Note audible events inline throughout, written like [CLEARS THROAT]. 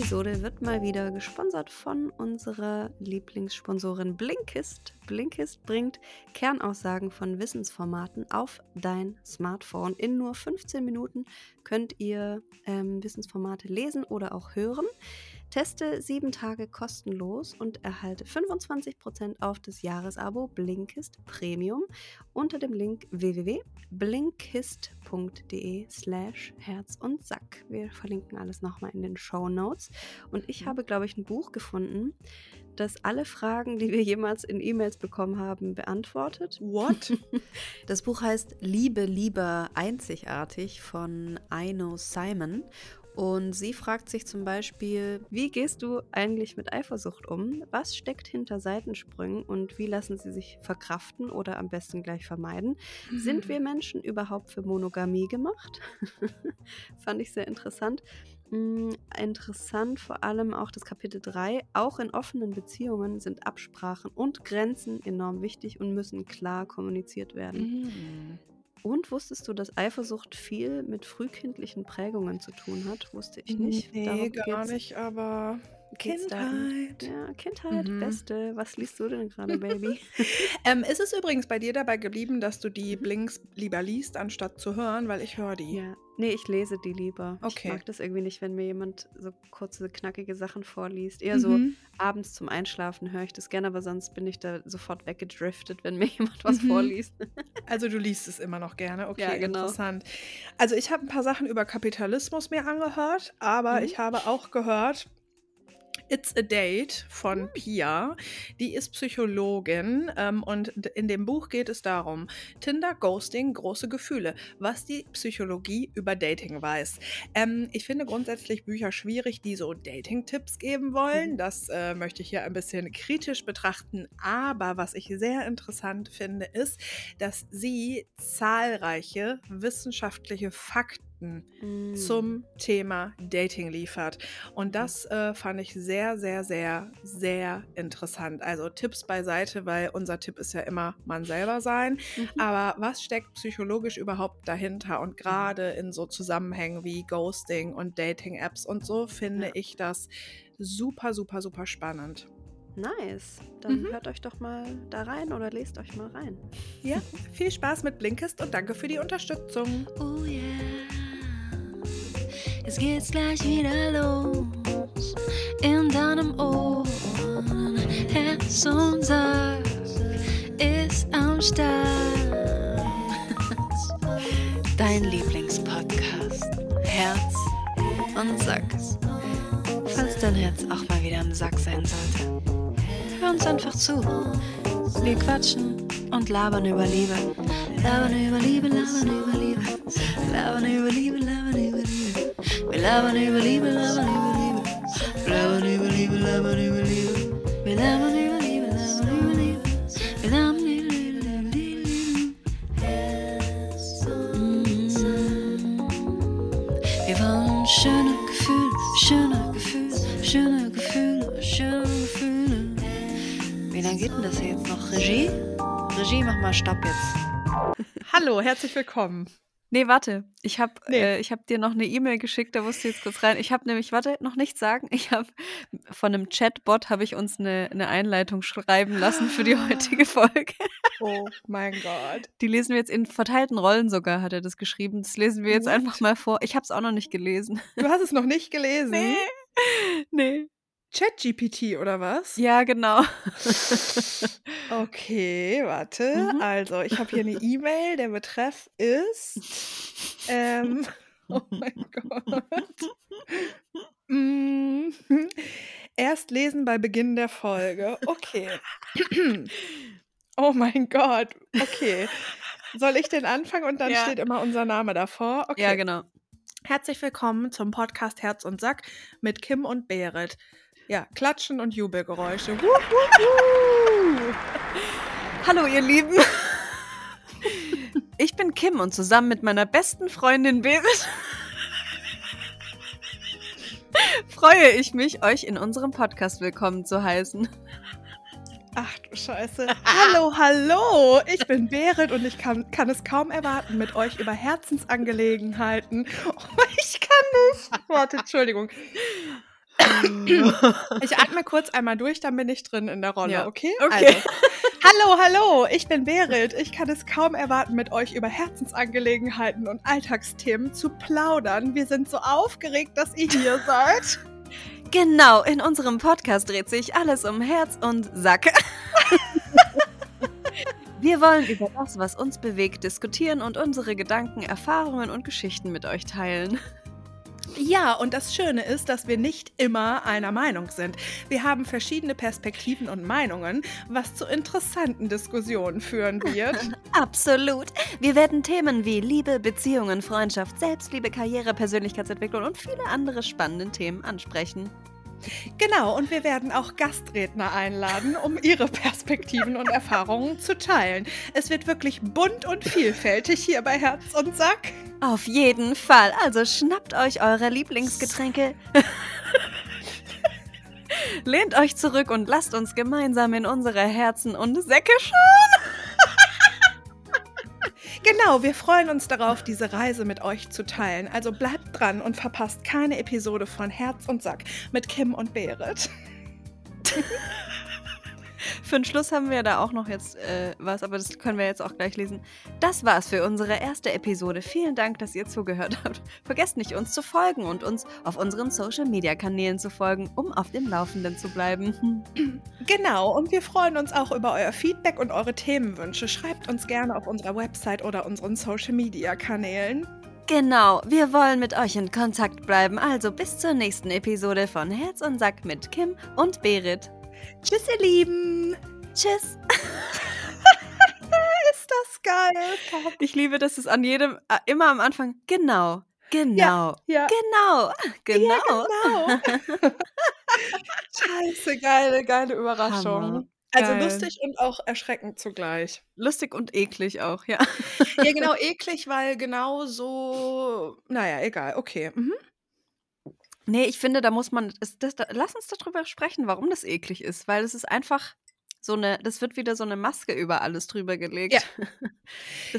Episode wird mal wieder gesponsert von unserer Lieblingssponsorin Blinkist. Blinkist bringt Kernaussagen von Wissensformaten auf dein Smartphone. In nur 15 Minuten könnt ihr ähm, Wissensformate lesen oder auch hören. Teste sieben Tage kostenlos und erhalte 25% auf das Jahresabo Blinkist Premium unter dem Link www.blinkist.de slash Herz und Sack. Wir verlinken alles nochmal in den Show Notes. Und ich habe, glaube ich, ein Buch gefunden, das alle Fragen, die wir jemals in E-Mails bekommen haben, beantwortet. What? [LAUGHS] Das Buch heißt Liebe, lieber, einzigartig von Aino Simon. Und sie fragt sich zum Beispiel, wie gehst du eigentlich mit Eifersucht um? Was steckt hinter Seitensprüngen und wie lassen sie sich verkraften oder am besten gleich vermeiden? Mhm. Sind wir Menschen überhaupt für Monogamie gemacht? [LAUGHS] Fand ich sehr interessant. Mhm, interessant vor allem auch das Kapitel 3. Auch in offenen Beziehungen sind Absprachen und Grenzen enorm wichtig und müssen klar kommuniziert werden. Mhm. Und wusstest du, dass Eifersucht viel mit frühkindlichen Prägungen zu tun hat? Wusste ich nicht. Nee, Darum gar nicht, aber Kindheit. Ja, Kindheit, mhm. beste. Was liest du denn gerade, [LAUGHS] Baby? ähm, ist es übrigens bei dir dabei geblieben, dass du die mhm. Blinks lieber liest, anstatt zu hören? Weil ich höre die. Ja, nee, ich lese die lieber. Okay. Ich mag das irgendwie nicht, wenn mir jemand so kurze, knackige Sachen vorliest. Eher mhm. so abends zum Einschlafen höre ich das gerne, aber sonst bin ich da sofort weggedriftet, wenn mir jemand was mhm. vorliest. [LAUGHS] also du liest es immer noch gerne. Okay, ja, genau. interessant. Also ich habe ein paar Sachen über Kapitalismus mir angehört, aber mhm. ich habe auch gehört, It's a Date von hm. Pia. Die ist Psychologin ähm, und in dem Buch geht es darum, Tinder, Ghosting, große Gefühle, was die Psychologie über Dating weiß. Ähm, ich finde grundsätzlich Bücher schwierig, die so Dating-Tipps geben wollen. Mhm. Das äh, möchte ich hier ein bisschen kritisch betrachten. Aber was ich sehr interessant finde, ist, dass sie zahlreiche wissenschaftliche Fakten Fakten mm. zum Thema Dating liefert. Und das äh, fand ich sehr, sehr, sehr, sehr interessant. Also Tipps beiseite, weil unser Tipp ist ja immer man selber sein. Mhm. Aber was steckt psychologisch überhaupt dahinter? Und gerade in so Zusammenhängen wie Ghosting und Dating-Apps und so finde ja. ich das super, super, super spannend. Nice. Dann mhm. hört euch doch mal da rein oder lest euch mal rein. Ja, viel Spaß mit Blinkist und danke für die Unterstützung. Oh yeah. Es geht gleich wieder los in deinem Ohr. Herz und Sack ist am Start. Dein Lieblingspodcast. Herz und Sack. Falls dein Herz auch mal wieder im Sack sein sollte, hör uns einfach zu. Wir quatschen und labern über Liebe. Labern über Liebe, labern über Liebe. Labern über Liebe, labern über Liebe. Wir labern über Liebe, labern über Liebe. Labern über Liebe, labern über Liebe. Wir labern über Liebe, labern über Liebe. Wir labern über Liebe, labern über Liebe. Wir wollen schöne Gefühle, schöne Gefühle, schöne Gefühle, schöne Gefühle. Wie lange geht denn das jetzt noch? Regie? Regie, mach mal Stopp jetzt. Hallo, herzlich willkommen. Nee, warte. Ich habe nee. äh, hab dir noch eine E-Mail geschickt, da musst du jetzt kurz rein. Ich habe nämlich, warte, noch nichts sagen. Ich habe von einem Chatbot habe ich uns eine, eine Einleitung schreiben lassen für die heutige [GASPS] Folge. Oh mein Gott. Die lesen wir jetzt in verteilten Rollen sogar, hat er das geschrieben. Das lesen wir jetzt What? einfach mal vor. Ich habe es auch noch nicht gelesen. Du hast es noch nicht [LAUGHS] gelesen? Nee. Nee. ChatGPT oder was? Ja, genau. okay, warte. Mhm. Also, ich habe hier eine [LAUGHS] E-Mail. Der Betreff ist. Ähm, [LAUGHS] oh mein Gott. mm, erst lesen bei Beginn der Folge. Okay. [CLEARS THROAT] oh mein Gott. Okay. Soll ich den anfangen und dann ja. steht immer unser Name davor? Okay. Ja, genau. Herzlich willkommen zum Podcast Herz und Sack mit Kim und Berit. Ja, Klatschen und Jubelgeräusche. Wuh, wuh, wuh. Hallo, ihr Lieben. Ich bin Kim und zusammen mit meiner besten Freundin Berit freue ich mich, euch in unserem Podcast willkommen zu heißen. Ach du Scheiße. hallo, hallo. Ich bin Berit und ich kann, kann es kaum erwarten, mit euch über Herzensangelegenheiten. Oh, ich kann nicht. Warte, Entschuldigung. [CLEARS THROAT] Ich atme kurz einmal durch, dann bin ich drin in der Rolle, Ja. okay? Okay. Also, [LAUGHS] hallo, hallo, ich bin Berit. Ich kann es kaum erwarten, mit euch über Herzensangelegenheiten und Alltagsthemen zu plaudern. Wir sind so aufgeregt, dass ihr hier [LAUGHS] seid. Genau, in unserem Podcast dreht sich alles um Herz und Sack. [LAUGHS] Wir wollen über das, was uns bewegt, diskutieren und unsere Gedanken, Erfahrungen und Geschichten mit euch teilen. Ja, und das Schöne ist, dass wir nicht immer einer Meinung sind. Wir haben verschiedene Perspektiven und Meinungen, was zu interessanten Diskussionen führen wird. [LAUGHS] Absolut. Wir werden Themen wie Liebe, Beziehungen, Freundschaft, Selbstliebe, Karriere, Persönlichkeitsentwicklung und viele andere spannende Themen ansprechen. Genau, und wir werden auch Gastredner einladen, um ihre Perspektiven und Erfahrungen zu teilen. Es wird wirklich bunt und vielfältig hier bei Herz und Sack. Auf jeden Fall. Also schnappt euch eure Lieblingsgetränke. [LAUGHS] Lehnt euch zurück und lasst uns gemeinsam in unsere Herzen und Säcke schauen. [LAUGHS] Genau, wir freuen uns darauf, diese Reise mit euch zu teilen. Also bleibt dran und verpasst keine Episode von Herz und Sack mit Kim und Berit. [LAUGHS] Für den Schluss haben wir da auch noch jetzt äh, was, aber das können wir jetzt auch gleich lesen. Das war's für unsere erste Episode. Vielen Dank, dass ihr zugehört habt. [LAUGHS] Vergesst nicht, uns zu folgen und uns auf unseren Social-Media-Kanälen zu folgen, um auf dem Laufenden zu bleiben. [CLEARS THROAT] [CLEARS THROAT] Genau, und wir freuen uns auch über euer Feedback und eure Themenwünsche. Schreibt uns gerne auf unserer Website oder unseren Social-Media-Kanälen. Genau, wir wollen mit euch in Kontakt bleiben. Also bis zur nächsten Episode von Herz und Sack mit Kim und Berit. Tschüss, ihr Lieben! Tschüss. [LAUGHS] Ist das geil! Ich liebe, dass es an jedem, äh, immer am Anfang, genau, genau, Ja, genau, genau. genau. [LAUGHS] Scheiße, geile, geile Überraschung. Hammer. Also Geil. lustig und auch erschreckend zugleich. Lustig und eklig auch, ja. Ja, genau, [LAUGHS] eklig, weil genau so. Naja, egal, okay. Mhm. Nee, ich finde, da muss man, es- das, da, lass uns darüber sprechen, warum das eklig ist, weil es ist einfach so eine, das wird wieder so eine Maske über alles drüber gelegt. Ja. [LAUGHS]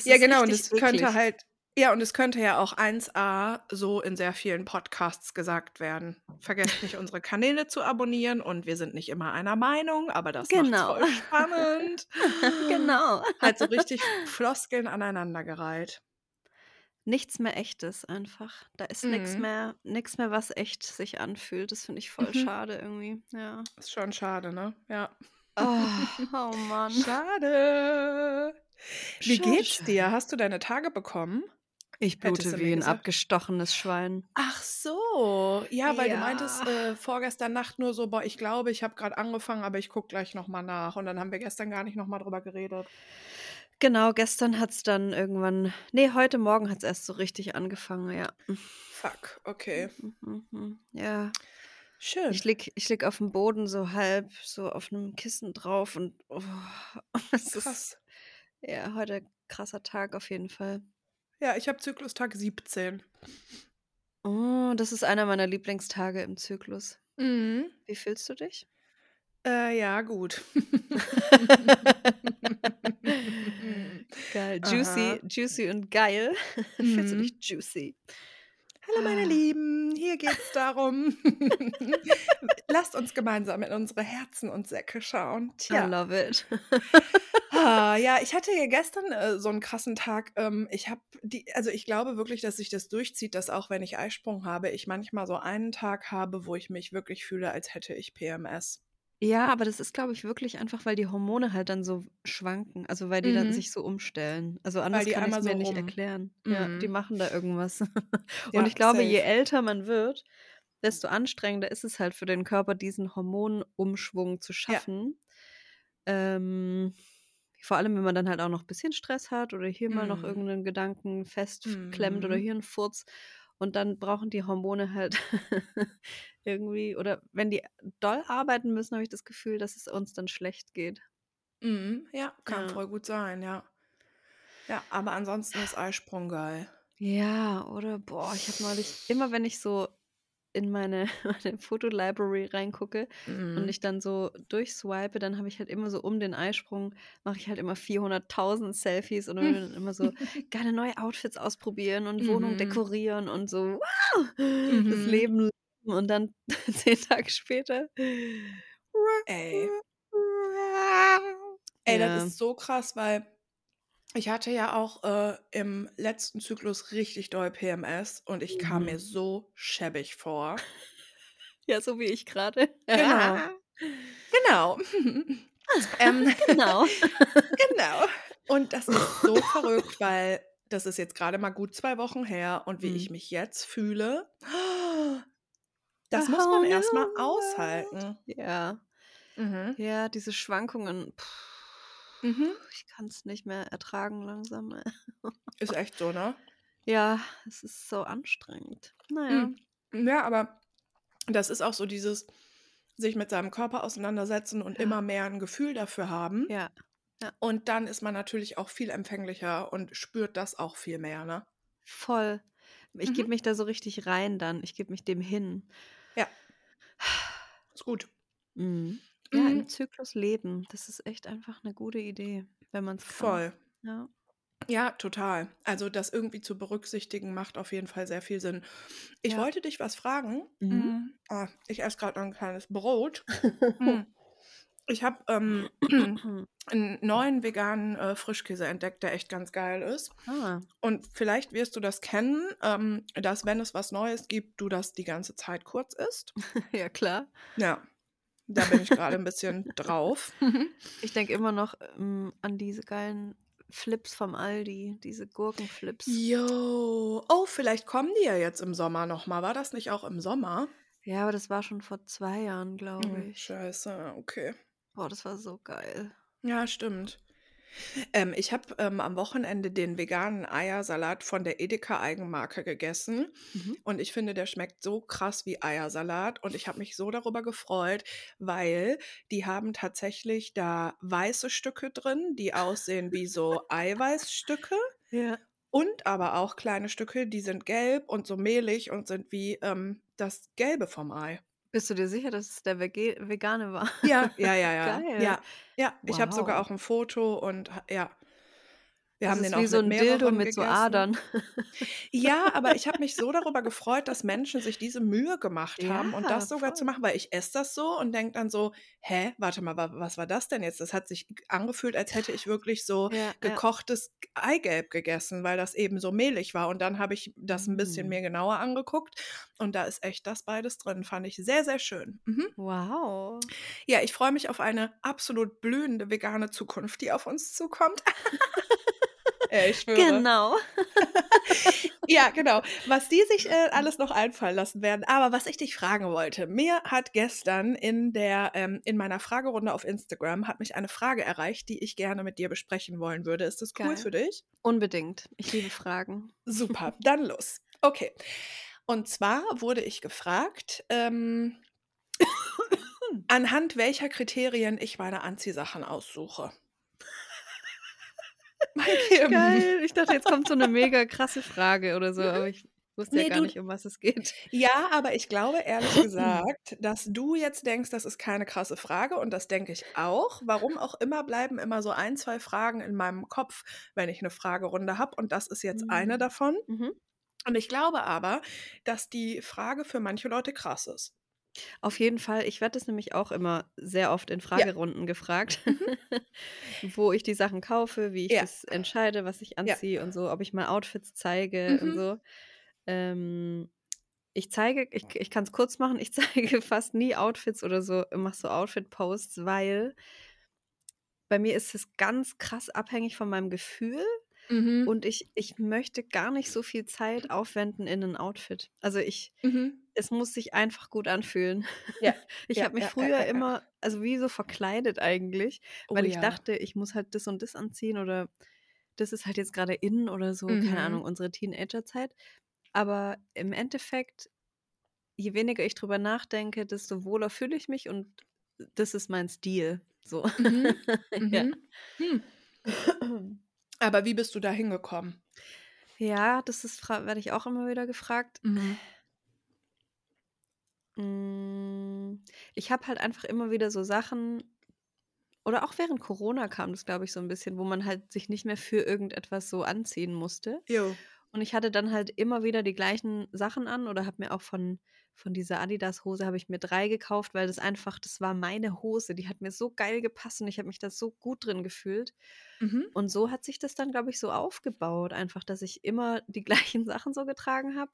Ja, ist genau, und es könnte eklig. halt. Ja, und es könnte ja auch 1a so in sehr vielen Podcasts gesagt werden. Vergesst nicht, unsere Kanäle zu abonnieren und wir sind nicht immer einer Meinung, aber das Genau. voll spannend. [LAUGHS] genau. Halt so richtig Floskeln aneinandergereiht. Nichts mehr echtes einfach. Da ist nichts Mhm. mehr, nichts mehr, was echt sich anfühlt. Das finde ich voll Mhm. schade irgendwie. Ja. Ist schon schade, ne? Ja. Oh, oh [LAUGHS] Mann. Schade. Wie Schade, geht's dir? schade. Hast du deine Tage bekommen? Ich blute wie ein gesagt. abgestochenes Schwein. Ach so. Ja, weil du meintest Ja. äh, vorgestern Nacht nur so, boah, ich glaube, ich habe gerade angefangen, aber ich gucke gleich nochmal nach. Und dann haben wir gestern gar nicht nochmal drüber geredet. Genau, gestern hat es dann irgendwann. Nee, heute Morgen hat es erst so richtig angefangen, ja. Fuck, okay. Mhm, mhm. Ja. Schön. Ich lieg, ich lieg auf dem Boden so halb, so auf einem Kissen drauf und oh, [LAUGHS] es ist Krass. ja heute krasser Tag auf jeden Fall. Ja, ich habe Zyklustag 17. Oh, das ist einer meiner Lieblingstage im Zyklus. Mhm. Wie fühlst du dich? Äh, ja, gut. Geil, [LAUGHS] Aha. juicy, juicy und geil. [LAUGHS] Fühlst du Mhm. dich juicy? Hallo meine Ah. Lieben, hier geht's darum. [LAUGHS] Lasst uns gemeinsam in unsere Herzen und Säcke schauen. I Tja. love it. Ah, ja, ich hatte ja gestern äh, so einen krassen Tag. Ähm, ich habe die, also ich glaube wirklich, dass sich das durchzieht, dass auch wenn ich Eisprung habe, ich manchmal so einen Tag habe, wo ich mich wirklich fühle, als hätte ich PMS. Ja, aber das ist, glaube ich, wirklich einfach, weil die Hormone halt dann so schwanken. Also weil die dann Mhm. sich so umstellen. Also anders die kann ich es einmal mir so nicht rum. erklären. Ja, die Mhm. machen da irgendwas. [LAUGHS] Und Ja, ich glaube, je safe. älter man wird, desto anstrengender ist es halt für den Körper, diesen Hormonumschwung zu Ja. schaffen. Ähm, vor allem, wenn man dann halt auch noch ein bisschen Stress hat oder hier mal noch Mhm. irgendeinen Gedanken festklemmt oder Mhm. hier einen Furz. Und dann brauchen die Hormone halt [LAUGHS] irgendwie, oder wenn die doll arbeiten müssen, habe ich das Gefühl, dass es uns dann schlecht geht. Mhm, ja, kann Ja. voll gut sein, ja. Ja, aber ansonsten ist Eisprung geil. Ja, oder boah, ich habe neulich, immer wenn ich so in meine, [LAUGHS] meine Fotolibrary reingucke und Mhm. ich dann so durchswipe, dann habe ich halt immer so um den Eisprung, mache ich halt immer 400.000 Selfies und dann immer so [LAUGHS] geile neue Outfits ausprobieren und Wohnung Mhm. dekorieren und so, wow, das Mhm. Leben und dann [LAUGHS] zehn Tage später. Ey. Ey, Ja. das ist so krass, weil ich hatte ja auch äh, im letzten Zyklus richtig doll PMS und ich kam mir Mhm. so schäbig vor. [LAUGHS] Ja, so wie ich gerade. Genau. [LAUGHS] Genau. [LAUGHS] ähm, Genau. genau. Und das ist so verrückt, weil das ist jetzt gerade mal gut zwei Wochen her und wie Mhm. ich mich jetzt fühle, [GASPS] das muss man erstmal aushalten. Ja. Mhm. Ja, diese Schwankungen. Puh, Mhm. ich kann es nicht mehr ertragen langsam. ey. Ist echt so, ne? [LAUGHS] Ja, es ist so anstrengend. Naja. Mhm. Ja, aber das ist auch so dieses sich mit seinem Körper auseinandersetzen und Ja. immer mehr ein Gefühl dafür haben. Ja. Und dann ist man natürlich auch viel empfänglicher und spürt das auch viel mehr, ne? Voll. Ich Mhm. gebe mich da so richtig rein dann. Ich gebe mich dem hin. Ja. [SIGHS] Ist gut. Mhm. Ja, Mhm. im Zyklus leben. Das ist echt einfach eine gute Idee, wenn man es kann. Voll. Ja. Ja, total. Also das irgendwie zu berücksichtigen, macht auf jeden Fall sehr viel Sinn. Ich Ja. wollte dich was fragen. Mhm. Ah, ich esse gerade noch ein kleines Brot. Mm. [LAUGHS] Ich habe ähm, [CLEARS THROAT] [CLEARS THROAT] einen neuen veganen äh, Frischkäse entdeckt, der echt ganz geil ist. ah. Und vielleicht wirst du das kennen, ähm, dass wenn es was Neues gibt, du das die ganze Zeit kurz isst. [LAUGHS] Ja, klar. Ja, da bin ich gerade ein bisschen drauf. [LAUGHS] Ich denke immer noch ähm, an diese geilen Flips vom Aldi, diese Gurkenflips. Jo, oh, vielleicht kommen die ja jetzt im Sommer nochmal. War das nicht auch im Sommer? Ja, aber das war schon vor zwei Jahren, glaube Hm, ich. scheiße, okay. Boah, das war so geil. Ja, stimmt. Ähm, ich habe ähm, am Wochenende den veganen Eiersalat von der Edeka Eigenmarke gegessen Mhm. und ich finde, der schmeckt so krass wie Eiersalat und ich habe mich so darüber gefreut, weil die haben tatsächlich da weiße Stücke drin, die aussehen wie so Eiweißstücke [LAUGHS] Ja. und aber auch kleine Stücke, die sind gelb und so mehlig und sind wie ähm, das Gelbe vom Ei. Bist du dir sicher, dass es der Vege Vegane war? Ja, ja, ja, [LAUGHS] ja. Geil. Ja, ja. Ich habe sogar Wow. auch ein Foto und ha- ja. Wir Das haben ist den wie auch so mit ein Dildo mit so gegessen. Adern. Ja, aber ich habe mich [LAUGHS] so darüber gefreut, dass Menschen sich diese Mühe gemacht haben und Ja, das sogar zu voll. machen, weil ich esse das so und denke dann so, hä, warte mal, wa- was war das denn jetzt? Das hat sich angefühlt, als hätte ich wirklich so Ja, ja. gekochtes Eigelb gegessen, weil das eben so mehlig war. Und dann habe ich das ein bisschen Mm. mir genauer angeguckt und da ist echt das beides drin. Fand ich sehr, sehr schön. Mhm. Wow. Ja, ich freue mich auf eine absolut blühende vegane Zukunft, die auf uns zukommt. [LAUGHS] ja, ich schwöre. Genau. [LAUGHS] Ja, genau. Was die sich äh, alles noch einfallen lassen werden. Aber was ich dich fragen wollte, mir hat gestern in der ähm, in meiner Fragerunde auf Instagram hat mich eine Frage erreicht, die ich gerne mit dir besprechen wollen würde. Ist das cool Geil. für dich? Unbedingt. Ich liebe Fragen. Super, [LAUGHS] dann los. Okay. Und zwar wurde ich gefragt, ähm, [COUGHS] anhand welcher Kriterien ich meine Anziehsachen aussuche. Geil. Ich dachte, jetzt kommt so eine mega krasse Frage oder so, aber ich wusste ja Nee, gar du- nicht, um was es geht. Ja, aber ich glaube ehrlich [CLEARS THROAT] gesagt, dass du jetzt denkst, das ist keine krasse Frage und das denke ich auch. Warum auch immer bleiben immer so ein, zwei Fragen in meinem Kopf, wenn ich eine Fragerunde habe und das ist jetzt eine Mm. davon. Mhm. Und ich glaube aber, dass die Frage für manche Leute krass ist. Auf jeden Fall. Ich werde das nämlich auch immer sehr oft in Fragerunden gefragt, [LAUGHS] wo ich die Sachen kaufe, wie ich Mhm. Ja. das entscheide, was ich Ja. anziehe und so, ob ich mal Outfits zeige und Mhm. so. Ähm, ich zeige, ich, ich kann es kurz machen, ich [LAUGHS] zeige fast nie Outfits oder so, mache so Outfit-Posts, weil bei mir ist es ganz krass abhängig von meinem Gefühl Mhm. und ich, ich möchte gar nicht so viel Zeit aufwenden in ein Outfit. Also ich, Mhm. es muss sich einfach gut anfühlen. Ja, [LAUGHS] Ich ja, habe mich ja, früher ja, immer, also wie so verkleidet eigentlich, Oh weil ich dachte, ich muss halt das und das anziehen oder das ist halt jetzt gerade in oder so, Mhm. keine Ahnung, unsere Teenagerzeit. Aber im Endeffekt, je weniger ich drüber nachdenke, desto wohler fühle ich mich und das ist mein Stil. So. Mhm. [LAUGHS] ja. Mhm. Hm. [CLEARS THROAT] Aber wie bist du da hingekommen? ja, das ist, werde ich auch immer wieder gefragt. Mhm. Mm, Ich habe halt einfach immer wieder so Sachen, oder auch während Corona kam das, glaube ich, so ein bisschen, wo man halt sich nicht mehr für irgendetwas so anziehen musste. Jo. Und ich hatte dann halt immer wieder die gleichen Sachen an oder habe mir auch von, von dieser Adidas-Hose habe ich mir drei gekauft, weil das einfach, das war meine Hose. Die hat mir so geil gepasst und ich habe mich da so gut drin gefühlt. Mhm. Und so hat sich das dann, glaube ich, so aufgebaut, einfach, dass ich immer [LAUGHS] die gleichen Sachen so getragen habe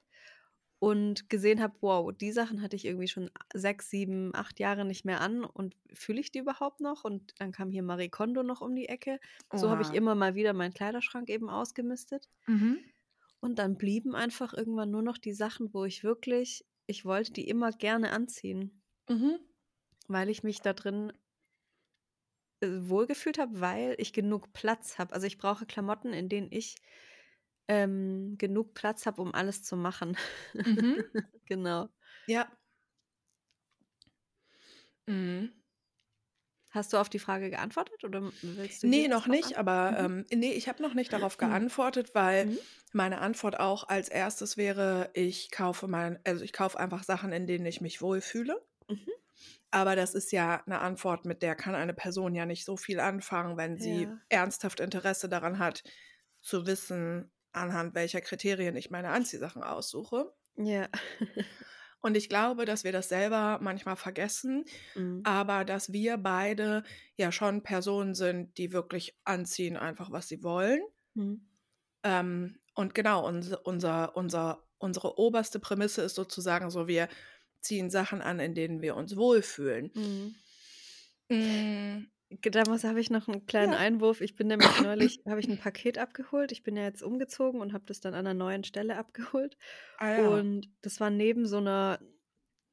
und gesehen habe, wow, die Sachen hatte ich irgendwie schon sechs, sieben, acht Jahre nicht mehr an und fühle ich die überhaupt noch? Und dann kam hier Marie Kondo noch um die Ecke. So habe ich Oha. immer mal wieder meinen Kleiderschrank eben ausgemistet. Mhm. Und dann blieben einfach irgendwann nur noch die Sachen, wo ich wirklich, ich wollte die immer gerne anziehen, Mhm. weil ich mich da drin äh, wohlgefühlt habe, weil ich genug Platz habe. Also ich brauche Klamotten, in denen ich ähm, genug Platz habe, um alles zu machen. Mhm. [LAUGHS] genau. Ja. Mhm. Hast du auf die Frage geantwortet oder willst du Nee, noch nicht, aber Mhm. ähm, nee, ich habe noch nicht darauf Mhm. geantwortet, weil Mhm. meine Antwort auch als erstes wäre, ich kaufe mein, also ich kaufe einfach Sachen, in denen ich mich wohlfühle. Mhm. Aber das ist ja eine Antwort, mit der kann eine Person ja nicht so viel anfangen, wenn sie Ja. ernsthaft Interesse daran hat, zu wissen, anhand welcher Kriterien ich meine Anziehsachen aussuche. Ja. [LAUGHS] Und ich glaube, dass wir das selber manchmal vergessen, Mhm. aber dass wir beide ja schon Personen sind, die wirklich anziehen, einfach was sie wollen. Mhm. Ähm, und genau, unser, unser, unser, unsere oberste Prämisse ist sozusagen so, wir ziehen Sachen an, in denen wir uns wohlfühlen. Mhm. Damals habe ich noch einen kleinen ja. Einwurf. Ich bin nämlich [COUGHS] neulich, habe ich ein Paket abgeholt. Ich bin ja jetzt umgezogen und habe das dann an einer neuen Stelle abgeholt. Ah ja. Und das war neben so einer,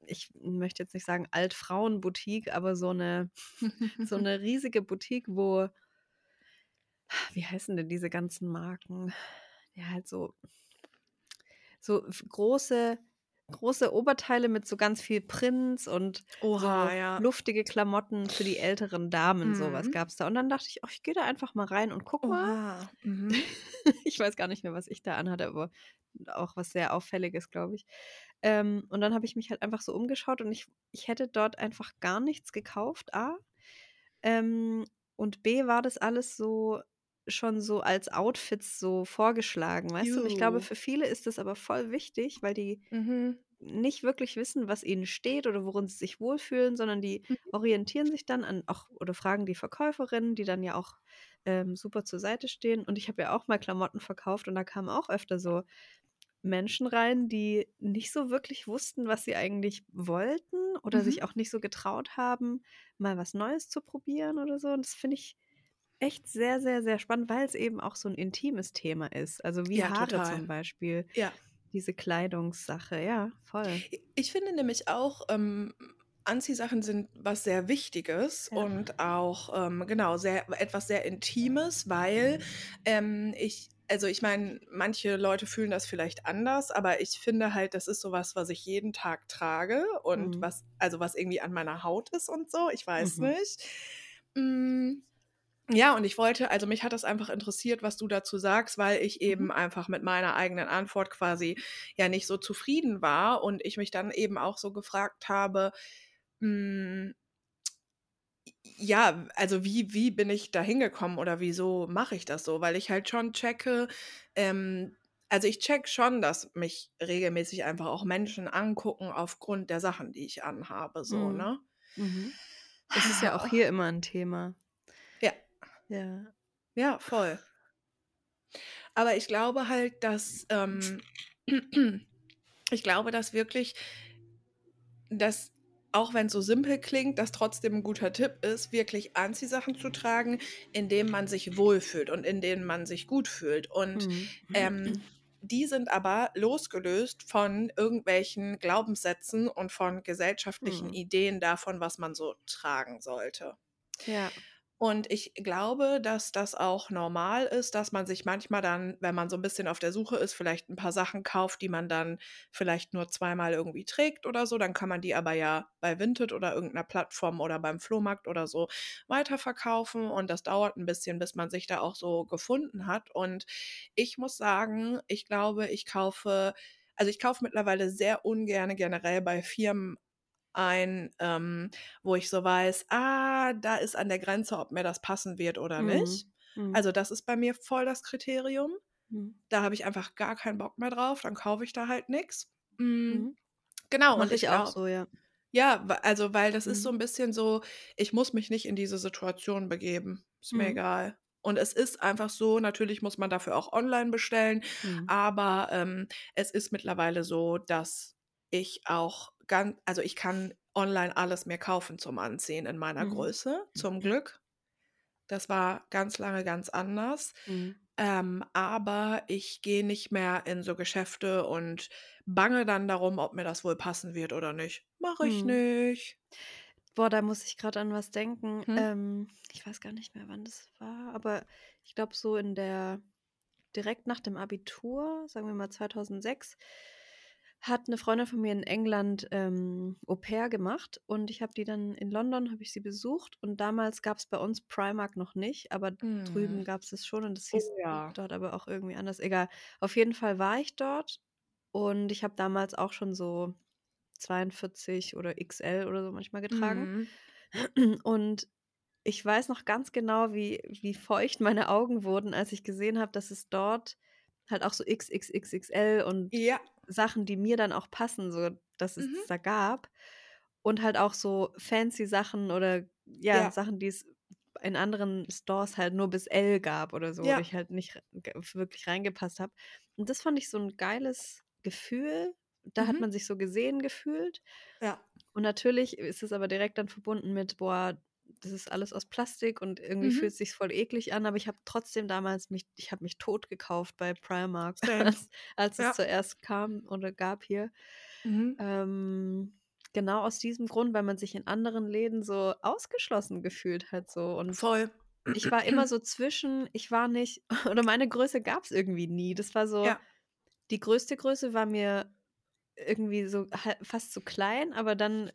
ich möchte jetzt nicht sagen Altfrauenboutique, aber so eine, [LAUGHS] so [LAUGHS] eine riesige Boutique, wo, wie heißen denn diese ganzen Marken? Ja, halt so, so f- große, große Oberteile mit so ganz viel Prints und so Oha, ja. luftige Klamotten für die älteren Damen, sowas Mhm. gab es da. Und dann dachte ich, oh, ich gehe da einfach mal rein und guck mal. Mhm. [LAUGHS] Ich weiß gar nicht mehr, was ich da anhatte, aber auch was sehr Auffälliges, glaube ich. Ähm, und dann habe ich mich halt einfach so umgeschaut und ich, ich hätte dort einfach gar nichts gekauft, A. Ähm, und B war das alles so schon so als Outfits so vorgeschlagen, weißt du? Und ich glaube, für viele ist das aber voll wichtig, weil die Mhm. nicht wirklich wissen, was ihnen steht oder worin sie sich wohlfühlen, sondern die Mhm. orientieren sich dann an auch oder fragen die Verkäuferinnen, die dann ja auch ähm, super zur Seite stehen. Und ich habe ja auch mal Klamotten verkauft und da kamen auch öfter so Menschen rein, die nicht so wirklich wussten, was sie eigentlich wollten oder Mhm. sich auch nicht so getraut haben, mal was Neues zu probieren oder so. Und das finde ich echt sehr, sehr, sehr spannend, weil es eben auch so ein intimes Thema ist. Also wie Ja, Haare total. zum Beispiel, Ja. diese Kleidungssache. Ja, voll. Ich finde nämlich auch, ähm, Anziehsachen sind was sehr Wichtiges Ja. und auch, ähm, genau, sehr, etwas sehr Intimes, weil ähm, ich, also ich meine, manche Leute fühlen das vielleicht anders, aber ich finde halt, das ist sowas, was ich jeden Tag trage und Mhm. was, also was irgendwie an meiner Haut ist und so, ich weiß Mhm. nicht. Mm, Ja, und ich wollte, also mich hat das einfach interessiert, was du dazu sagst, weil ich eben Mhm. einfach mit meiner eigenen Antwort quasi ja nicht so zufrieden war und ich mich dann eben auch so gefragt habe, mm, ja, also wie, wie bin ich da hingekommen oder wieso mache ich das so? Weil ich halt schon checke, ähm, also ich check schon, dass mich regelmäßig einfach auch Menschen angucken aufgrund der Sachen, die ich anhabe, so, Mhm. ne? Mhm. Das ist ja auch hier immer ein Thema. Ja. Ja. Voll. Aber ich glaube halt, dass ähm, [CLEARS THROAT] ich glaube, dass wirklich, dass auch wenn es so simpel klingt, das trotzdem ein guter Tipp ist, wirklich Anziehsachen zu tragen, in denen man sich wohlfühlt und in denen man sich gut fühlt. Und Mhm. ähm, die sind aber losgelöst von irgendwelchen Glaubenssätzen und von gesellschaftlichen Mhm. Ideen davon, was man so tragen sollte. Ja. Und ich glaube, dass das auch normal ist, dass man sich manchmal dann, wenn man so ein bisschen auf der Suche ist, vielleicht ein paar Sachen kauft, die man dann vielleicht nur zweimal irgendwie trägt oder so. Dann kann man die aber ja bei Vinted oder irgendeiner Plattform oder beim Flohmarkt oder so weiterverkaufen. Und das dauert ein bisschen, bis man sich da auch so gefunden hat. Und ich muss sagen, ich glaube, ich kaufe, also ich kaufe mittlerweile sehr ungern generell bei Firmen ein, ähm, wo ich so weiß, ah, da ist an der Grenze, ob mir das passen wird oder Mhm. nicht. Mhm. Also das ist bei mir voll das Kriterium. Mhm. Da habe ich einfach gar keinen Bock mehr drauf, dann kaufe ich da halt nix. Hm, Mhm. genau, und Mache ich ich auch glaube so, ja. ja, also, weil das ist so Mhm. 'n bisschen so, ich muss mich nicht in diese Situation begeben. Ist mir egal. Und es ist einfach so, natürlich muss man dafür auch online bestellen, aber, ähm, es ist mittlerweile so, dass ich auch gan also, ich kann online alles mir kaufen zum Anziehen in meiner Mhm. Größe, zum Glück. Das war ganz lange ganz anders. Mhm. Ähm, aber ich gehe nicht mehr in so Geschäfte und bange dann darum, ob mir das wohl passen wird oder nicht. Mache ich Mhm. nicht. Boah, da muss ich grad an was denken. Mhm. Ähm, ich weiß gar nicht mehr, wann das war, aber ich glaube, so in der direkt nach dem Abitur, sagen wir mal 2006, hat 'ne Freundin von mir in England, ähm, Au-pair gemacht und ich habe die dann in London habe ich sie besucht und damals gab's bei uns Primark noch nicht, aber drüben Mhm. gab's es schon und das Oh hieß ja. dort aber auch irgendwie anders. Egal. Auf jeden Fall war ich dort und ich habe damals auch schon so 42 oder XL oder so manchmal getragen. Mhm. Und ich weiß noch ganz genau, wie wie feucht meine Augen wurden, als ich gesehen habe, dass es dort halt auch so XXXXL und Ja. Sachen, die mir dann auch passen, so dass es Mhm. da gab. Und halt auch so fancy Sachen oder ja, Ja. Sachen, die es in anderen Stores halt nur bis L gab oder so, Ja. ich halt nicht wirklich reingepasst habe. Und das fand ich so 'n geiles Gefühl. Da hat Mhm. man sich so gesehen gefühlt. Ja. Und natürlich ist es aber direkt dann verbunden mit: „Boah, das ist alles aus Plastik und irgendwie Mhm. fühlt sich's voll eklig an.“ Aber ich habe trotzdem damals mich ich habe mich totgekauft bei Primark, [LAUGHS] als als es Ja. zuerst kam oder gab hier. Mhm. Ähm, genau aus diesem Grund, weil man sich in anderen Läden so ausgeschlossen gefühlt hat so. Und Voll. ich war immer [CLEARS THROAT] so zwischen ich war nicht [LAUGHS] oder meine Größe gab's irgendwie nie. Das war so Ja. die größte Größe war mir irgendwie so fast zu klein, aber dann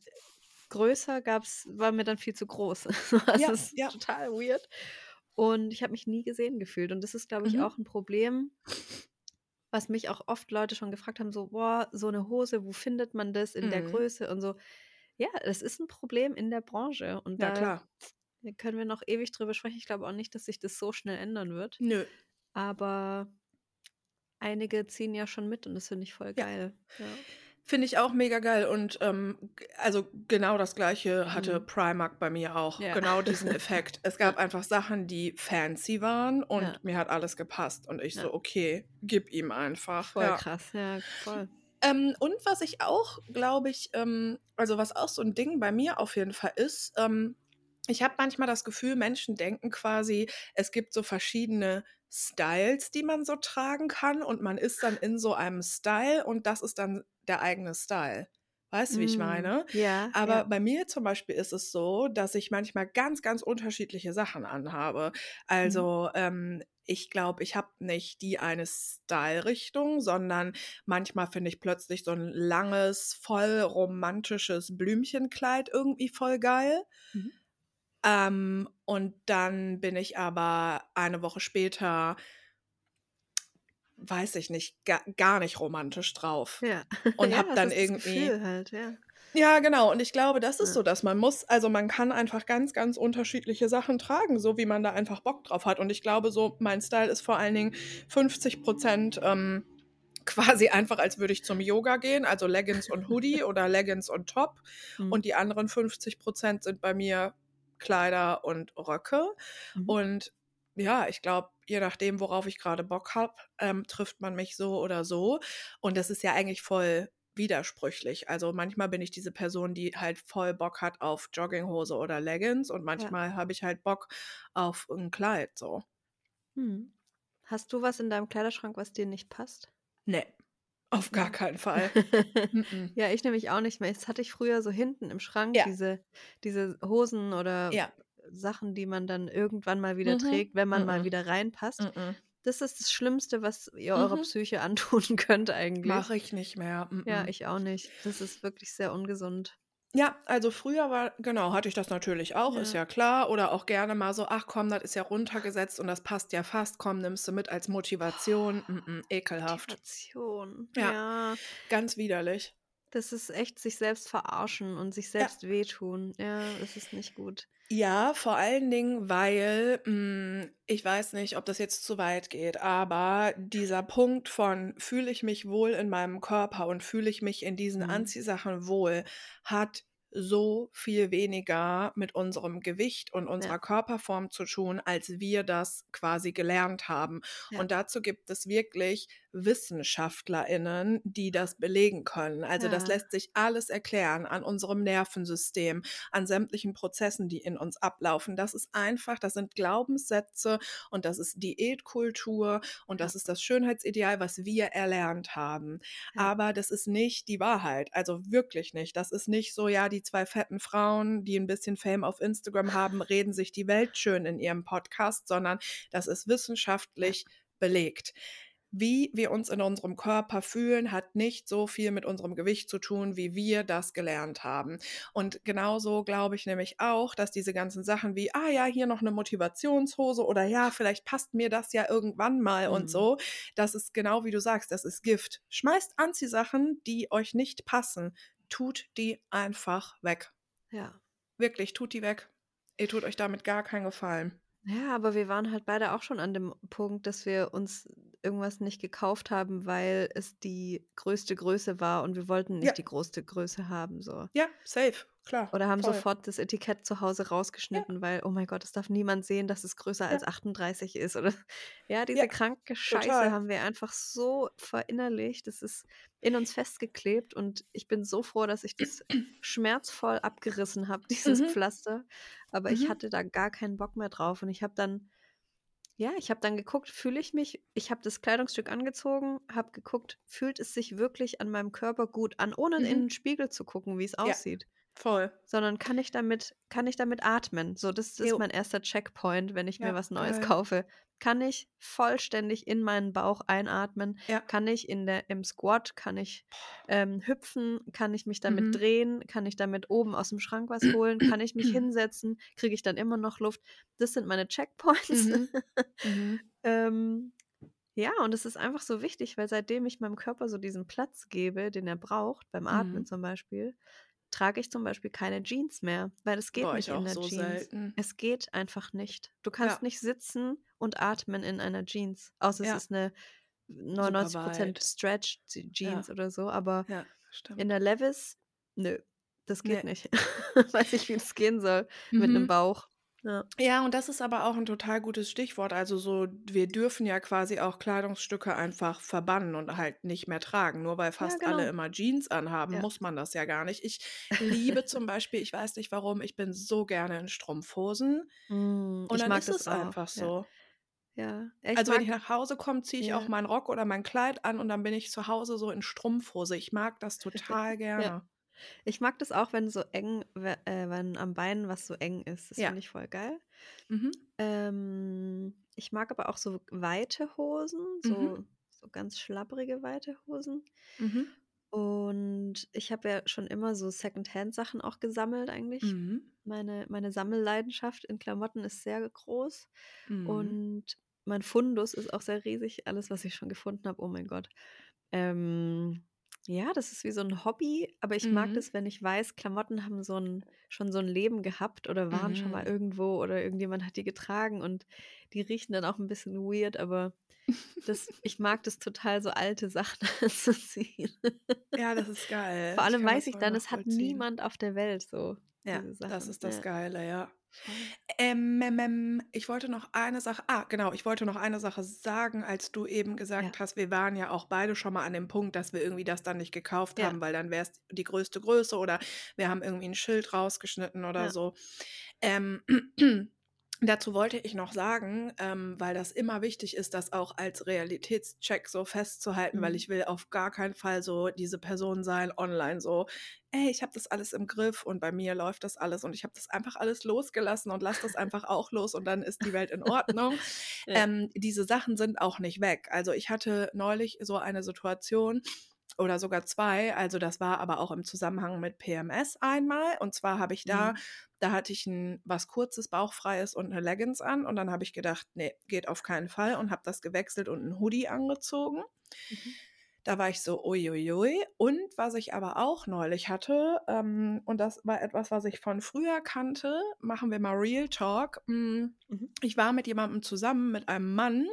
größer gab's war mir dann viel zu groß. [LAUGHS] Also, Ja, es ist ja. total weird. Und ich habe mich nie gesehen gefühlt. Und das ist, glaube ich, Mhm. auch 'n Problem was mich auch oft Leute schon gefragt haben, so: „Boah, so 'ne Hose, wo findet man das in der Mhm. Größe?“ Und so. Ja, es ist 'n Problem in der Branche und Ja, da klar. können wir noch ewig drüber sprechen. Ich glaube auch nicht, dass sich das so schnell ändern wird. Nö. Aber einige ziehen ja schon mit und das finde ich voll Ja. geil. Ja. Finde ich auch mega geil und, ähm, also, genau das Gleiche hatte Mhm. Primark bei mir auch. Ja. Genau diesen [LAUGHS] Effekt. Es gab einfach Sachen, die fancy waren und Ja. mir hat alles gepasst. Und ich Ja. so: „Okay, gib ihm einfach.“ Voll Ja. krass, ja, voll. Ähm, und was ich auch, glaube ich ähm, also, was auch so 'n Ding bei mir auf jeden Fall ist, ähm, ich habe manchmal das Gefühl, Menschen denken quasi, es gibt so verschiedene Styles, die man so tragen kann und man ist dann in so einem Style und das ist dann der eigene Style. Weißt du, wie ich Mhm. meine? Ja, Aber ja. bei mir zum Beispiel ist es so, dass ich manchmal ganz, ganz unterschiedliche Sachen anhabe. Mhm. Also, ähm, ich glaube, ich habe nicht die eine Style-Richtung, sondern manchmal finde ich plötzlich so 'n langes, voll romantisches Blümchenkleid irgendwie voll geil. Mhm. Ähm, und dann bin ich aber eine Woche später weiß ich nicht, ga gar nicht romantisch drauf Ja. [LAUGHS] und Ja, habe dann irgendwie halt, ja. Ja, genau. Und ich glaube, das ist so, dass man muss also, man kann einfach ganz, ganz unterschiedliche Sachen tragen, so wie man da einfach Bock drauf hat. Und ich glaube so, mein Style ist vor allen Dingen 50 %, ähm, [LAUGHS] quasi einfach, als würde ich zum Yoga gehen, also Leggings und Hoodie [LAUGHS] oder Leggings und Top. Mhm. Und die anderen 50 % sind bei mir Kleider und Röcke. Mhm. Und ja, ich glaube, je nachdem, worauf ich grade Bock habe, ähm, trifft man mich so oder so. Und das ist ja eigentlich voll widersprüchlich. Also, manchmal bin ich diese Person, die halt voll Bock hat auf Jogginghose oder Leggings und Ja. manchmal habe ich halt Bock auf 'n Kleid so. Mhm. Hast du was in deinem Kleiderschrank, was dir nicht passt? Ne, auf gar Mhm. keinen Fall. [LAUGHS] Ja, ich nämlich auch nicht mehr. Das hatte ich früher so hinten im Schrank, Ja. diese diese Hosen oder Ja. Sachen, die man dann irgendwann mal wieder Mhm. trägt, wenn man mal Mm-mm. wieder reinpasst. Das ist das Schlimmste, was ihr eurer Mhm. Psyche [LAUGHS] antun könnt eigentlich. Mache ich nicht mehr. Ja, ich auch nicht. Das ist wirklich sehr ungesund. Ja, also früher war genau, hatte ich das natürlich auch, ist Ja. ja klar. Oder auch gerne mal so: „Ach komm, das ist ja runtergesetzt und das passt ja fast. Komm, nimmst du mit als Motivation.“ Mm-mm, ekelhaft. Motivation, Ja, ja. ganz widerlich. Das ist echt sich selbst verarschen und sich Ja. selbst wehtun. Ja, das ist nicht gut. Ja, vor allen Dingen, weil hm, ich weiß nicht, ob das jetzt zu weit geht, aber dieser Punkt von fühle ich mich wohl in meinem Körper und fühle ich mich in diesen Mhm. Anziehsachen wohl, hat so viel weniger mit unserem Gewicht und unserer Körperform zu tun, als wir das quasi gelernt haben. Ja. Und dazu gibt es wirklich WissenschaftlerInnen, die das belegen können. Also das Ja. lässt sich alles erklären an unserem Nervensystem, an sämtlichen Prozessen, die in uns ablaufen. Das ist einfach, das sind Glaubenssätze und das ist Diätkultur und das Ja. ist das Schönheitsideal, was wir erlernt haben. Ja. Aber das ist nicht die Wahrheit. Also wirklich nicht. Das ist nicht so, ja, die zwei fetten Frauen, die ein bisschen Fame auf Instagram haben, reden sich die Welt schön in ihrem Podcast, sondern das ist wissenschaftlich belegt. Wie wir uns in unserem Körper fühlen, hat nicht so viel mit unserem Gewicht zu tun, wie wir das gelernt haben. Und genauso glaube ich nämlich auch, dass diese ganzen Sachen wie, ah ja, hier noch eine Motivationshose oder ja, vielleicht passt mir das ja irgendwann mal Mhm. und so, das ist genau wie du sagst, das ist Gift. Schmeißt Anziehsachen, die euch nicht passen, tut die einfach weg. Ja. Wirklich, tut die weg. Ihr tut euch damit gar keinen Gefallen. Ja, aber wir waren halt beide auch schon an dem Punkt, dass wir uns irgendwas nicht gekauft haben, weil es die größte Größe war und wir wollten nicht Ja. die größte Größe haben, so. Ja, safe, klar. Oder haben voll. sofort das Etikett zu Hause rausgeschnitten, weil, oh mein Gott, es darf niemand sehen, dass es größer Ja. als 38 ist. Oder [LAUGHS] ja, diese Ja, kranke Scheiße total. haben wir einfach so verinnerlicht. Das ist in uns festgeklebt und ich bin so froh, dass ich das schmerzvoll abgerissen habe, [LAUGHS] dieses Mhm. Pflaster. Aber ich Mhm. hatte da gar keinen Bock mehr drauf. Und ich habe dann, ja, ich habe dann geguckt, fühle ich mich, ich habe das Kleidungsstück angezogen, habe geguckt, fühlt es sich wirklich an meinem Körper gut an, ohne in Mhm. den Spiegel zu gucken, wie es Ja. Voll. sondern kann ich damit kann ich damit atmen? So, das ist Jo. mein erster Checkpoint, wenn ich mir Ja, was Neues geil. kaufe. Kann ich vollständig in meinen Bauch einatmen? Ja. Kann ich in der im Squat, kann ich ähm, hüpfen? Kann ich mich damit Mhm. drehen? Kann ich damit oben aus dem Schrank was holen? Kann ich mich [CLEARS THROAT] hinsetzen? Kriege ich dann immer noch Luft? Das sind meine Checkpoints. Mhm. [LAUGHS] Mhm. ähm, ja, und es ist einfach so wichtig, weil seitdem ich meinem Körper so diesen Platz gebe, den er braucht, beim Atmen Mhm. zum Beispiel, trage ich zum Beispiel keine Jeans mehr, weil es geht Boah, nicht ich in der so Jeans. selten. Es geht einfach nicht. Du kannst Ja. nicht sitzen und atmen in einer Jeans, außer Ja. es ist eine Super 99% weit. Stretch Ja. Jeans oder so, aber Ja, in der Levis, nö, das geht Nee. nicht. [LAUGHS] Weiß nicht, wie das gehen soll mit einem Mhm. Bauch. Ja. Ja, und das ist aber auch ein total gutes Stichwort. Also so, wir dürfen ja quasi auch Kleidungsstücke einfach verbannen und halt nicht mehr tragen. Nur weil Ja, fast alle genau. immer Jeans anhaben, Ja. muss man das ja gar nicht. Ich [LAUGHS] liebe zum Beispiel, ich weiß nicht warum, ich bin so gerne in Strumpfhosen. Mm, Und ich dann mag ist das es auch. einfach Ja. so. Ja. Also wenn ich nach Hause komme, ziehe ich auch ja. meinen Rock oder mein Kleid an und dann bin ich zu Hause so in Strumpfhose. Ich mag das [LAUGHS] total Ja. gerne. Ich mag das auch, wenn so eng, äh, wenn am Bein was so eng ist. Das Ja. finde ich voll geil. Mhm. Ähm, ich mag aber auch so weite Hosen, Mhm. so, so ganz schlabbrige weite Hosen. Mhm. Und ich habe ja schon immer so Secondhand-Sachen auch gesammelt eigentlich. Mhm. Meine, meine Sammelleidenschaft in Klamotten ist sehr groß. Mhm. Und mein Fundus ist auch sehr riesig. Alles, was ich schon gefunden habe, oh mein Gott. Ähm, ja, das ist wie so ein Hobby, aber ich mag Mhm. das, wenn ich weiß, Klamotten haben so ein, schon so ein Leben gehabt oder waren schon mal Mhm. irgendwo oder irgendjemand hat die getragen und die riechen dann auch ein bisschen weird, aber das, [LAUGHS] ich mag das total, so alte Sachen [LAUGHS] anzuziehen. Ja, das ist geil. Vor Ich allem kann weiß das ich voll dann, es hat nachvollziehen. niemand auf der Welt so Ja, diese das Sachen. ist das Ja, Geile, ja. Ähm, ähm, ähm, ich wollte noch eine Sache, ah, genau, ich wollte noch eine Sache sagen, als du eben Ja, gesagt hast, wir waren ja auch beide schon mal an dem Punkt, dass wir irgendwie das dann nicht gekauft ja, haben, weil dann wäre es die größte Größe oder wir haben irgendwie ein Schild rausgeschnitten oder ja. so. Ähm, [CLEARS THROAT] Dazu wollte ich noch sagen, ähm, weil das immer wichtig ist, das auch als Realitätscheck so festzuhalten, weil Mhm. ich will auf gar keinen Fall so diese Person sein online so, ey, ich habe das alles im Griff und bei mir läuft das alles und ich habe das einfach alles losgelassen und lasse das einfach auch los und dann ist die Welt in Ordnung. [LAUGHS] Ja. Ähm, diese Sachen sind auch nicht weg. Also ich hatte neulich so eine Situation, oder sogar zwei. Also das war aber auch im Zusammenhang mit PMS einmal. Und zwar habe ich da, Mhm. da hatte ich ein was kurzes, bauchfreies und eine Leggings an. Und dann habe ich gedacht, nee, geht auf keinen Fall und habe das gewechselt und einen Hoodie angezogen. Mhm. Da war ich so, uiuiui. Und was ich aber auch neulich hatte, ähm, und das war etwas, was ich von früher kannte, machen wir mal Real Talk. Mm, Mhm. Ich war mit jemandem zusammen, mit einem Mann,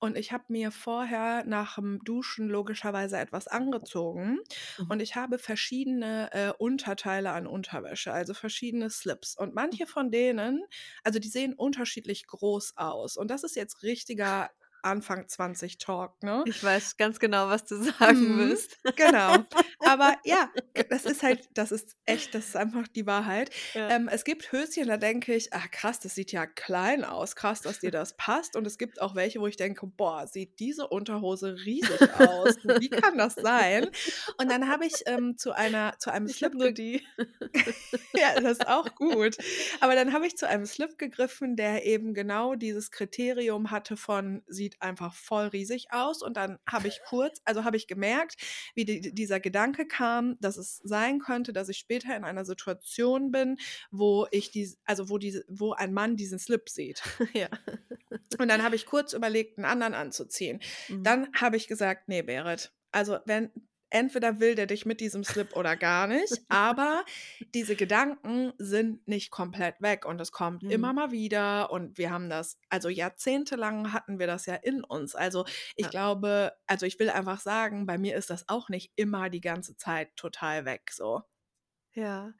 und ich habe mir vorher nach dem Duschen logischerweise etwas angezogen. Mhm. Und ich habe verschiedene äh, Unterteile an Unterwäsche, also verschiedene Slips. Und manche von denen, also die sehen unterschiedlich groß aus. Und das ist jetzt richtiger Anfang 20 Talk, ne? Ich weiß ganz genau, was du sagen Mhm, willst. genau. Aber [LAUGHS] ja, g- das ist halt, das ist echt, das ist einfach die Wahrheit. Ja. Ähm, es gibt Höschen, da denke ich, ah krass, das sieht ja klein aus, krass, dass dir das passt. Und es gibt auch welche, wo ich denke, boah, sieht diese Unterhose riesig aus. Wie kann das sein? Und dann habe ich ähm, zu einer, zu einem Ich Slip nur die. [LAUGHS] ja, das ist auch gut. Aber dann habe ich zu einem Slip gegriffen, der eben genau dieses Kriterium hatte von sieht einfach voll riesig aus. Und dann habe ich kurz, also habe ich gemerkt, wie die, dieser Gedanke kam, dass es sein könnte, dass ich später in einer Situation bin, wo ich die, also wo diese, wo ein Mann diesen Slip sieht. [LAUGHS] ja. Und dann habe ich kurz überlegt, einen anderen anzuziehen. Mhm. Dann habe ich gesagt, nee, Berit, also wenn entweder will der dich mit diesem Slip oder gar nicht, aber diese Gedanken sind nicht komplett weg und es kommt immer Mhm. mal wieder und wir haben das, also jahrzehntelang hatten wir das ja in uns. Also ich Ja. glaube, also ich will einfach sagen, bei mir ist das auch nicht immer die ganze Zeit total weg so. Ja.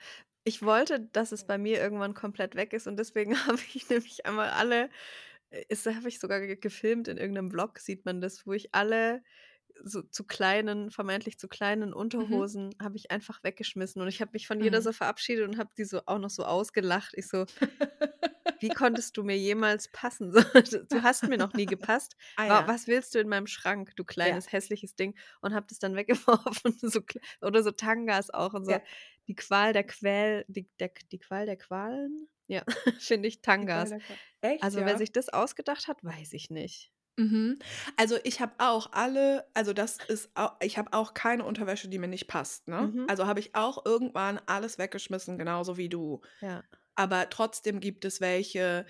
Ich wollte, dass es bei mir irgendwann komplett weg ist und deswegen [LAUGHS] habe ich nämlich einmal alle, äh, das habe ich sogar ge- gefilmt in irgendeinem Vlog, sieht man das, wo ich alle so zu kleinen, vermeintlich zu kleinen Unterhosen habe ich einfach weggeschmissen und ich habe mich von jeder Mhm. so verabschiedet und habe die so auch noch so ausgelacht. Ich so, wie [LAUGHS] konntest du mir jemals passen? [LAUGHS] So, du hast mir noch nie gepasst. Ah ja. Was willst du in meinem Schrank, du Ja. kleines, hässliches Ding? Und hab das dann weggeworfen. [LAUGHS] So, oder so Tangas auch und so. Ja. Die Qual der Quäl, die, der, die Qual der Qualen? Ja, finde ich Tangas. Echt, Also, wer ja? sich das ausgedacht hat, weiß ich nicht. Mhm. Also ich habe auch alle, also das ist auch, ich habe auch keine Unterwäsche, die mir nicht passt, ne? Mhm. Also habe ich auch irgendwann alles weggeschmissen, genauso wie du. Ja. Aber trotzdem gibt es welche,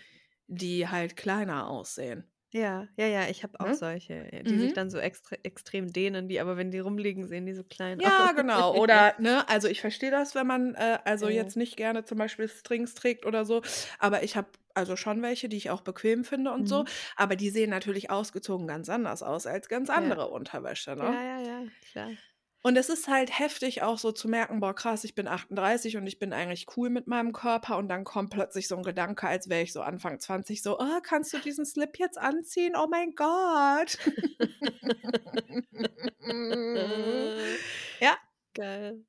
die halt kleiner aussehen. Ja, ja, ja, ich habe auch Ne? solche, die sich Mhm. dann so extre extrem dehnen, die aber, wenn die rumliegen, sehen die so klein Ja, aus. genau. [LAUGHS] Oder, ne, also ich verstehe das, wenn man äh, also Ja, ja. jetzt nicht gerne zum Beispiel Strings trägt oder so, aber ich habe also schon welche, die ich auch bequem finde und so, Mhm. aber die sehen natürlich ausgezogen ganz anders aus als ganz Ja. andere Unterwäsche, ne? Ja, ja, ja, klar. Und es ist halt heftig auch so zu merken, boah, krass, ich bin 38 und ich bin eigentlich cool mit meinem Körper und dann kommt plötzlich so ein Gedanke, als wäre ich so Anfang 20, so, oh, kannst du diesen Slip jetzt anziehen? Oh mein Gott. [LAUGHS] ja, [LAUGHS] Geil.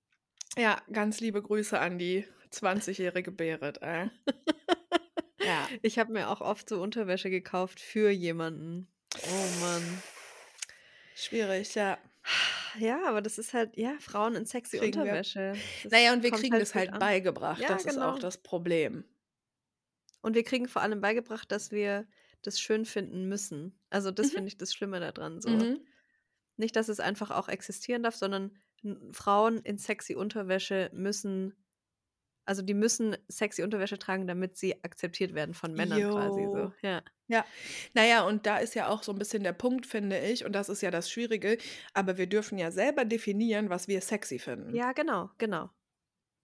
ja, ganz liebe Grüße an die 20-jährige Berit, ey. [LAUGHS] Ja. Ich habe mir auch oft so Unterwäsche gekauft für jemanden. Oh Mann. Schwierig, ja. Ja, aber das ist halt, ja, Frauen in sexy Kriegen. Unterwäsche. Das Naja, und wir kriegen das gut halt an. beigebracht. Ja, das ist auch genau. das Problem. Und wir kriegen vor allem beigebracht, dass wir das schön finden müssen. Also das Mhm. finde ich das Schlimme daran. So. Mhm. Nicht, dass es einfach auch existieren darf, sondern Frauen in sexy Unterwäsche müssen, also die müssen sexy Unterwäsche tragen, damit sie akzeptiert werden von Männern quasi so. Ja. Ja, naja, und da ist ja auch so ein bisschen der Punkt, finde ich, und das ist ja das Schwierige, aber wir dürfen ja selber definieren, was wir sexy finden. Ja, genau, genau.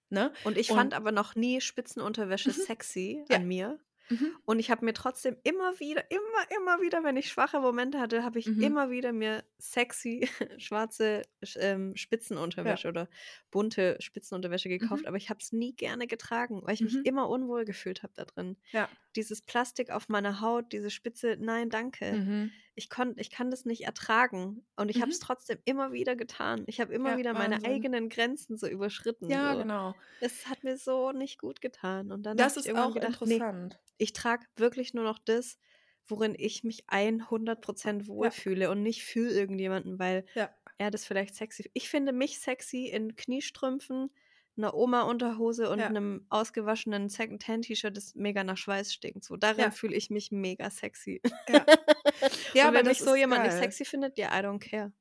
Ne? Und ich Und- fand aber noch nie Spitzenunterwäsche Mhm. sexy Ja. an mir. Mhm. Und ich habe mir trotzdem immer wieder, immer, immer wieder, wenn ich schwache Momente hatte, habe ich Mhm. immer wieder mir sexy [LAUGHS] schwarze Sch- ähm, Spitzenunterwäsche oder bunte Spitzenunterwäsche gekauft, Mhm. aber ich habe es nie gerne getragen, weil ich mich Mhm. immer unwohl gefühlt habe da drin. Ja. Dieses Plastik auf meiner Haut, diese Spitze, nein, danke. Mhm. Ich, kon, ich kann das nicht ertragen. Und ich habe es Mhm. trotzdem immer wieder getan. Ich habe immer Ja, wieder meine Wahnsinn. eigenen Grenzen so überschritten. Ja, so. genau. Es hat mir so nicht gut getan. Und dann Das ich ist irgendwann auch gedacht, nee, interessant. ich trage wirklich nur noch das, worin ich mich 100% wohlfühle und nicht für irgendjemanden, weil Ja. er das vielleicht sexy. Ich finde mich sexy in Kniestrümpfen, einer Oma-Unterhose und Ja. einem ausgewaschenen Second-Hand-T-Shirt, das mega nach Schweiß stinkt. So, darin Ja. fühle ich mich mega sexy. Ja. [LAUGHS] Ja, und wenn mich so ist jemand nicht geil. sexy findet, ja, I don't care.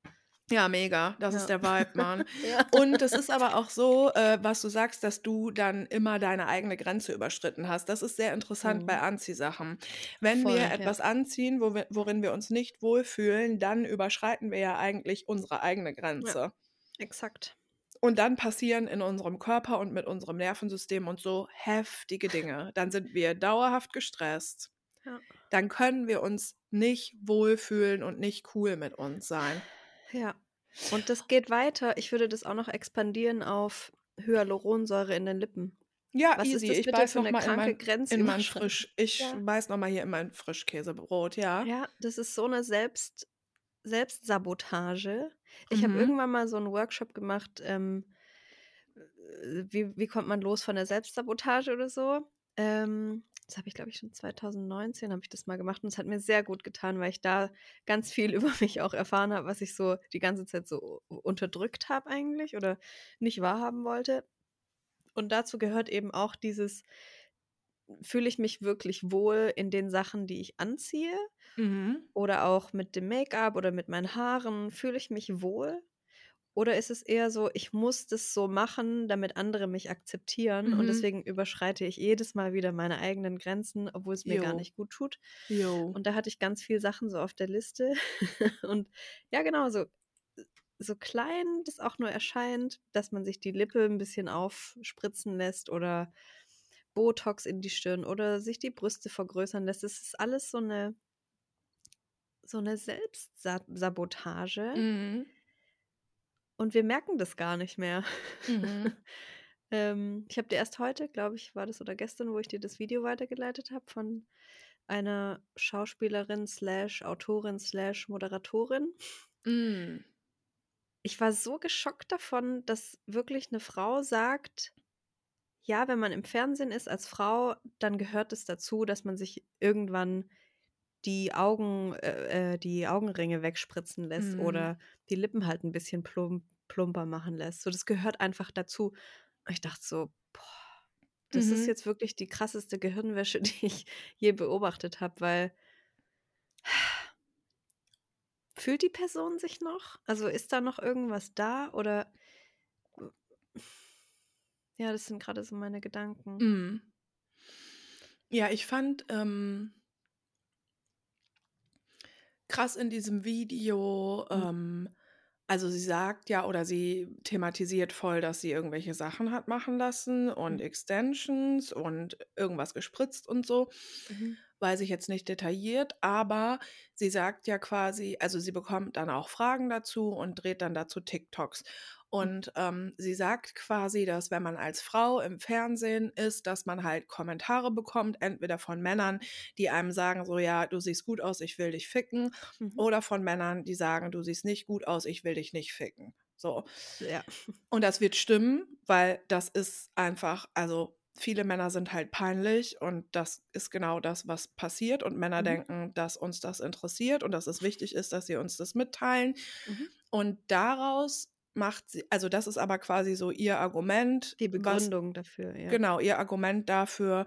Ja, mega. Das ist Ja. der Vibe, Mann. [LAUGHS] Ja. Und es ist aber auch so, äh, was du sagst, dass du dann immer deine eigene Grenze überschritten hast. Das ist sehr interessant bei Mhm. Anziehsachen. Wenn Voll, wir ja. etwas anziehen, wo wir, worin wir uns nicht wohlfühlen, dann überschreiten wir ja eigentlich unsere eigene Grenze. Exakt. Und dann passieren in unserem Körper und mit unserem Nervensystem und so heftige Dinge. Dann sind wir dauerhaft gestresst. Ja. Dann können wir uns nicht wohlfühlen und nicht cool mit uns sein. Ja. Und das geht weiter. Ich würde das auch noch expandieren auf Hyaluronsäure in den Lippen. Ja, Was ist easy. das Ich bitte beiß für eine mal in kranke mein, Grenze in mein? Frisch. Ich Ja. beiß noch mal hier in mein Frischkäsebrot, ja. Ja, das ist so eine Selbst Selbstsabotage. Ich habe Mhm. irgendwann mal so einen Workshop gemacht, ähm, äh, wie, wie kommt man los von der Selbstsabotage oder so. Ähm, das habe ich, glaube ich, schon 2019 habe ich das mal gemacht und es hat mir sehr gut getan, weil ich da ganz viel [LAUGHS] über mich auch erfahren habe, was ich so die ganze Zeit so unterdrückt habe eigentlich oder nicht wahrhaben wollte. Und dazu gehört eben auch dieses, fühle ich mich wirklich wohl in den Sachen, die ich anziehe? Mhm. Oder auch mit dem Make-up oder mit meinen Haaren, fühle ich mich wohl? Oder ist es eher so, ich muss das so machen, damit andere mich akzeptieren und Mhm. deswegen überschreite ich jedes Mal wieder meine eigenen Grenzen, obwohl es mir gar Jo. nicht gut tut. Jo. Und da hatte ich ganz viel Sachen so auf der Liste. [LAUGHS] und ja, genau, so, so klein das auch nur erscheint, dass man sich die Lippe ein bisschen aufspritzen lässt oder Botox in die Stirn oder sich die Brüste vergrößern lässt. Das ist alles so eine, so eine Selbstsabotage. Mhm. Und wir merken das gar nicht mehr. Mhm. [LAUGHS] ähm, ich habe dir erst heute, glaube ich, war das oder gestern, wo ich dir das Video weitergeleitet habe von einer Schauspielerin slash Autorin slash Moderatorin. Mhm. Ich war so geschockt davon, dass wirklich eine Frau sagt, ja, wenn man im Fernsehen ist als Frau, dann gehört es dazu, dass man sich irgendwann die Augen, äh, äh, die Augenringe wegspritzen lässt Mhm. oder die Lippen halt ein bisschen plump, plumper machen lässt. So, das gehört einfach dazu. Und ich dachte so, boah, das ist Mhm. jetzt wirklich die krasseste Gehirnwäsche, [LAUGHS] die ich je beobachtet habe, weil fühlt die Person sich noch? Also ist da noch irgendwas da oder ja, das sind gerade so meine Gedanken. Mhm. Ja, ich fand ähm, krass in diesem Video, Mhm. ähm, also sie sagt ja oder sie thematisiert voll, dass sie irgendwelche Sachen hat machen lassen und Mhm. Extensions und irgendwas gespritzt und so. Mhm. Weiß ich jetzt nicht detailliert, aber sie sagt ja quasi, also sie bekommt dann auch Fragen dazu und dreht dann dazu TikToks. Und ähm, sie sagt quasi, dass wenn man als Frau im Fernsehen ist, dass man halt Kommentare bekommt, entweder von Männern, die einem sagen, so ja, du siehst gut aus, ich will dich ficken, Mhm. oder von Männern, die sagen, du siehst nicht gut aus, ich will dich nicht ficken. So. Ja. Und das wird stimmen, weil das ist einfach, also viele Männer sind halt peinlich und das ist genau das, was passiert. Und Männer Mhm. denken, dass uns das interessiert und dass es wichtig ist, dass sie uns das mitteilen. Mhm. Und daraus macht sie, also das ist aber quasi so ihr Argument. Die was, Begründung dafür, ja. Genau, ihr Argument dafür,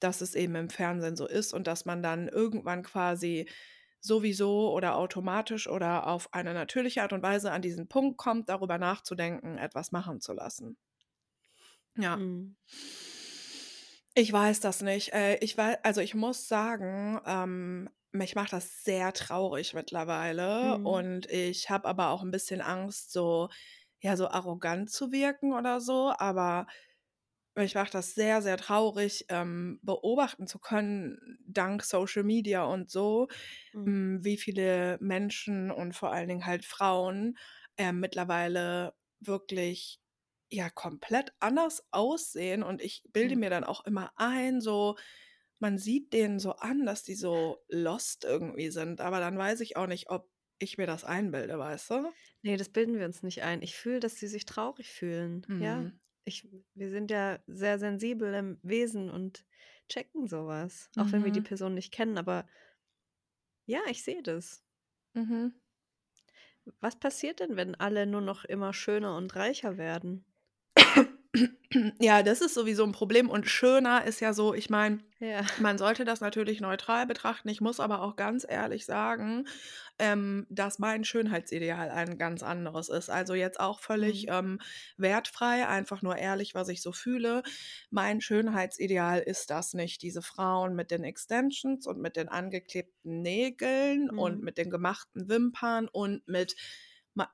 dass es eben im Fernsehen so ist und dass man dann irgendwann quasi sowieso oder automatisch oder auf eine natürliche Art und Weise an diesen Punkt kommt, darüber nachzudenken, etwas machen zu lassen. Ja. Mhm. Ich weiß das nicht. Äh, ich weiß, also ich muss sagen, ähm, mich macht das sehr traurig mittlerweile Mhm. und ich habe aber auch ein bisschen Angst, so ja, so arrogant zu wirken oder so, aber mich macht das sehr, sehr traurig, ähm, beobachten zu können, dank Social Media und so, Mhm. m, wie viele Menschen und vor allen Dingen halt Frauen äh, mittlerweile wirklich ja komplett anders aussehen und ich bilde Mhm. mir dann auch immer ein, so man sieht denen so an, dass die so lost irgendwie sind, aber dann weiß ich auch nicht, ob ich mir das einbilde, weißt du? Nee, das bilden wir uns nicht ein. Ich fühle, dass sie sich traurig fühlen. Ja, Mhm. ich, wir sind ja sehr sensibel im Wesen und checken sowas. Auch wenn wir die Mhm. Person nicht kennen, aber ja, ich sehe das. Mhm. Was passiert denn, wenn alle nur noch immer schöner und reicher werden? [COUGHS] Ja, das ist sowieso ein Problem und schöner ist ja so, ich meine, Ja. man sollte das natürlich neutral betrachten. Ich muss aber auch ganz ehrlich sagen, ähm, dass mein Schönheitsideal ein ganz anderes ist. Also jetzt auch völlig Mhm. ähm, wertfrei, einfach nur ehrlich, was ich so fühle. Mein Schönheitsideal ist das nicht. Diese Frauen mit den Extensions und mit den angeklebten Nägeln und Mhm. mit den gemachten Wimpern und mit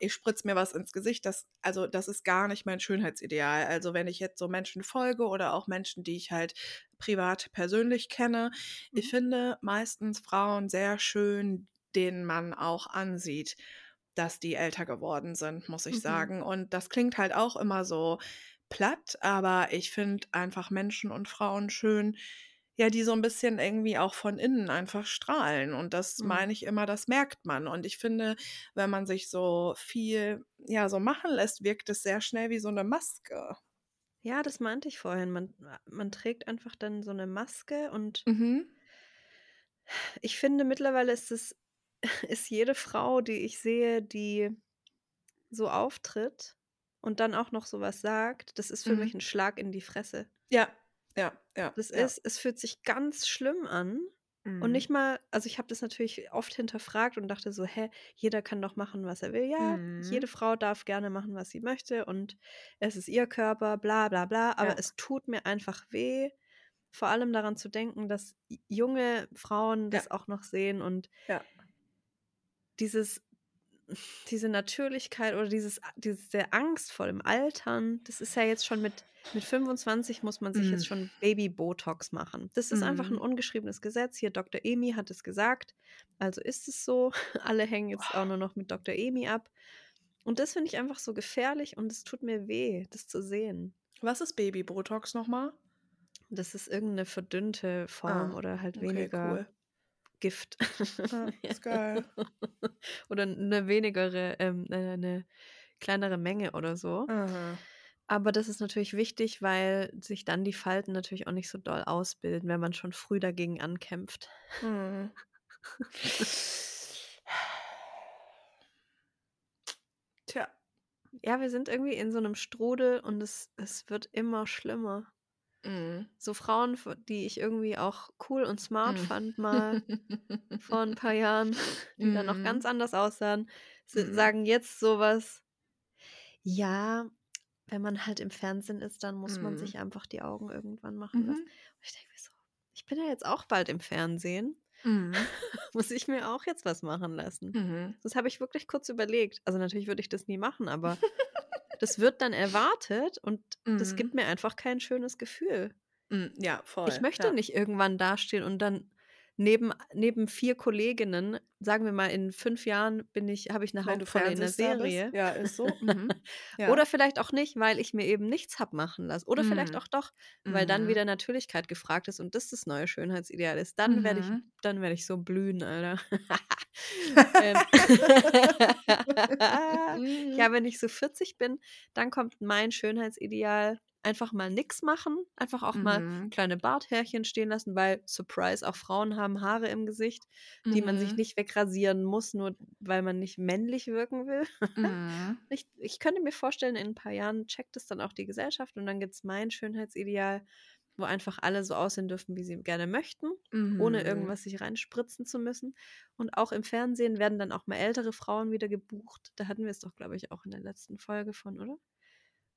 ich spritze mir was ins Gesicht, das, also das ist gar nicht mein Schönheitsideal. Also wenn ich jetzt so Menschen folge oder auch Menschen, die ich halt privat persönlich kenne, ich Mhm. finde meistens Frauen sehr schön, denen man auch ansieht, dass die älter geworden sind, muss ich Mhm. sagen. Und das klingt halt auch immer so platt, aber ich finde einfach Menschen und Frauen schön, ja, die so ein bisschen irgendwie auch von innen einfach strahlen. Und das Mhm. meine ich immer, das merkt man. Und ich finde, wenn man sich so viel, ja, so machen lässt, wirkt es sehr schnell wie so eine Maske. Ja, das meinte ich vorhin. Man, man trägt einfach dann so eine Maske und Mhm. ich finde mittlerweile ist es [LAUGHS] ist jede Frau, die ich sehe, die so auftritt und dann auch noch so was sagt, das ist für mich Mhm. ein Schlag in die Fresse. Ja, ja, ja, Das ja. ist es fühlt sich ganz schlimm an und Mhm. nicht mal also, ich habe das natürlich oft hinterfragt und dachte so: „Hä, jeder kann doch machen, was er will.“ Ja, Mhm. jede Frau darf gerne machen, was sie möchte und es ist ihr Körper, bla bla bla, aber Ja. es tut mir einfach weh, vor allem daran zu denken, dass junge Frauen Ja. das auch noch sehen und Ja. dieses diese Natürlichkeit oder dieses diese Angst vor dem Altern, das ist ja jetzt schon mit mit 25 muss man sich jetzt Mhm. schon Baby-Botox machen. Das ist einfach ein Mhm. ungeschriebenes Gesetz. Hier Dr. Emi hat es gesagt, also ist es so. [LAUGHS] Alle hängen jetzt auch nur noch mit Dr. Emi ab. Und das finde ich einfach so gefährlich und es tut mir weh, das zu sehen. Was ist Baby-Botox nochmal? Das ist irgendeine verdünnte Form Ah, oder halt okay, weniger cool. Gift. Ah, [LAUGHS] ist geil. Oder eine wenigere, ähm, eine, eine kleinere Menge oder so. Aha. Aber das ist natürlich wichtig, weil sich dann die Falten natürlich auch nicht so doll ausbilden, wenn man schon früh dagegen ankämpft. Mhm. [LAUGHS] Tja. Ja, wir sind irgendwie in so einem Strudel und es, es wird immer schlimmer. Mhm. So Frauen, die ich irgendwie auch cool und smart Mhm. fand [LAUGHS] mal vor ein paar Jahren, [LAUGHS] die dann noch ganz Mhm. anders aussahen, Mhm. sagen jetzt sowas. Ja, wenn man halt im Fernsehen ist, dann muss man Mhm. sich einfach die Augen irgendwann machen lassen. Mhm. Und ich denke mir so, ich bin ja jetzt auch bald im Fernsehen. Mhm. [LAUGHS] Muss ich mir auch jetzt was machen lassen? Mhm. Das habe ich wirklich kurz überlegt. Also natürlich würde ich das nie machen, aber das wird dann erwartet und das gibt Mhm. mir einfach kein schönes Gefühl. Mhm. Ja, Ich voll. möchte Ja. nicht irgendwann dastehen und dann neben, neben vier Kolleginnen, sagen wir mal, in fünf Jahren bin ich, habe ich eine Hauptrolle in bist. Serie. Ja, ist so. [LAUGHS] Mhm. Ja. Oder vielleicht auch nicht, weil ich mir eben nichts habe machen lassen. Oder vielleicht Mhm. auch doch, weil dann Mhm. wieder Natürlichkeit gefragt ist und das das neue Schönheitsideal ist. Dann werde ich, Mhm. dann werde ich so blühen, Alter. [LAUGHS] [LAUGHS] ähm. ja, Mhm. wenn ich so 40 bin, dann kommt mein Schönheitsideal. Einfach mal nix machen, einfach auch mal Mhm. kleine Barthärchen stehen lassen, weil, Surprise, auch Frauen haben Haare im Gesicht, die man sich Mhm. nicht wegrasieren muss, nur weil man nicht männlich wirken will. Mhm. [LAUGHS] Ich, ich könnte mir vorstellen, in ein paar Jahren checkt es dann auch die Gesellschaft und dann gibt es mein Schönheitsideal, wo einfach alle so aussehen dürfen, wie sie gerne möchten, ohne Mhm. irgendwas sich reinspritzen zu müssen. Und auch im Fernsehen werden dann auch mal ältere Frauen wieder gebucht. Da hatten wir es doch, glaube ich, auch in der letzten Folge von, oder?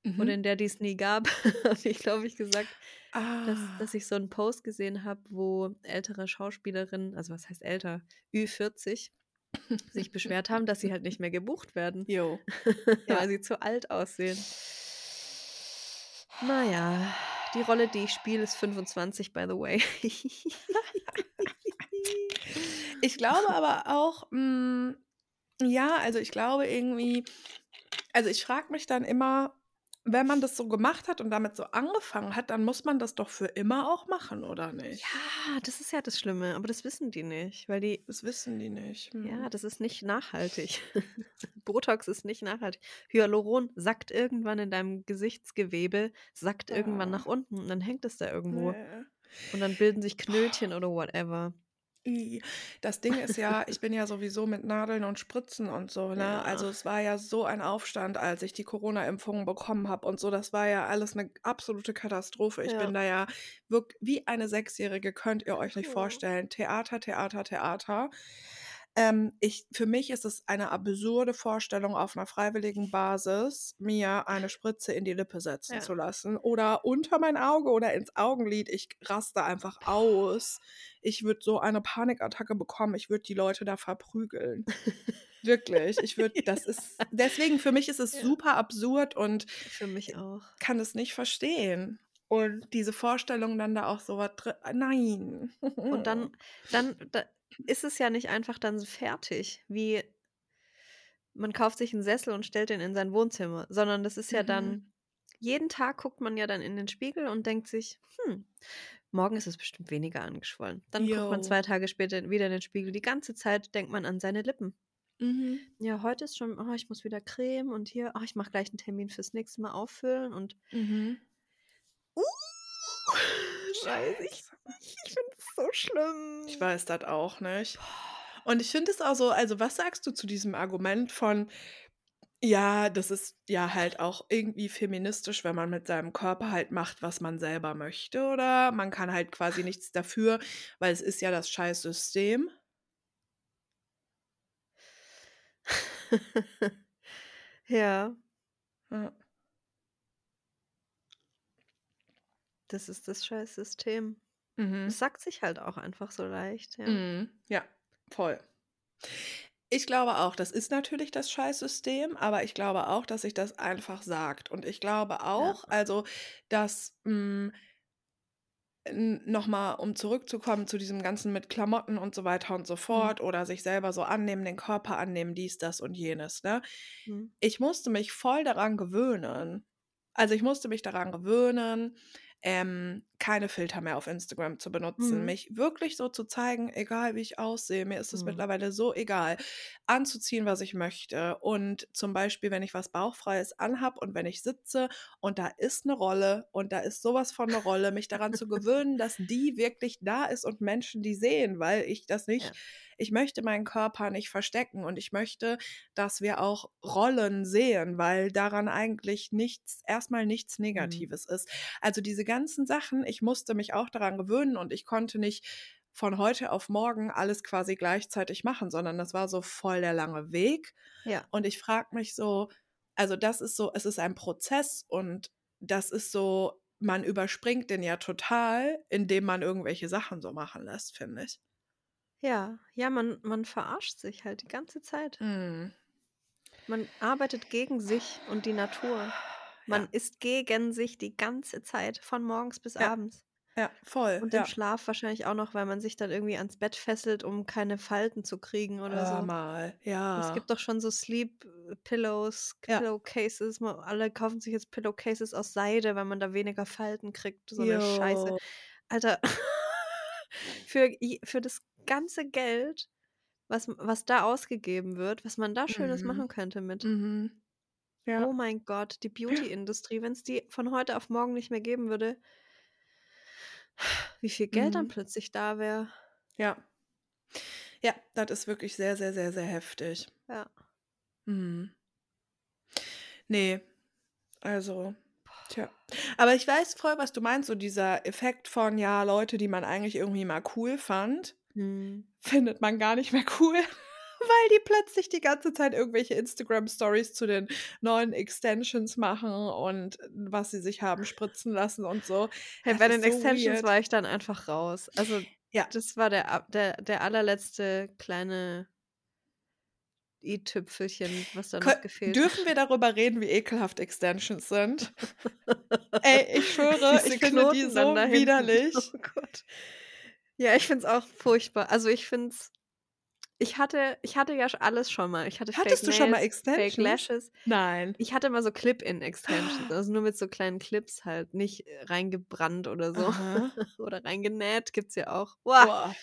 Oder Mhm. in der, die es nie gab, [LAUGHS] habe ich, glaube ich, gesagt, dass, Ah. dass ich so einen Post gesehen habe, wo ältere Schauspielerinnen, also was heißt älter, Ü40, sich beschwert haben, dass sie halt nicht [LAUGHS] mehr gebucht werden, Jo. [LAUGHS] weil Ja. sie zu alt aussehen. Naja, die Rolle, die ich spiele, ist 25, by the way. Ich glaube aber auch, hm, ja, also ich glaube irgendwie also ich frage mich dann immer, wenn man das so gemacht hat und damit so angefangen hat, dann muss man das doch für immer auch machen, oder nicht? ja, das ist ja das Schlimme, aber das wissen die nicht, weil die, Das wissen die nicht. ja, Hm. das ist nicht nachhaltig. [LAUGHS] Botox ist nicht nachhaltig. Hyaluron sackt irgendwann in deinem Gesichtsgewebe, sackt irgendwann Ah. nach unten und dann hängt es da irgendwo. Nee. Und dann bilden sich Knötchen oder whatever. I. Das Ding ist ja, ich bin ja sowieso mit Nadeln und Spritzen und so, ne? Ja. Also es war ja so ein Aufstand, als ich die Corona-Impfung bekommen habe und so. Das war ja alles eine absolute Katastrophe. Ich Ja. bin da ja wirklich wie eine Sechsjährige, könnt ihr euch nicht Ja. vorstellen. Theater, Theater, Theater. Ähm, ich, für mich ist es eine absurde Vorstellung, auf einer freiwilligen Basis mir eine Spritze in die Lippe setzen Ja. zu lassen oder unter mein Auge oder ins Augenlid. Ich raste einfach aus. Ich würde so eine Panikattacke bekommen. Ich würde die Leute da verprügeln. Wirklich. Ich würde, [LAUGHS] das ist, deswegen für mich ist es Ja. super absurd und Für mich auch. kann es nicht verstehen. Und diese Vorstellung dann da auch so was drin. Nein. Und dann, [LAUGHS] dann da ist es ja nicht einfach dann so fertig, wie man kauft sich einen Sessel und stellt den in sein Wohnzimmer, sondern das ist ja Mhm. dann, jeden Tag guckt man ja dann in den Spiegel und denkt sich, hm, morgen ist es bestimmt weniger angeschwollen. Dann guckt man zwei Tage später wieder in den Spiegel. Die ganze Zeit denkt man an seine Lippen. Mhm. Ja, heute ist schon, oh, ich muss wieder Creme und hier, oh, ich mache gleich einen Termin fürs nächste Mal auffüllen und Mhm. uh, [LAUGHS] weiß ich. Ich finde so schlimm. Ich weiß das auch nicht. Und ich finde es auch so, also was sagst du zu diesem Argument von, ja, das ist ja halt auch irgendwie feministisch, wenn man mit seinem Körper halt macht, was man selber möchte, oder man kann halt quasi nichts dafür, weil es ist ja das Scheißsystem. [LAUGHS] ja, Ja. das ist das Scheißsystem. Mhm. Es sagt sich halt auch einfach so leicht, ja. Mhm. Ja, voll. Ich glaube auch, das ist natürlich das Scheißsystem, aber ich glaube auch, dass sich das einfach sagt. Und ich glaube auch, also, dass hm, nochmal, um zurückzukommen zu diesem Ganzen mit Klamotten und so weiter und so Mhm. fort oder sich selber so annehmen, den Körper annehmen, dies, das und jenes, ne? Mhm. Ich musste mich voll daran gewöhnen. Also ich musste mich daran gewöhnen, ähm, keine Filter mehr auf Instagram zu benutzen, Mhm. mich wirklich so zu zeigen, egal wie ich aussehe, mir ist es Mhm. mittlerweile so egal, anzuziehen, was ich möchte. Und zum Beispiel, wenn ich was Bauchfreies anhab und wenn ich sitze und da ist eine Rolle und da ist sowas von eine Rolle, mich daran zu [LAUGHS] gewöhnen, dass die wirklich da ist und Menschen die sehen, weil ich das nicht, Ja. Ich möchte meinen Körper nicht verstecken und ich möchte, dass wir auch Rollen sehen, weil daran eigentlich nichts, erstmal nichts Mhm. Negatives ist. Also diese ganzen Sachen, ich musste mich auch daran gewöhnen und ich konnte nicht von heute auf morgen alles quasi gleichzeitig machen, sondern das war so voll der lange Weg. Ja. Und ich frage mich so, also das ist so, es ist ein Prozess und das ist so, man überspringt den ja total, indem man irgendwelche Sachen so machen lässt, finde ich. Ja, ja, man, man verarscht sich halt die ganze Zeit. Mm. Man arbeitet gegen sich und die Natur. Man Ja. ist gegen sich die ganze Zeit, von morgens bis Ja. abends. Ja, voll. Und ja. im Schlaf wahrscheinlich auch noch, weil man sich dann irgendwie ans Bett fesselt, um keine Falten zu kriegen oder Hör so. mal, Es ja. gibt doch schon so Sleep Pillows, Ja. Pillowcases. ma- Alle kaufen sich jetzt Pillowcases aus Seide, weil man da weniger Falten kriegt. So eine Scheiße. Alter, [LAUGHS] für, für das ganze Geld, was, was da ausgegeben wird, was man da Schönes Mhm. machen könnte mit. Mhm. Ja. Oh mein Gott, die Beauty-Industrie, wenn es die von heute auf morgen nicht mehr geben würde, wie viel Geld dann Mhm. plötzlich da wäre. Ja. Ja, das ist wirklich sehr, sehr, sehr, sehr heftig. Ja. Mhm. Nee, also, tja. Aber ich weiß voll, was du meinst, so dieser Effekt von, ja, Leute, die man eigentlich irgendwie mal cool fand, Hm. findet man gar nicht mehr cool, [LAUGHS] weil die plötzlich die ganze Zeit irgendwelche Instagram-Stories zu den neuen Extensions machen und was sie sich haben spritzen lassen und so. Hey, Das bei den so Extensions weird. war ich dann einfach raus. Also, Ja. das war der, der, der allerletzte kleine i-Tüpfelchen, was da noch gefehlt Dürfen wir darüber reden, wie ekelhaft Extensions sind? [LAUGHS] Ey, ich schwöre, Diese ich finde die Knoten dann so widerlich. [LAUGHS] Oh Gott. Ja, ich finde es auch furchtbar. Also ich finde es. Ich hatte, ich hatte ja alles schon mal. Ich hatte Hattest Fake du schon mal Nails, Fake Extensions? Lashes. Nein. Ich hatte mal so Clip-In-Extensions, [GASPS] also nur mit so kleinen Clips halt, nicht äh, reingebrannt oder so. Aha. [LAUGHS] oder reingenäht, gibt's ja auch. Boah. Boah.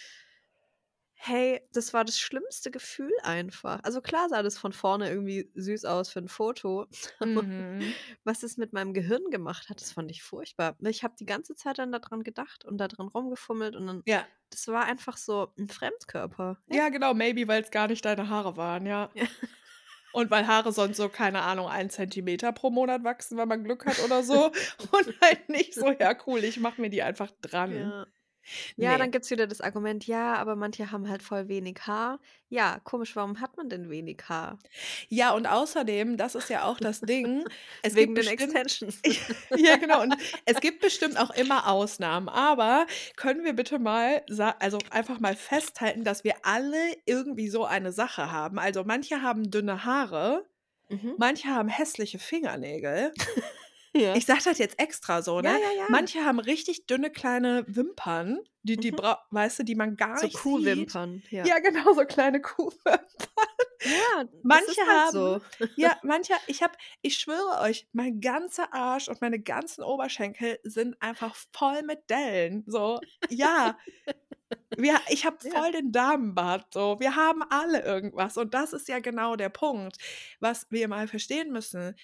Hey, das war das schlimmste Gefühl einfach. Also klar sah das von vorne irgendwie süß aus für ein Foto. [LAUGHS] Mhm. Was es mit meinem Gehirn gemacht hat, das fand ich furchtbar. Ich habe die ganze Zeit dann daran gedacht und da drin rumgefummelt und dann, Ja. das war einfach so ein Fremdkörper. Ja, genau, maybe, weil es gar nicht deine Haare waren, ja. Ja. Und weil Haare sonst so, keine Ahnung, einen Zentimeter pro Monat wachsen, wenn man Glück hat oder so. [LAUGHS] [LAUGHS] Und halt nicht so, ja, cool, ich mache mir die einfach dran. Ja. Ja, Nee. dann gibt es wieder das Argument, ja, aber manche haben halt voll wenig Haar. Ja, komisch, warum hat man denn wenig Haar? Ja, und außerdem, das ist ja auch das Ding, es Wegen gibt den bestimmt, Extensions. [LAUGHS] ja, genau. Und es gibt bestimmt auch immer Ausnahmen. Aber können wir bitte mal, sa- also einfach mal festhalten, dass wir alle irgendwie so eine Sache haben. Also manche haben dünne Haare, Mhm. manche haben hässliche Fingernägel. [LAUGHS] Ja. Ich sage das jetzt extra so, ja, ne? ja, ja. Manche haben richtig dünne kleine Wimpern, die, die Mhm. weißt du, die man gar so nicht sieht. Kuhwimpern. Ja, Ja, genau, so kleine [LAUGHS] Kuhwimpern. ja Manche halt haben, so. ja, [LAUGHS] manche, ich habe, ich schwöre euch, mein ganzer Arsch und meine ganzen Oberschenkel sind einfach voll mit Dellen. So, ja. Wir, ich habe Ja. voll den Damenbart. So, wir haben alle irgendwas. Und das ist ja genau der Punkt, was wir mal verstehen müssen.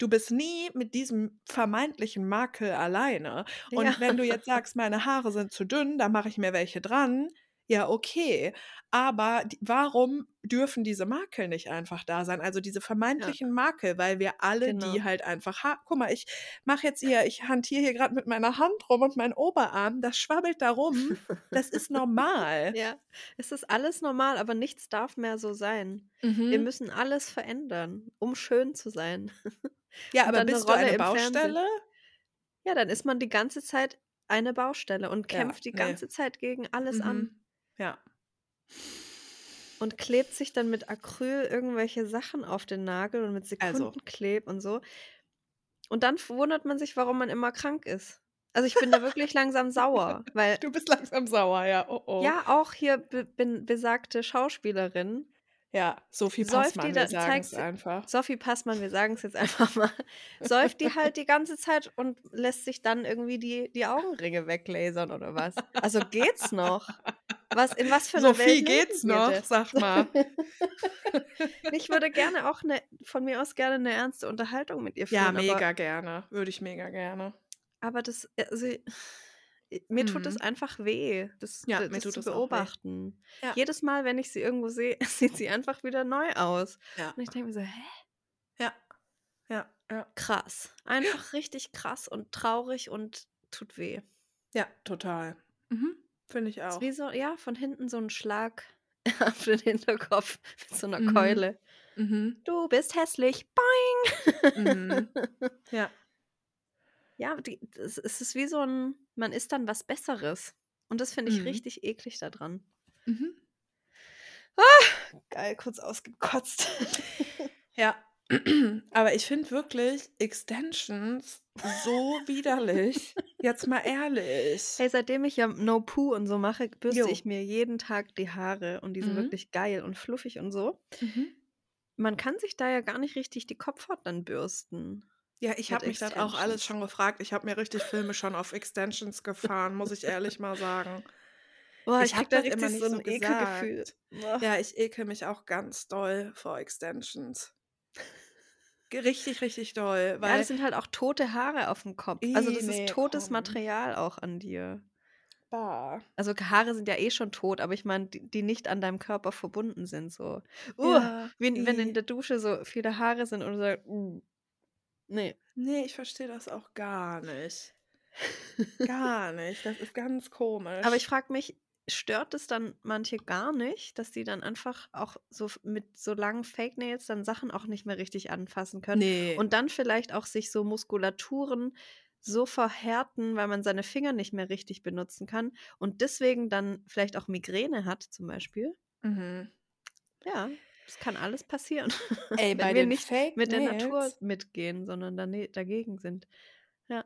Du bist nie mit diesem vermeintlichen Makel alleine. Und Ja. wenn du jetzt sagst, meine Haare sind zu dünn, dann mache ich mir welche dran. Ja, okay. Aber warum dürfen diese Makel nicht einfach da sein? Also diese vermeintlichen Makel, weil wir alle Genau. die halt einfach haben. Guck mal, ich mache jetzt hier, ich hantiere hier gerade mit meiner Hand rum und mein Oberarm, das schwabbelt da rum. Das ist [LAUGHS] normal. Ja, es ist alles normal, aber nichts darf mehr so sein. Wir Mhm. müssen alles verändern, um schön zu sein. [LAUGHS] Ja, aber dann eine bist du eine. Baustelle? Ja, dann ist man die ganze Zeit eine Baustelle und Ja, kämpft die nee. ganze Zeit gegen alles an Mhm. Ja. und klebt sich dann mit Acryl irgendwelche Sachen auf den Nagel und mit Also. Sekundenkleb und so. Und dann wundert man sich, warum man immer krank ist. Also ich bin da wirklich langsam sauer, [LAUGHS] weil Du bist langsam sauer, ja. Oh, oh. ja auch hier be bin besagte Schauspielerin Ja, Sophie Passmann, wir sagen es einfach. Sophie Passmann, wir sagen es jetzt einfach mal, säuft die halt die ganze Zeit und lässt sich dann irgendwie die, die Augenringe weglasern oder was? Also geht's noch? Was, in was für einer Sophie, Welt geht's noch? Sag mal. [LAUGHS] Ich würde gerne auch ne, von mir aus gerne eine ernste Unterhaltung mit ihr führen. Ja, aber, mega gerne. Würde ich mega gerne. aber das, also, mir tut es Mhm. einfach weh, das, Ja, das tut zu beobachten. Ja. Jedes Mal, wenn ich sie irgendwo sehe, [LAUGHS] sieht sie einfach wieder neu aus. Ja. Und ich denke mir so, hä? Ja. Ja. Ja. Krass. Einfach richtig krass und traurig und tut weh. Ja, total. Mhm. Finde ich Ist auch. wie so, ja, von hinten so ein Schlag [LAUGHS] auf den Hinterkopf mit so einer Mhm. Keule. Mhm. Du bist hässlich. Boing! Mhm. Ja. Ja, die, das, es ist wie so ein, man ist dann was Besseres. Und das finde ich Mhm. richtig eklig daran. Mhm. Geil, kurz ausgekotzt. [LAUGHS] Ja. [CLEARS THROAT] Aber ich finde wirklich Extensions so widerlich. Jetzt mal ehrlich. Hey, seitdem ich ja No Poo und so mache, bürste Jo. ich mir jeden Tag die Haare und die sind Mhm. wirklich geil und fluffig und so. Mhm. Man kann sich da ja gar nicht richtig die Kopfhaut dann bürsten. Ja, ich habe mich das auch alles schon gefragt. Ich habe mir richtig Filme schon auf Extensions gefahren, muss ich ehrlich mal sagen. Boah, Ich ich, hab krieg da das immer richtig nicht so so ein Ekelgefühl. gesagt. Boah. Ja, ich ekel mich auch ganz doll vor Extensions. Richtig, richtig doll, Ja, weil das sind halt auch tote Haare auf dem Kopf. Also das nee, ist totes komm. Material auch an dir. bah. Also Haare sind ja eh schon tot, aber ich meine, die, die nicht an deinem Körper verbunden sind. So. Uh, Ja, wenn ih. in der Dusche so viele Haare sind und du sagst, uh. Nee. Nee, ich verstehe das auch gar nicht. [LAUGHS] Gar nicht. Das ist ganz komisch. Aber ich frage mich, stört es dann manche gar nicht, dass die dann einfach auch so mit so langen Fake Nails dann Sachen auch nicht mehr richtig anfassen können? nee. Und dann vielleicht auch sich so Muskulaturen so verhärten, weil man seine Finger nicht mehr richtig benutzen kann und deswegen dann vielleicht auch Migräne hat zum Beispiel. mhm. Ja, das kann alles passieren. [LAUGHS] Ey, wenn bei wir den nicht Fake mit der Natur Nails- mitgehen, sondern dagegen sind.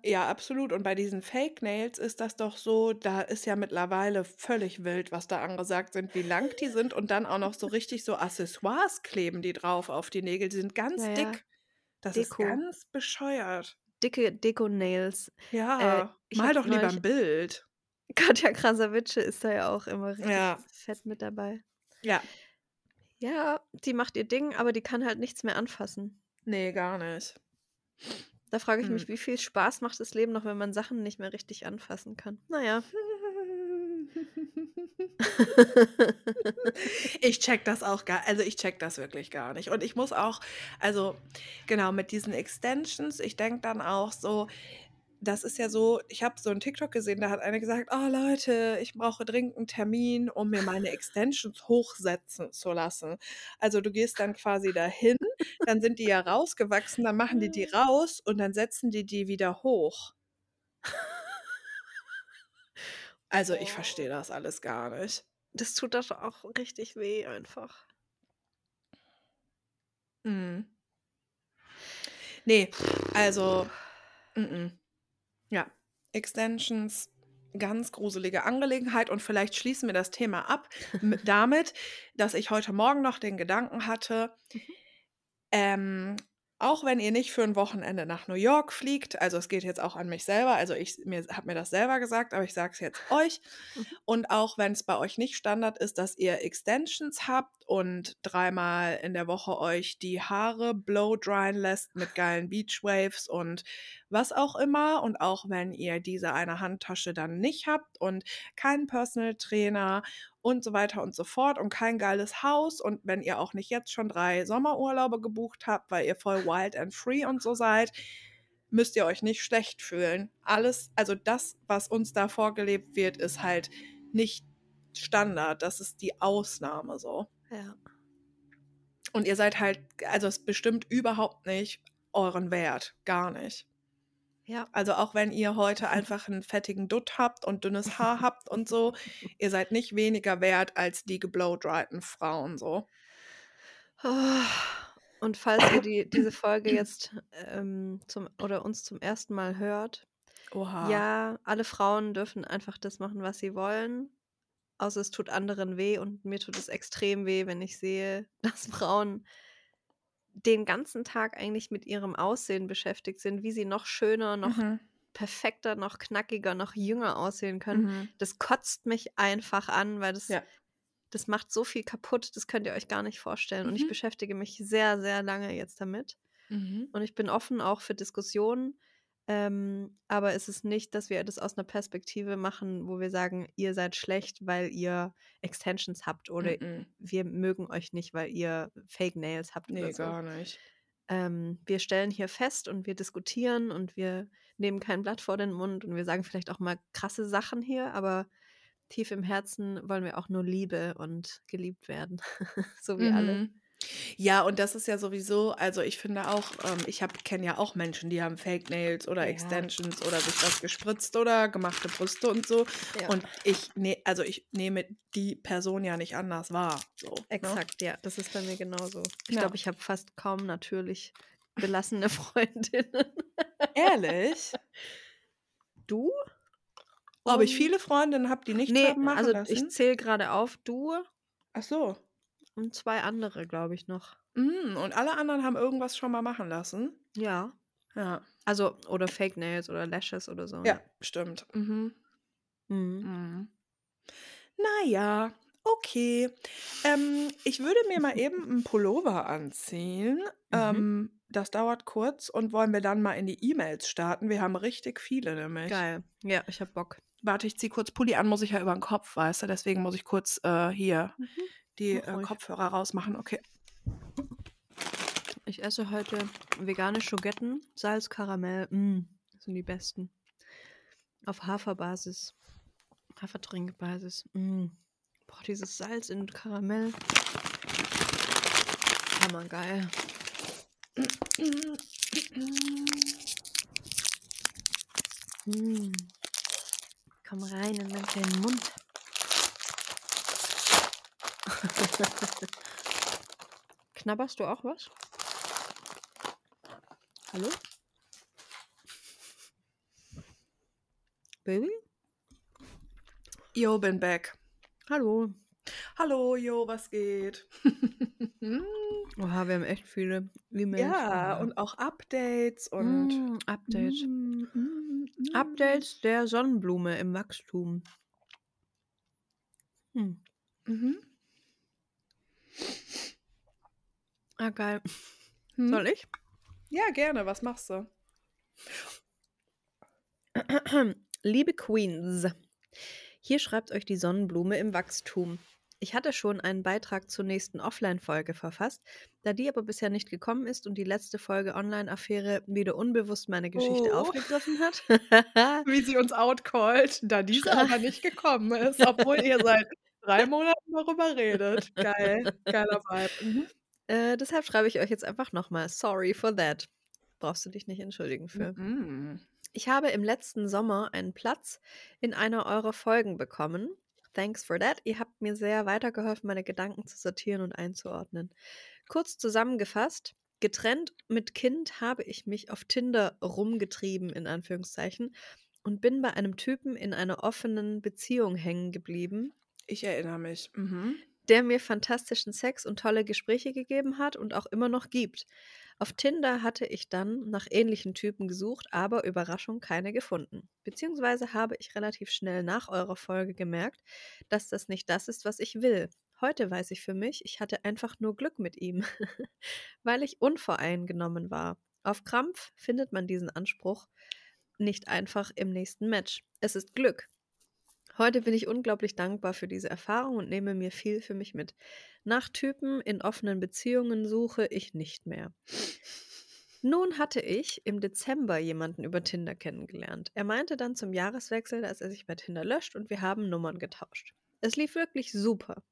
Ja, absolut. Und bei diesen Fake Nails ist das doch so, da ist ja mittlerweile völlig wild, was da angesagt sind, wie lang die sind und dann auch noch so [LAUGHS] richtig so Accessoires kleben die drauf auf die Nägel. Die sind ganz Ja, ja. dick. Das Deko. ist ganz bescheuert. Dicke Deko-Nails. Ja, Äh, mal doch lieber ein Bild. Katja Krasavice ist da ja auch immer richtig Ja. fett mit dabei. Ja. Ja, die macht ihr Ding, aber die kann halt nichts mehr anfassen. Nee, gar nicht. Da frage ich Hm. mich, wie viel Spaß macht das Leben noch, wenn man Sachen nicht mehr richtig anfassen kann. Naja. [LAUGHS] Ich check das auch gar also, ich check das wirklich gar nicht. Und ich muss auch also, genau, mit diesen Extensions, ich denke dann auch so, das ist ja so ich habe so 'n TikTok gesehen, da hat eine gesagt: „Oh Leute, ich brauche dringend 'n Termin, um mir meine Extensions hochsetzen zu lassen.“ Also, du gehst dann quasi dahin, dann sind die ja rausgewachsen, dann machen die die raus und dann setzen die die wieder hoch. Also, ich verstehe das alles gar nicht. Das tut doch auch richtig weh einfach. Mhm. Ne, also, mm-mm. Ja, Extensions, ganz gruselige Angelegenheit und vielleicht schließen wir das Thema ab damit, dass ich heute Morgen noch den Gedanken hatte, [LAUGHS] Mhm. ähm, auch wenn ihr nicht für 'n Wochenende nach New York fliegt also, es geht jetzt auch an mich selber, also, ich mir habe mir das selber gesagt, aber ich sage es jetzt euch. [LAUGHS] Und auch wenn's bei euch nicht Standard ist, dass ihr Extensions habt und dreimal in der Woche euch die Haare blow-dryen lässt mit geilen Beach-Waves und was auch immer. Und auch wenn ihr diese eine Handtasche dann nicht habt und keinen Personal Trainer und so weiter und so fort und kein geiles Haus und wenn ihr auch nicht jetzt schon 3 Sommerurlaube gebucht habt, weil ihr voll wild and free und so seid, müsst ihr euch nicht schlecht fühlen. Alles also, das, was uns da vorgelebt wird, ist halt nicht Standard. Das ist die Ausnahme so. Ja. Und ihr seid halt also, es bestimmt überhaupt nicht euren Wert, gar nicht. Ja. Also, auch wenn ihr heute einfach 'n fettigen Dutt habt und dünnes Haar [LAUGHS] habt und so, ihr seid nicht weniger wert als die geblowdryten Frauen so. [SIGHS] Und falls ihr die diese Folge jetzt, ähm, zum oder uns zum ersten Mal hört, Oha. ja, alle Frauen dürfen einfach das machen, was sie wollen, außer es tut anderen weh und mir tut es extrem weh, wenn ich sehe, [LAUGHS] dass Frauen den ganzen Tag eigentlich mit ihrem Aussehen beschäftigt sind, wie sie noch schöner, noch Mhm. perfekter, noch knackiger, noch jünger aussehen können. Mhm. Das kotzt mich einfach an, weil das Ja. das macht so viel kaputt, das könnt ihr euch gar nicht vorstellen. Und ich Mhm. beschäftige mich sehr, sehr lange jetzt damit. Mhm. Und ich bin offen auch für Diskussionen, ähm, aber es ist nicht, dass wir das aus 'ner Perspektive machen, wo wir sagen: „Ihr seid schlecht, weil ihr Extensions habt“ oder Mm-mm. „Wir mögen euch nicht, weil ihr Fake Nails habt“ oder Ne, so. gar nicht. Ähm, wir stellen hier fest und wir diskutieren und wir nehmen kein Blatt vor den Mund und wir sagen vielleicht auch mal krasse Sachen hier, aber tief im Herzen wollen wir auch nur Liebe und geliebt werden, [LAUGHS] so wie alle. Ja, und das ist ja sowieso also, ich finde auch, ähm, ich kenne ja auch Menschen, die haben Fake Nails oder Ja. Extensions oder sich was gespritzt oder gemachte Brüste und so. Ja. Und ich ne also, ich nehme die Person ja nicht anders wahr, so, ne? Exakt, ja, das ist bei mir genauso. Ich Ja. glaube, ich habe fast kaum natürlich belassene [LAUGHS] Freundinnen. Ehrlich? Du? Ob ich Und viele Freundinnen habe, die nichts Ne, haben machen also lassen? ich zähle grade auf, du Ach so. Und 2 andere, glaube ich noch. Hm, und alle anderen haben irgendwas schon mal machen lassen? Ja. Ja. Also oder Fake Nails oder Lashes oder so, Ja, ne? stimmt. Mhm. Mhm. Mhm. Na ja, okay. Ähm, ich würde mir mal eben [LAUGHS] 'n Pullover anziehen. Mhm. Ähm, das dauert kurz und wollen wir dann mal in die E-Mails starten? Wir haben richtig viele nämlich. Geil. Ja, ich habe Bock. Warte, ich ziehe kurz Pulli an, muss ich ja über 'n Kopf, weißt du? Deswegen muss ich kurz, äh, hier Mhm. Die, äh. Kopfhörer rausmachen. Okay. Ich esse heute vegane Schogetten, Salz, Karamell. Hm, das sind die besten. Auf Haferbasis. Hafertrinkbasis. Hm. Boah, dieses Salz in Karamell. Hammergeil. Hm. Komm rein in meinen kleinen Mund. Knabberst du auch was? Hallo? Baby? Jo, bin back. Hallo. Hallo, jo, was geht? [LAUGHS] Oha, wir haben echt viele E-Mails. Ja, und auch Updates und Mm, Update. Mm, mm, Updates der Sonnenblume im Wachstum. Hm. Mhm. Ah, geil. Hm? Soll ich? Ja, gerne. Was machst du? Liebe Queens, hier schreibt euch die Sonnenblume im Wachstum. Ich hatte schon einen Beitrag zur nächsten Offline-Folge verfasst, da die aber bisher nicht gekommen ist und die letzte Folge Online-Affäre wieder unbewusst meine Geschichte Oh. aufgegriffen hat. [LAUGHS] Wie sie uns outcallt, da diese aber nicht gekommen ist, obwohl ihr seit drei Monaten darüber redet. Geil. Geiler Vibe. Mhm. äh, deshalb schreibe ich euch jetzt einfach nochmal. Sorry for that. Brauchst du dich nicht entschuldigen für. Mhm. Ich habe im letzten Sommer einen Platz in einer eurer Folgen bekommen. Thanks for that. Ihr habt mir sehr weitergeholfen, meine Gedanken zu sortieren und einzuordnen. Kurz zusammengefasst, getrennt mit Kind habe ich mich auf Tinder rumgetrieben, in Anführungszeichen, und bin bei einem Typen in einer offenen Beziehung hängen geblieben, Ich erinnere mich. Mhm. der mir fantastischen Sex und tolle Gespräche gegeben hat und auch immer noch gibt. Auf Tinder hatte ich dann nach ähnlichen Typen gesucht, aber Überraschung keine gefunden. Beziehungsweise habe ich relativ schnell nach eurer Folge gemerkt, dass das nicht das ist, was ich will. Heute weiß ich für mich, ich hatte einfach nur Glück mit ihm, [LAUGHS] weil ich unvoreingenommen war. Auf Krampf findet man diesen Anspruch nicht einfach im nächsten Match. Es ist Glück. Heute bin ich unglaublich dankbar für diese Erfahrung und nehme mir viel für mich mit. Nach Typen in offenen Beziehungen suche ich nicht mehr. Nun hatte ich im Dezember jemanden über Tinder kennengelernt. Er meinte dann zum Jahreswechsel, dass er sich bei Tinder löscht und wir haben Nummern getauscht. Es lief wirklich super.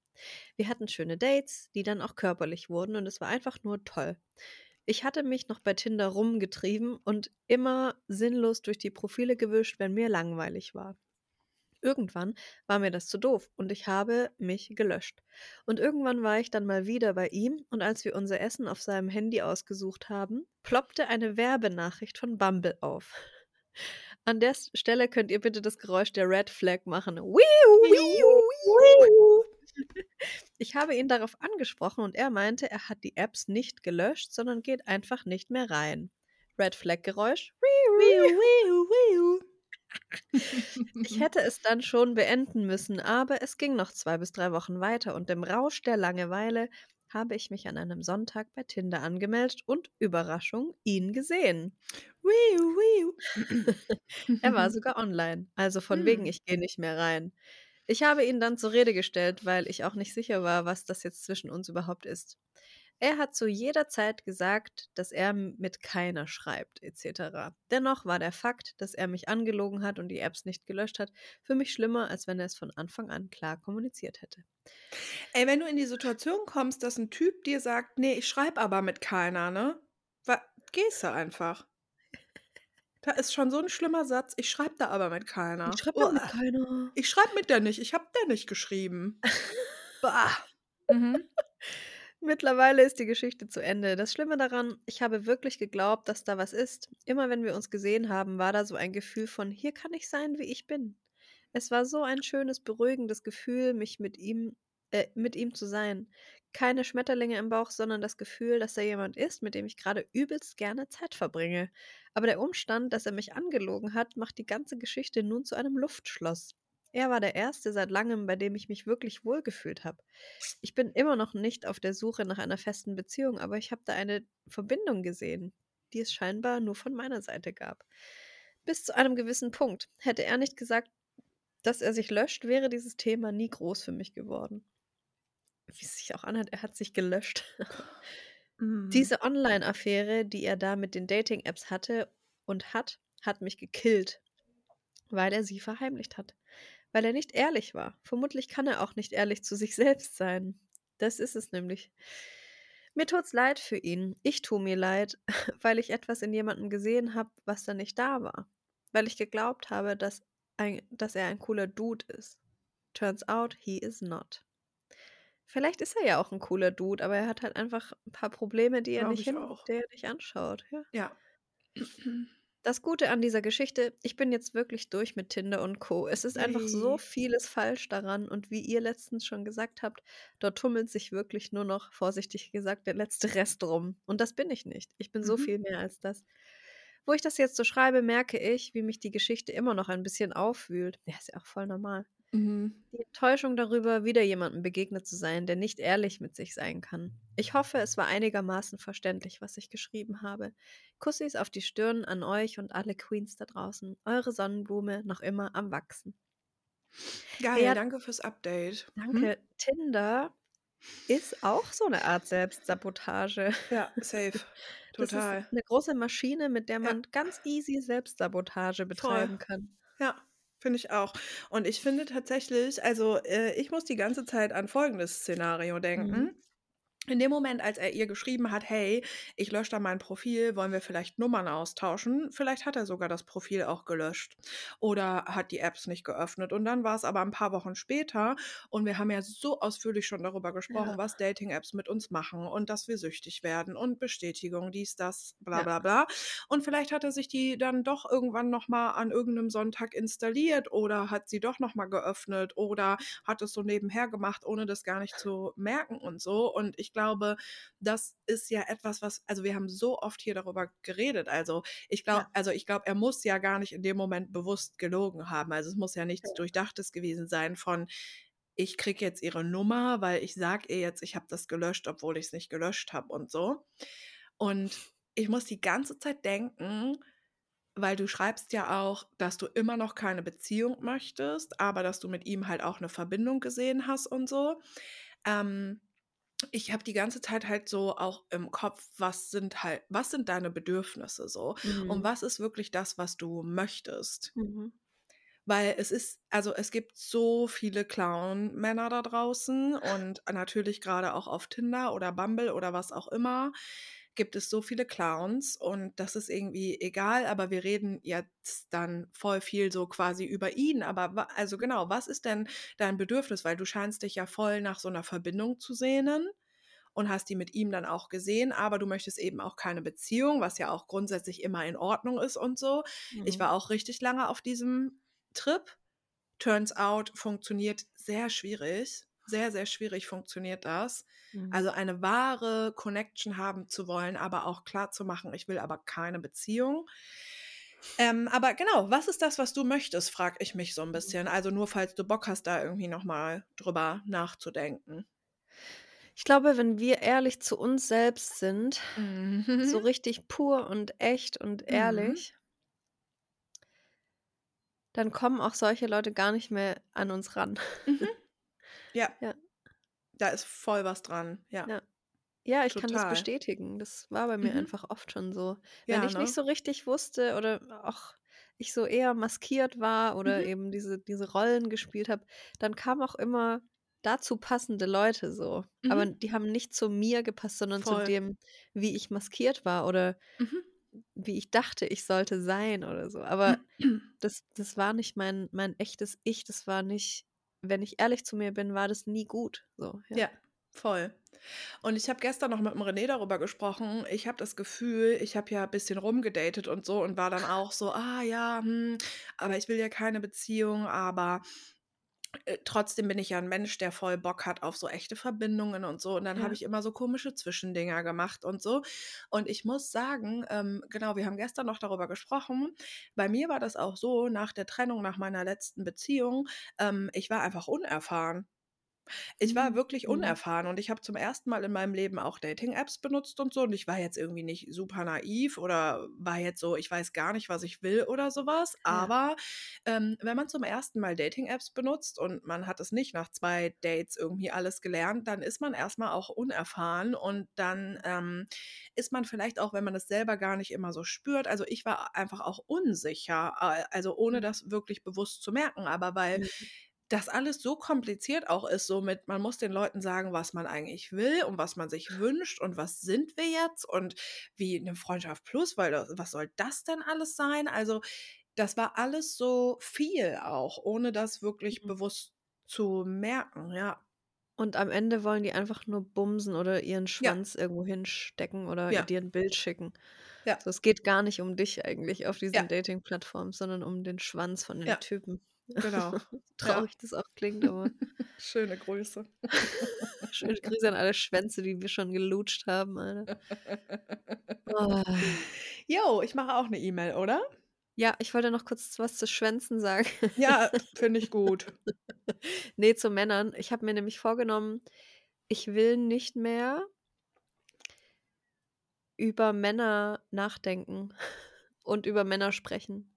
Wir hatten schöne Dates, die dann auch körperlich wurden und es war einfach nur toll. Ich hatte mich noch bei Tinder rumgetrieben und immer sinnlos durch die Profile gewischt, wenn mir langweilig war. Irgendwann war mir das zu doof und ich habe mich gelöscht. Und irgendwann war ich dann mal wieder bei ihm und als wir unser Essen auf seinem Handy ausgesucht haben, ploppte eine Werbenachricht von Bumble auf. An der Stelle könnt ihr bitte das Geräusch der Red Flag machen. [LAUGHS] Ich habe ihn darauf angesprochen und er meinte, er hat die Apps nicht gelöscht, sondern geht einfach nicht mehr rein. Red Flag Geräusch. Ich hätte es dann schon beenden müssen, aber es ging noch zwei bis drei Wochen weiter und im Rausch der Langeweile habe ich mich an einem Sonntag bei Tinder angemeldet und Überraschung ihn gesehen. Er war [LAUGHS] sogar online, also von wegen, Hm. ich gehe nicht mehr rein. Ich habe ihn dann zur Rede gestellt, weil ich auch nicht sicher war, was das jetzt zwischen uns überhaupt ist. Er hat zu jeder Zeit gesagt, dass er mit keiner schreibt, etc. Dennoch war der Fakt, dass er mich angelogen hat und die Apps nicht gelöscht hat, für mich schlimmer, als wenn er es von Anfang an klar kommuniziert hätte. Ey, wenn du in die Situation kommst, dass ein Typ dir sagt, nee, ich schreibe aber mit keiner, ne? Gehst du einfach. Da ist schon so ein schlimmer Satz, ich schreibe da aber mit keiner. Uah. keiner. Ich schreibe mit der nicht, ich habe der nicht geschrieben. [LAUGHS] bah. Mhm. Mittlerweile ist die Geschichte zu Ende. Das Schlimme daran, ich habe wirklich geglaubt, dass da was ist. Immer wenn wir uns gesehen haben, war da so ein Gefühl von, hier kann ich sein, wie ich bin. Es war so ein schönes, beruhigendes Gefühl, mich mit ihm, äh, mit ihm zu sein. Keine Schmetterlinge im Bauch, sondern das Gefühl, dass er jemand ist, mit dem ich gerade übelst gerne Zeit verbringe. Aber der Umstand, dass er mich angelogen hat, macht die ganze Geschichte nun zu einem Luftschloss. Er war der Erste seit langem, bei dem ich mich wirklich wohlgefühlt habe. Ich bin immer noch nicht auf der Suche nach einer festen Beziehung, aber ich habe da eine Verbindung gesehen, die es scheinbar nur von meiner Seite gab. Bis zu einem gewissen Punkt. Hätte er nicht gesagt, dass er sich löscht, wäre dieses Thema nie groß für mich geworden. Wie es sich auch anhört, er hat sich gelöscht. [LAUGHS] Mhm. Diese Online-Affäre, die er da mit den Dating-Apps hatte und hat, hat mich gekillt, weil er sie verheimlicht hat. Weil er nicht ehrlich war. Vermutlich kann er auch nicht ehrlich zu sich [LAUGHS] selbst sein. Das ist es nämlich. Mir tut's leid für ihn. Ich tue mir leid, [LAUGHS] weil ich etwas in jemandem gesehen habe, was da nicht da war. Weil ich geglaubt habe, dass, ein, dass er ein cooler Dude ist. Turns out, he is not. Vielleicht ist er ja auch ein cooler Dude, aber er hat halt einfach ein paar Probleme, die er nicht ich hin, auch. der er nicht anschaut. Ja. Ja. [CLEARS THROAT] Das Gute an dieser Geschichte, ich bin jetzt wirklich durch mit Tinder und Co. Es ist einfach so Ui. vieles falsch daran und wie ihr letztens schon gesagt habt, dort tummelt sich wirklich nur noch, vorsichtig gesagt, der letzte Rest rum. Und das bin ich nicht. Ich bin so Mhm. viel mehr als das. Wo ich das jetzt so schreibe, merke ich, wie mich die Geschichte immer noch ein bisschen aufwühlt. Ja, ist ja auch voll normal. Mhm. Die Enttäuschung darüber, wieder jemandem begegnet zu sein, der nicht ehrlich mit sich sein kann. Ich hoffe, es war einigermaßen verständlich, was ich geschrieben habe. Kussis auf die Stirn an euch und alle Queens da draußen. Eure Sonnenblume noch immer am Wachsen. Geil, Ja. danke fürs Update. Danke. Tinder ist auch so eine Art Selbstsabotage. Ja, [LAUGHS] safe. Das Total. ist eine große Maschine, mit der Ja. man ganz easy Selbstsabotage betreiben kann. Ja, finde ich auch. Und ich finde tatsächlich, also äh, ich muss die ganze Zeit an folgendes Szenario denken. Mhm. In dem Moment, als er ihr geschrieben hat, hey, ich lösche da mein Profil, wollen wir vielleicht Nummern austauschen? Vielleicht hat er sogar das Profil auch gelöscht oder hat die Apps nicht geöffnet. Und dann war es aber ein paar Wochen später und wir haben ja so ausführlich schon darüber gesprochen, Ja. was Dating-Apps mit uns machen und dass wir süchtig werden und Bestätigung, dies, das, bla Ja. bla bla. Und vielleicht hat er sich die dann doch irgendwann nochmal an irgendeinem Sonntag installiert oder hat sie doch nochmal geöffnet oder hat es so nebenher gemacht, ohne das gar nicht zu merken und so. Und ich glaube, das ist ja etwas, was, also wir haben so oft hier darüber geredet. Also ich glaube, Ja. also ich glaube, er muss ja gar nicht in dem Moment bewusst gelogen haben. Also es muss ja nichts Ja. Durchdachtes gewesen sein von, ich kriege jetzt ihre Nummer, weil ich sage ihr jetzt, ich habe das gelöscht, obwohl ich es nicht gelöscht habe und so. Und ich muss die ganze Zeit denken, weil du schreibst ja auch, dass du immer noch keine Beziehung möchtest, aber dass du mit ihm halt auch eine Verbindung gesehen hast und so. Ähm, ich habe die ganze Zeit halt so auch im Kopf, was sind halt, was sind deine Bedürfnisse so? Und Mhm. was ist wirklich das, was du möchtest? Mhm. Weil es ist, also es gibt so viele Clown-Männer da draußen und natürlich gerade auch auf Tinder oder Bumble oder was auch immer gibt es so viele Clowns und das ist irgendwie egal, aber wir reden jetzt dann voll viel so quasi über ihn. Aber also genau, was ist denn dein Bedürfnis? Weil du scheinst dich ja voll nach so einer Verbindung zu sehnen und hast die mit ihm dann auch gesehen, aber du möchtest eben auch keine Beziehung, was ja auch grundsätzlich immer in Ordnung ist und so. Ich Mhm. war auch richtig lange auf diesem Trip. Turns out funktioniert sehr schwierig. Sehr, sehr schwierig funktioniert das. Mhm. Also eine wahre Connection haben zu wollen, aber auch klar zu machen, ich will aber keine Beziehung. Ähm, aber genau, was ist das, was du möchtest, frage ich mich so ein bisschen. Also nur falls du Bock hast, da irgendwie nochmal drüber nachzudenken. Ich glaube, wenn wir ehrlich zu uns selbst sind, so Mhm. richtig pur und echt und Mhm. ehrlich, dann kommen auch solche Leute gar nicht mehr an uns ran. Mhm. Ja. Ja. Da ist voll was dran. Ja. Ja. Ja, ich kann das Total. bestätigen. Das war bei mir Mhm. einfach oft schon so. Wenn Ja, ich ne? nicht so richtig wusste oder auch ich so eher maskiert war oder Mhm. eben diese, diese Rollen gespielt habe, dann kamen auch immer dazu passende Leute so. Aber Mhm. die haben nicht zu mir gepasst, sondern zu Voll. dem, wie ich maskiert war oder Mhm. wie ich dachte, ich sollte sein oder so. Aber [CLEARS THROAT] das, das war nicht mein, mein echtes Ich. Das war nicht, wenn ich ehrlich zu mir bin, war das nie gut. So, ja. Ja, voll. Und ich habe gestern noch mit dem René darüber gesprochen. Ich habe das Gefühl, ich habe ja ein bisschen rumgedatet und so und war dann auch so, ah ja, hm, aber ich will ja keine Beziehung, aber trotzdem bin ich ja ein Mensch, der voll Bock hat auf so echte Verbindungen und so. Und dann Ja. habe ich immer so komische Zwischendinger gemacht und so. Und ich muss sagen, ähm, genau, wir haben gestern noch darüber gesprochen. Bei mir war das auch so, nach der Trennung, nach meiner letzten Beziehung, ähm, ich war einfach unerfahren. Ich war Mhm. wirklich Mhm. unerfahren und ich habe zum ersten Mal in meinem Leben auch Dating-Apps benutzt und so. Und ich war jetzt irgendwie nicht super naiv oder war jetzt so, ich weiß gar nicht, was ich will oder sowas. Ja. Aber ähm, wenn man zum ersten Mal Dating-Apps benutzt und man hat es nicht nach zwei Dates irgendwie alles gelernt, dann ist man erstmal auch unerfahren und dann ähm, ist man vielleicht auch, wenn man es selber gar nicht immer so spürt. Also ich war einfach auch unsicher, äh, also ohne Mhm. das wirklich bewusst zu merken, aber weil Mhm. Das alles so kompliziert auch ist, so mit, man muss den Leuten sagen, was man eigentlich will und was man sich wünscht und was sind wir jetzt und wie eine Freundschaft plus, weil was soll das denn alles sein? Also das war alles so viel auch, ohne das wirklich Mhm. bewusst zu merken, ja. Und am Ende wollen die einfach nur bumsen oder ihren Ja, Schwanz irgendwo hinstecken oder ja, dir ein Bild schicken. ja, So, es geht gar nicht um dich eigentlich auf ja, diesen Dating-Plattformen, sondern um den Schwanz von den ja, Typen. Genau. So [LAUGHS] Ja. traurig das auch klingt, aber [LAUGHS] Schöne Grüße. [LAUGHS] Schöne Grüße an alle Schwänze, die wir schon gelutscht haben, Alter. Oh. Jo, ich mache auch eine E-Mail, oder? Ja, ich wollte noch kurz was zu Schwänzen sagen. Ja, finde ich gut. nee, zu Männern. Ich habe mir nämlich vorgenommen, ich will nicht mehr über Männer nachdenken und über Männer sprechen.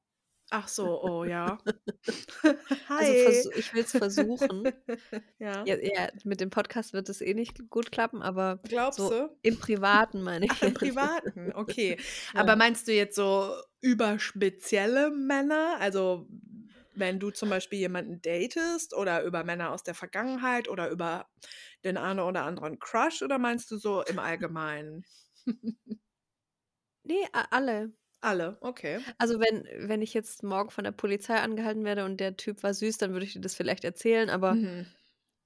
Ach so, oh ja. [LAUGHS] Also Hi. versu ich will es versuchen. [LAUGHS] ja. Ja, ja, mit dem Podcast wird es eh nicht gut klappen, aber Glaubst so du? im Privaten meine [LAUGHS] ich. Ach, im Privaten, okay. Ja. Aber meinst du jetzt so über spezielle Männer? Also wenn du zum Beispiel jemanden datest oder über Männer aus der Vergangenheit oder über den einen oder anderen Crush oder meinst du so im Allgemeinen? Nee, alle. Alle, okay. Also wenn wenn ich jetzt morgen von der Polizei angehalten werde und der Typ war süß, dann würde ich dir das vielleicht erzählen, aber Mhm.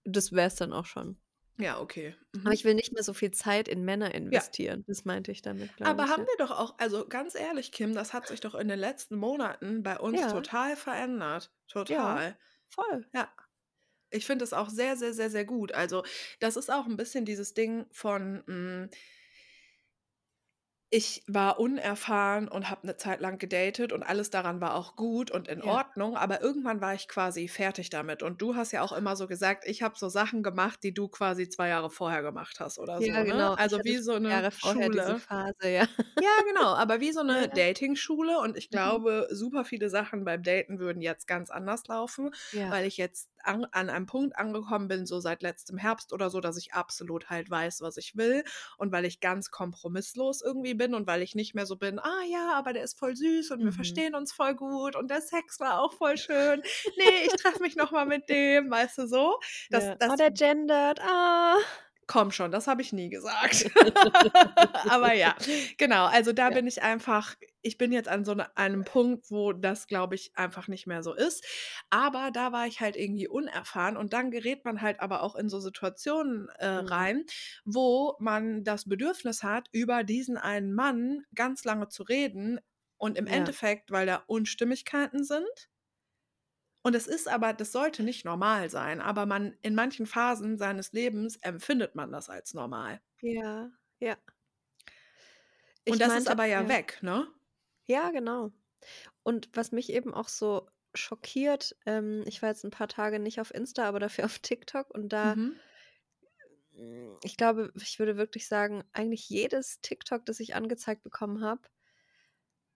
das wäre es dann auch schon. Ja, okay. Aber Mhm. ich will nicht mehr so viel Zeit in Männer investieren. Das meinte ich damit, Aber ich, haben ja. wir doch auch, also ganz ehrlich, Kim, das hat sich doch in den letzten Monaten bei uns Ja. total verändert. Ja, Total. voll. Ja. Ich finde es auch sehr, sehr, sehr, sehr gut. Also, das ist auch ein bisschen dieses Ding von, hm ich war unerfahren und habe eine Zeit lang gedatet und alles daran war auch gut und in Ja. Ordnung, aber irgendwann war ich quasi fertig damit. Und du hast ja auch immer so gesagt, ich habe so Sachen gemacht, die du quasi 2 Jahre vorher gemacht hast oder so, Ja, ne? genau. Ich Also, wie 5 so 'ne Jahre Schule. Phase, ja. Ja, genau, aber wie so 'ne [LAUGHS] Ja. Datingschule und ich Mhm. glaube, super viele Sachen beim Daten würden jetzt ganz anders laufen, weil ich jetzt an an einem Punkt angekommen bin, so seit letztem Herbst oder so, dass ich absolut halt weiß, was ich will und weil ich ganz kompromisslos irgendwie bin und weil ich nicht mehr so bin: „Ah ja, aber der ist voll süß und wir Mhm. verstehen uns voll gut und der Sex war auch voll schön. Ne, ich treffe mich noch mal mit dem“, weißt du so? Das Ja. das Oh, der gendert. Ah. Komm schon, das habe ich nie gesagt. [LAUGHS] Aber ja, genau. Also, da Ja. bin ich einfach ich bin jetzt an so 'ne einem Punkt, wo das, glaube ich, einfach nicht mehr so ist. Aber da war ich halt irgendwie unerfahren und dann gerät man halt aber auch in so Situationen, äh, Mhm. rein, wo man das Bedürfnis hat, über diesen einen Mann ganz lange zu reden und im Ja. Endeffekt, weil da Unstimmigkeiten sind und es ist aber das sollte nicht normal sein, aber man in manchen Phasen seines Lebens empfindet man das als normal. Ja, ja. Und Ich das ist meinte aber ja ja. weg, ne? Ja, genau. Und was mich eben auch so schockiert, ähm, ich war jetzt 'n paar Tage nicht auf Insta, aber dafür [LAUGHS] auf TikTok und da Mhm. hm, ich glaube, ich würde wirklich sagen, eigentlich jedes TikTok, das ich angezeigt bekommen habe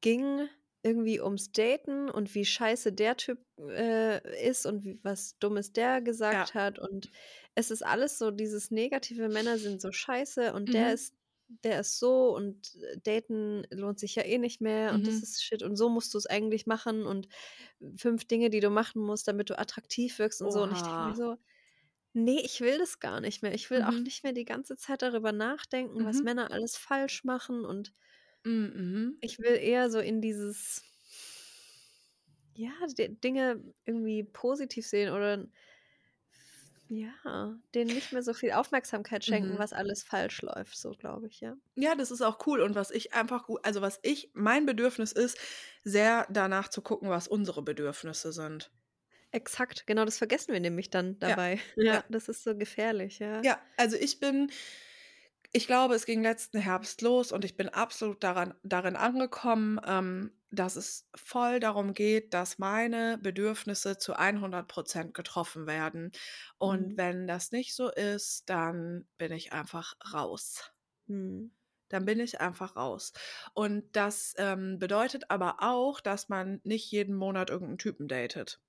ging irgendwie ums Daten und wie scheiße der Typ, äh, ist und wie was Dummes der Ja. gesagt hat. Und es ist alles so dieses negative Männer sind so scheiße und der Mhm. ist der ist so und, äh, daten lohnt sich ja eh nicht mehr und das Mhm. ist Shit und so musst du's eigentlich machen und 5 Dinge, die du machen musst, damit du attraktiv wirkst und so. Und ich denke mir Oha. so: „Ne, ich will das gar nicht mehr. Ich will auch Mhm. nicht mehr die ganze Zeit darüber nachdenken, was Mhm. Männer alles falsch machen und“ Hm, mhm. ich will eher so in dieses ja, D Dinge irgendwie positiv sehen oder ja, denen nicht mehr so viel Aufmerksamkeit schenken, Mhm. was alles falsch läuft, so glaube ich, ja. Ja, das ist auch cool und was ich einfach gu also, was ich mein Bedürfnis ist, sehr danach zu gucken, was unsere Bedürfnisse sind. Exakt, genau, das vergessen wir nämlich dann Ja, dabei. ja. Ja, das ist so gefährlich, ja. Ja, also, ich bin ich glaube, es ging letzten Herbst los und ich bin absolut daran darin angekommen, ähm, dass es voll darum geht, dass meine Bedürfnisse zu 100% getroffen werden. Und Mhm. wenn das nicht so ist, dann bin ich einfach raus. Mhm. Dann bin ich einfach raus. Und das, ähm, bedeutet aber auch, dass man nicht jeden Monat irgend 'n Typen datet.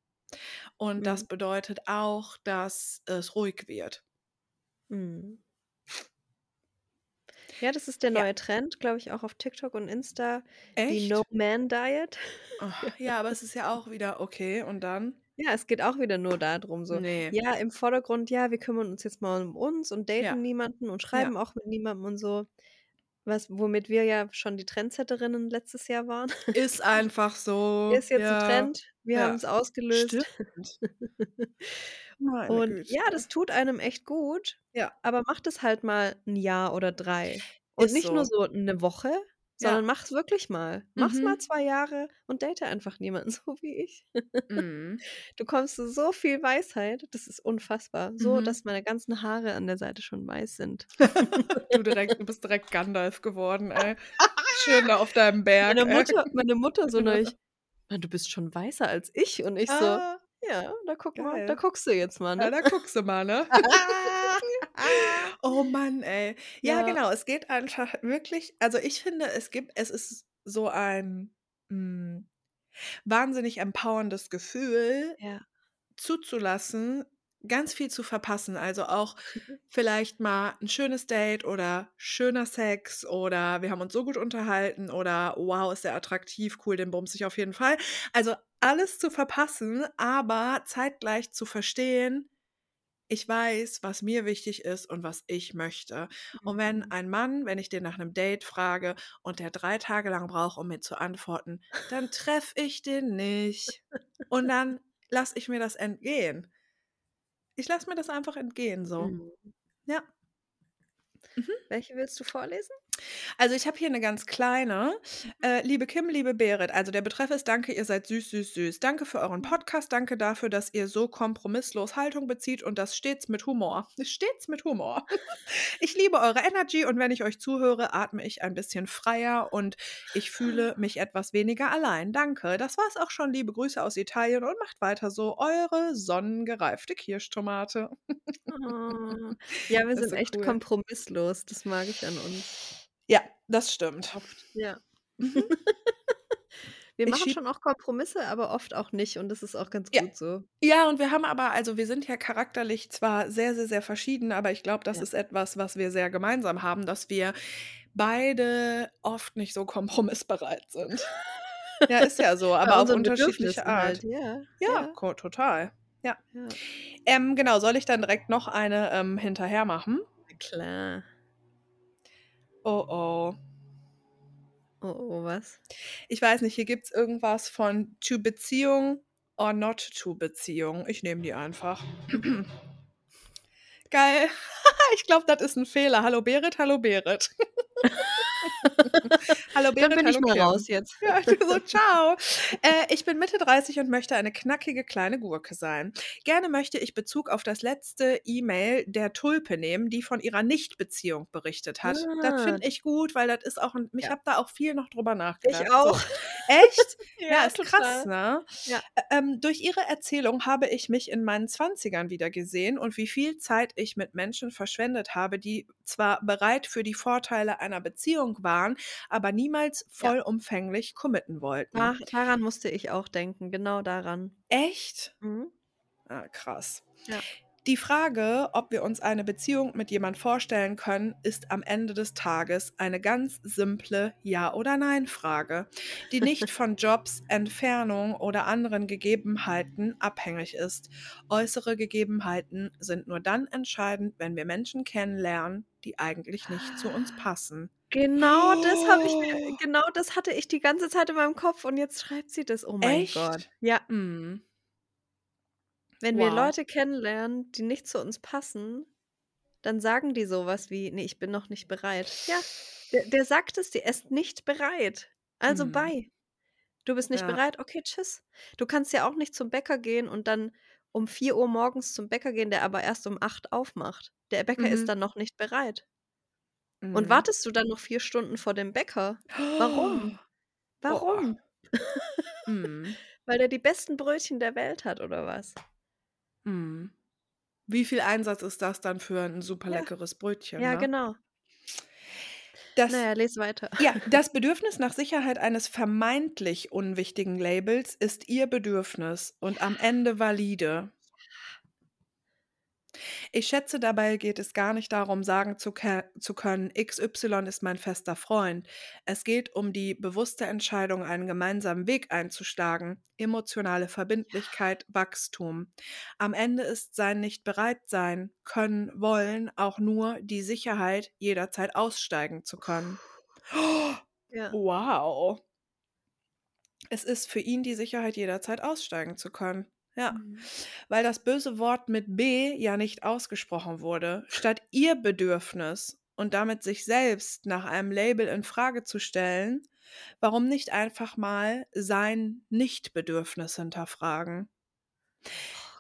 Und das Mhm. bedeutet bedeutet auch, dass es ruhig wird. Mhm. Ja, das ist der Ja. neue Trend, glaube ich, auch auf TikTok und Insta, die Echt? No-Man-Diet. Oh, [LAUGHS] ja, aber es ist ja auch wieder okay und dann? Ja, es geht auch wieder nur da drum so. Ne. Ja, im Vordergrund, ja, wir kümmern uns jetzt mal um uns und daten Ja. niemanden und Ja. schreiben auch mit niemandem und so. Was womit wir ja schon die Trendsetterinnen letztes Jahr waren. Ist einfach so, [LAUGHS] Ist jetzt ja. Trend. Wir Ja. haben's ausgelöst. Stimmt. [LAUGHS] Meine Und Güte. ja, das tut einem echt gut, Ja. aber macht es halt mal 'n Jahr oder 3. Und Ist nicht nur so. so 'ne Woche, sondern mach's wirklich mal. Mach's mal Mhm. zwei Jahre und date einfach niemanden, [LAUGHS] so wie ich. Mhm. Du kommst zu so viel Weisheit, das ist unfassbar. So, Mhm. dass meine ganzen Haare an der Seite schon weiß sind. [LAUGHS] Du direkt du bist direkt Gandalf geworden, ey. Schön da auf deinem [LAUGHS] Berg, Meine ey. Mutter meine Mutter so neulich: „Mann, du bist schon weißer als ich.“ Und ich so: Ah, „Ja, da guck mal, da guckst du jetzt mal, Ja, ne?“ da guckst du mal, ne? [LAUGHS] [LAUGHS] Oh Mann, ey. Ja, Ja. genau, es geht einfach wirklich also, ich finde, es gibt es ist so ein, hm, wahnsinnig empowerndes Gefühl Ja. zuzulassen, ganz viel zu verpassen. Also, auch Mhm. vielleicht mal 'n schönes Date oder schöner Sex oder wir haben uns so gut unterhalten oder wow, ist der attraktiv, cool, den bumse ich auf jeden Fall. Also, alles zu verpassen, aber zeitgleich zu verstehen: „Ich weiß, was mir wichtig ist und was ich möchte.“ Und wenn Mhm. ein Mann wenn ich den nach 'nem Date frage und der 3 Tage lang braucht, um mir zu antworten, dann [LAUGHS] treffe ich den nicht. Und dann lasse ich mir das entgehen. Ich lasse mir das einfach entgehen so. Mhm. Ja. Mhm. Welche willst du vorlesen? Also, ich habe hier 'ne ganz kleine. Mhm. Äh, liebe Kim, liebe Berit, also, der Betreff ist: „Danke, ihr seid süß, süß, süß. Danke für euren Mhm. Podcast. Danke dafür, dass ihr so kompromisslos Haltung bezieht und das stets mit Humor.“ [LAUGHS] Stets mit Humor. [LAUGHS] Ich liebe eure Energy und wenn ich euch zuhöre, atme ich ein bisschen freier und ich fühle mich etwas weniger allein. Danke. Das war's auch schon. Liebe Grüße aus Italien und macht weiter so. Eure sonnengereifte Kirschtomate. Oh. [LAUGHS] Ja, wir Das ist sind so echt cool. kompromisslos. Das mag ich an uns. Ja, das stimmt. Oft, ja. Mhm. [LAUGHS] Wir Ich machen schon auch Kompromisse, aber oft auch nicht und das ist auch ganz Ja. gut so. Ja, und wir haben aber also, wir sind ja charakterlich zwar sehr, sehr, sehr verschieden, aber ich glaube, das Ja. ist etwas, was wir sehr gemeinsam haben, dass wir beide oft nicht so kompromissbereit sind. Ja, ist ja so, [LAUGHS] aber auf unterschiedliche Bedürfnissen Art. halt, ja, Ja, ja. total. Ja. Ja. Ähm, genau, soll ich dann direkt noch eine, ähm, hinterher machen? Na klar. Oh, oh. Oh, oh, was? Ich weiß nicht, hier gibt's irgendwas von to Beziehung or not to Beziehung. Ich nehme die einfach. [CLEARS THROAT] Geil. [LAUGHS] Ich glaube, das ist 'n Fehler. Hallo Berit, hallo Berit. [LAUGHS] [LAUGHS] Hallo Dann Berit, bin ich mal raus jetzt. Ja, du so, tschau. Äh, ich bin Mitte 30 und möchte eine knackige kleine Gurke sein. Gerne möchte ich Bezug auf das letzte E-Mail der Tulpe nehmen, die von ihrer Nichtbeziehung berichtet hat. Das Ah. finde ich gut, weil das ist auch 'n ich Ja. habe da auch viel noch drüber nachgedacht. Ich auch. So. Echt? [LAUGHS] Ja, Ja, ist krass, total. ne? Ja. Ähm, durch ihre Erzählung habe ich mich in meinen 20ern wiedergesehen und wie viel Zeit ich mit Menschen verschwendet habe, die zwar bereit für die Vorteile einer Beziehung waren, aber niemals Ja. vollumfänglich committen wollten. Da daran musste ich auch denken, genau daran. Echt? Mhm. Ah, krass. Ja. Die Frage, ob wir uns eine Beziehung mit jemand vorstellen können, ist am Ende des Tages eine ganz simple Ja oder Nein Frage, die nicht [LAUGHS] von Jobs, Entfernung oder anderen Gegebenheiten abhängig ist. Äußere Gegebenheiten sind nur dann entscheidend, wenn wir Menschen kennenlernen, die eigentlich nicht zu uns passen. Genau das habe ich mir Oh. genau das hatte ich die ganze Zeit in meinem Kopf und jetzt schreibt sie das. Oh mein Gott. Echt? Ja. Mhm. Wenn wir Wow. Leute kennenlernen, die nicht zu uns passen, dann sagen die so was wie: „Ne, ich bin noch nicht bereit.“ Ja, der der sagt es dir, er ist nicht bereit. Also Mhm. bye. Du bist nicht Ja. bereit? Okay, tschüss. Du kannst ja auch nicht zum Bäcker gehen und dann um 4:00 morgens zum Bäcker gehen, der aber erst um 8 aufmacht. Der Bäcker ist Mhm. dann noch nicht bereit. Und Mhm. wartest du dann noch 4 Stunden vor dem Bäcker? Warum? [GASPS] Warum? Mhm. [LAUGHS] Weil der die besten Brötchen der Welt hat oder was? Mhm. Wie viel Einsatz ist das dann für 'n super Ja. leckeres Brötchen, Ja, ne? genau. Das Na ja, lese weiter. ja, [LAUGHS] das Bedürfnis nach Sicherheit eines vermeintlich unwichtigen Labels ist ihr Bedürfnis und am Ende valide. Ich schätze, dabei geht es gar nicht darum, sagen zu zu können: „XY ist mein fester Freund.“ Es geht um die bewusste Entscheidung, einen gemeinsamen Weg einzuschlagen, emotionale Verbindlichkeit, Wachstum. Am Ende ist sein Nicht-Bereit-Sein, Können, Wollen auch nur die Sicherheit, jederzeit aussteigen zu können. Ja. Wow. Es ist für ihn die Sicherheit, jederzeit aussteigen zu können. Ja. Mhm. Weil das böse Wort mit B ja nicht ausgesprochen wurde. Statt ihr Bedürfnis und damit sich selbst nach einem Label in Frage zu stellen, warum nicht einfach mal sein Nichtbedürfnis hinterfragen?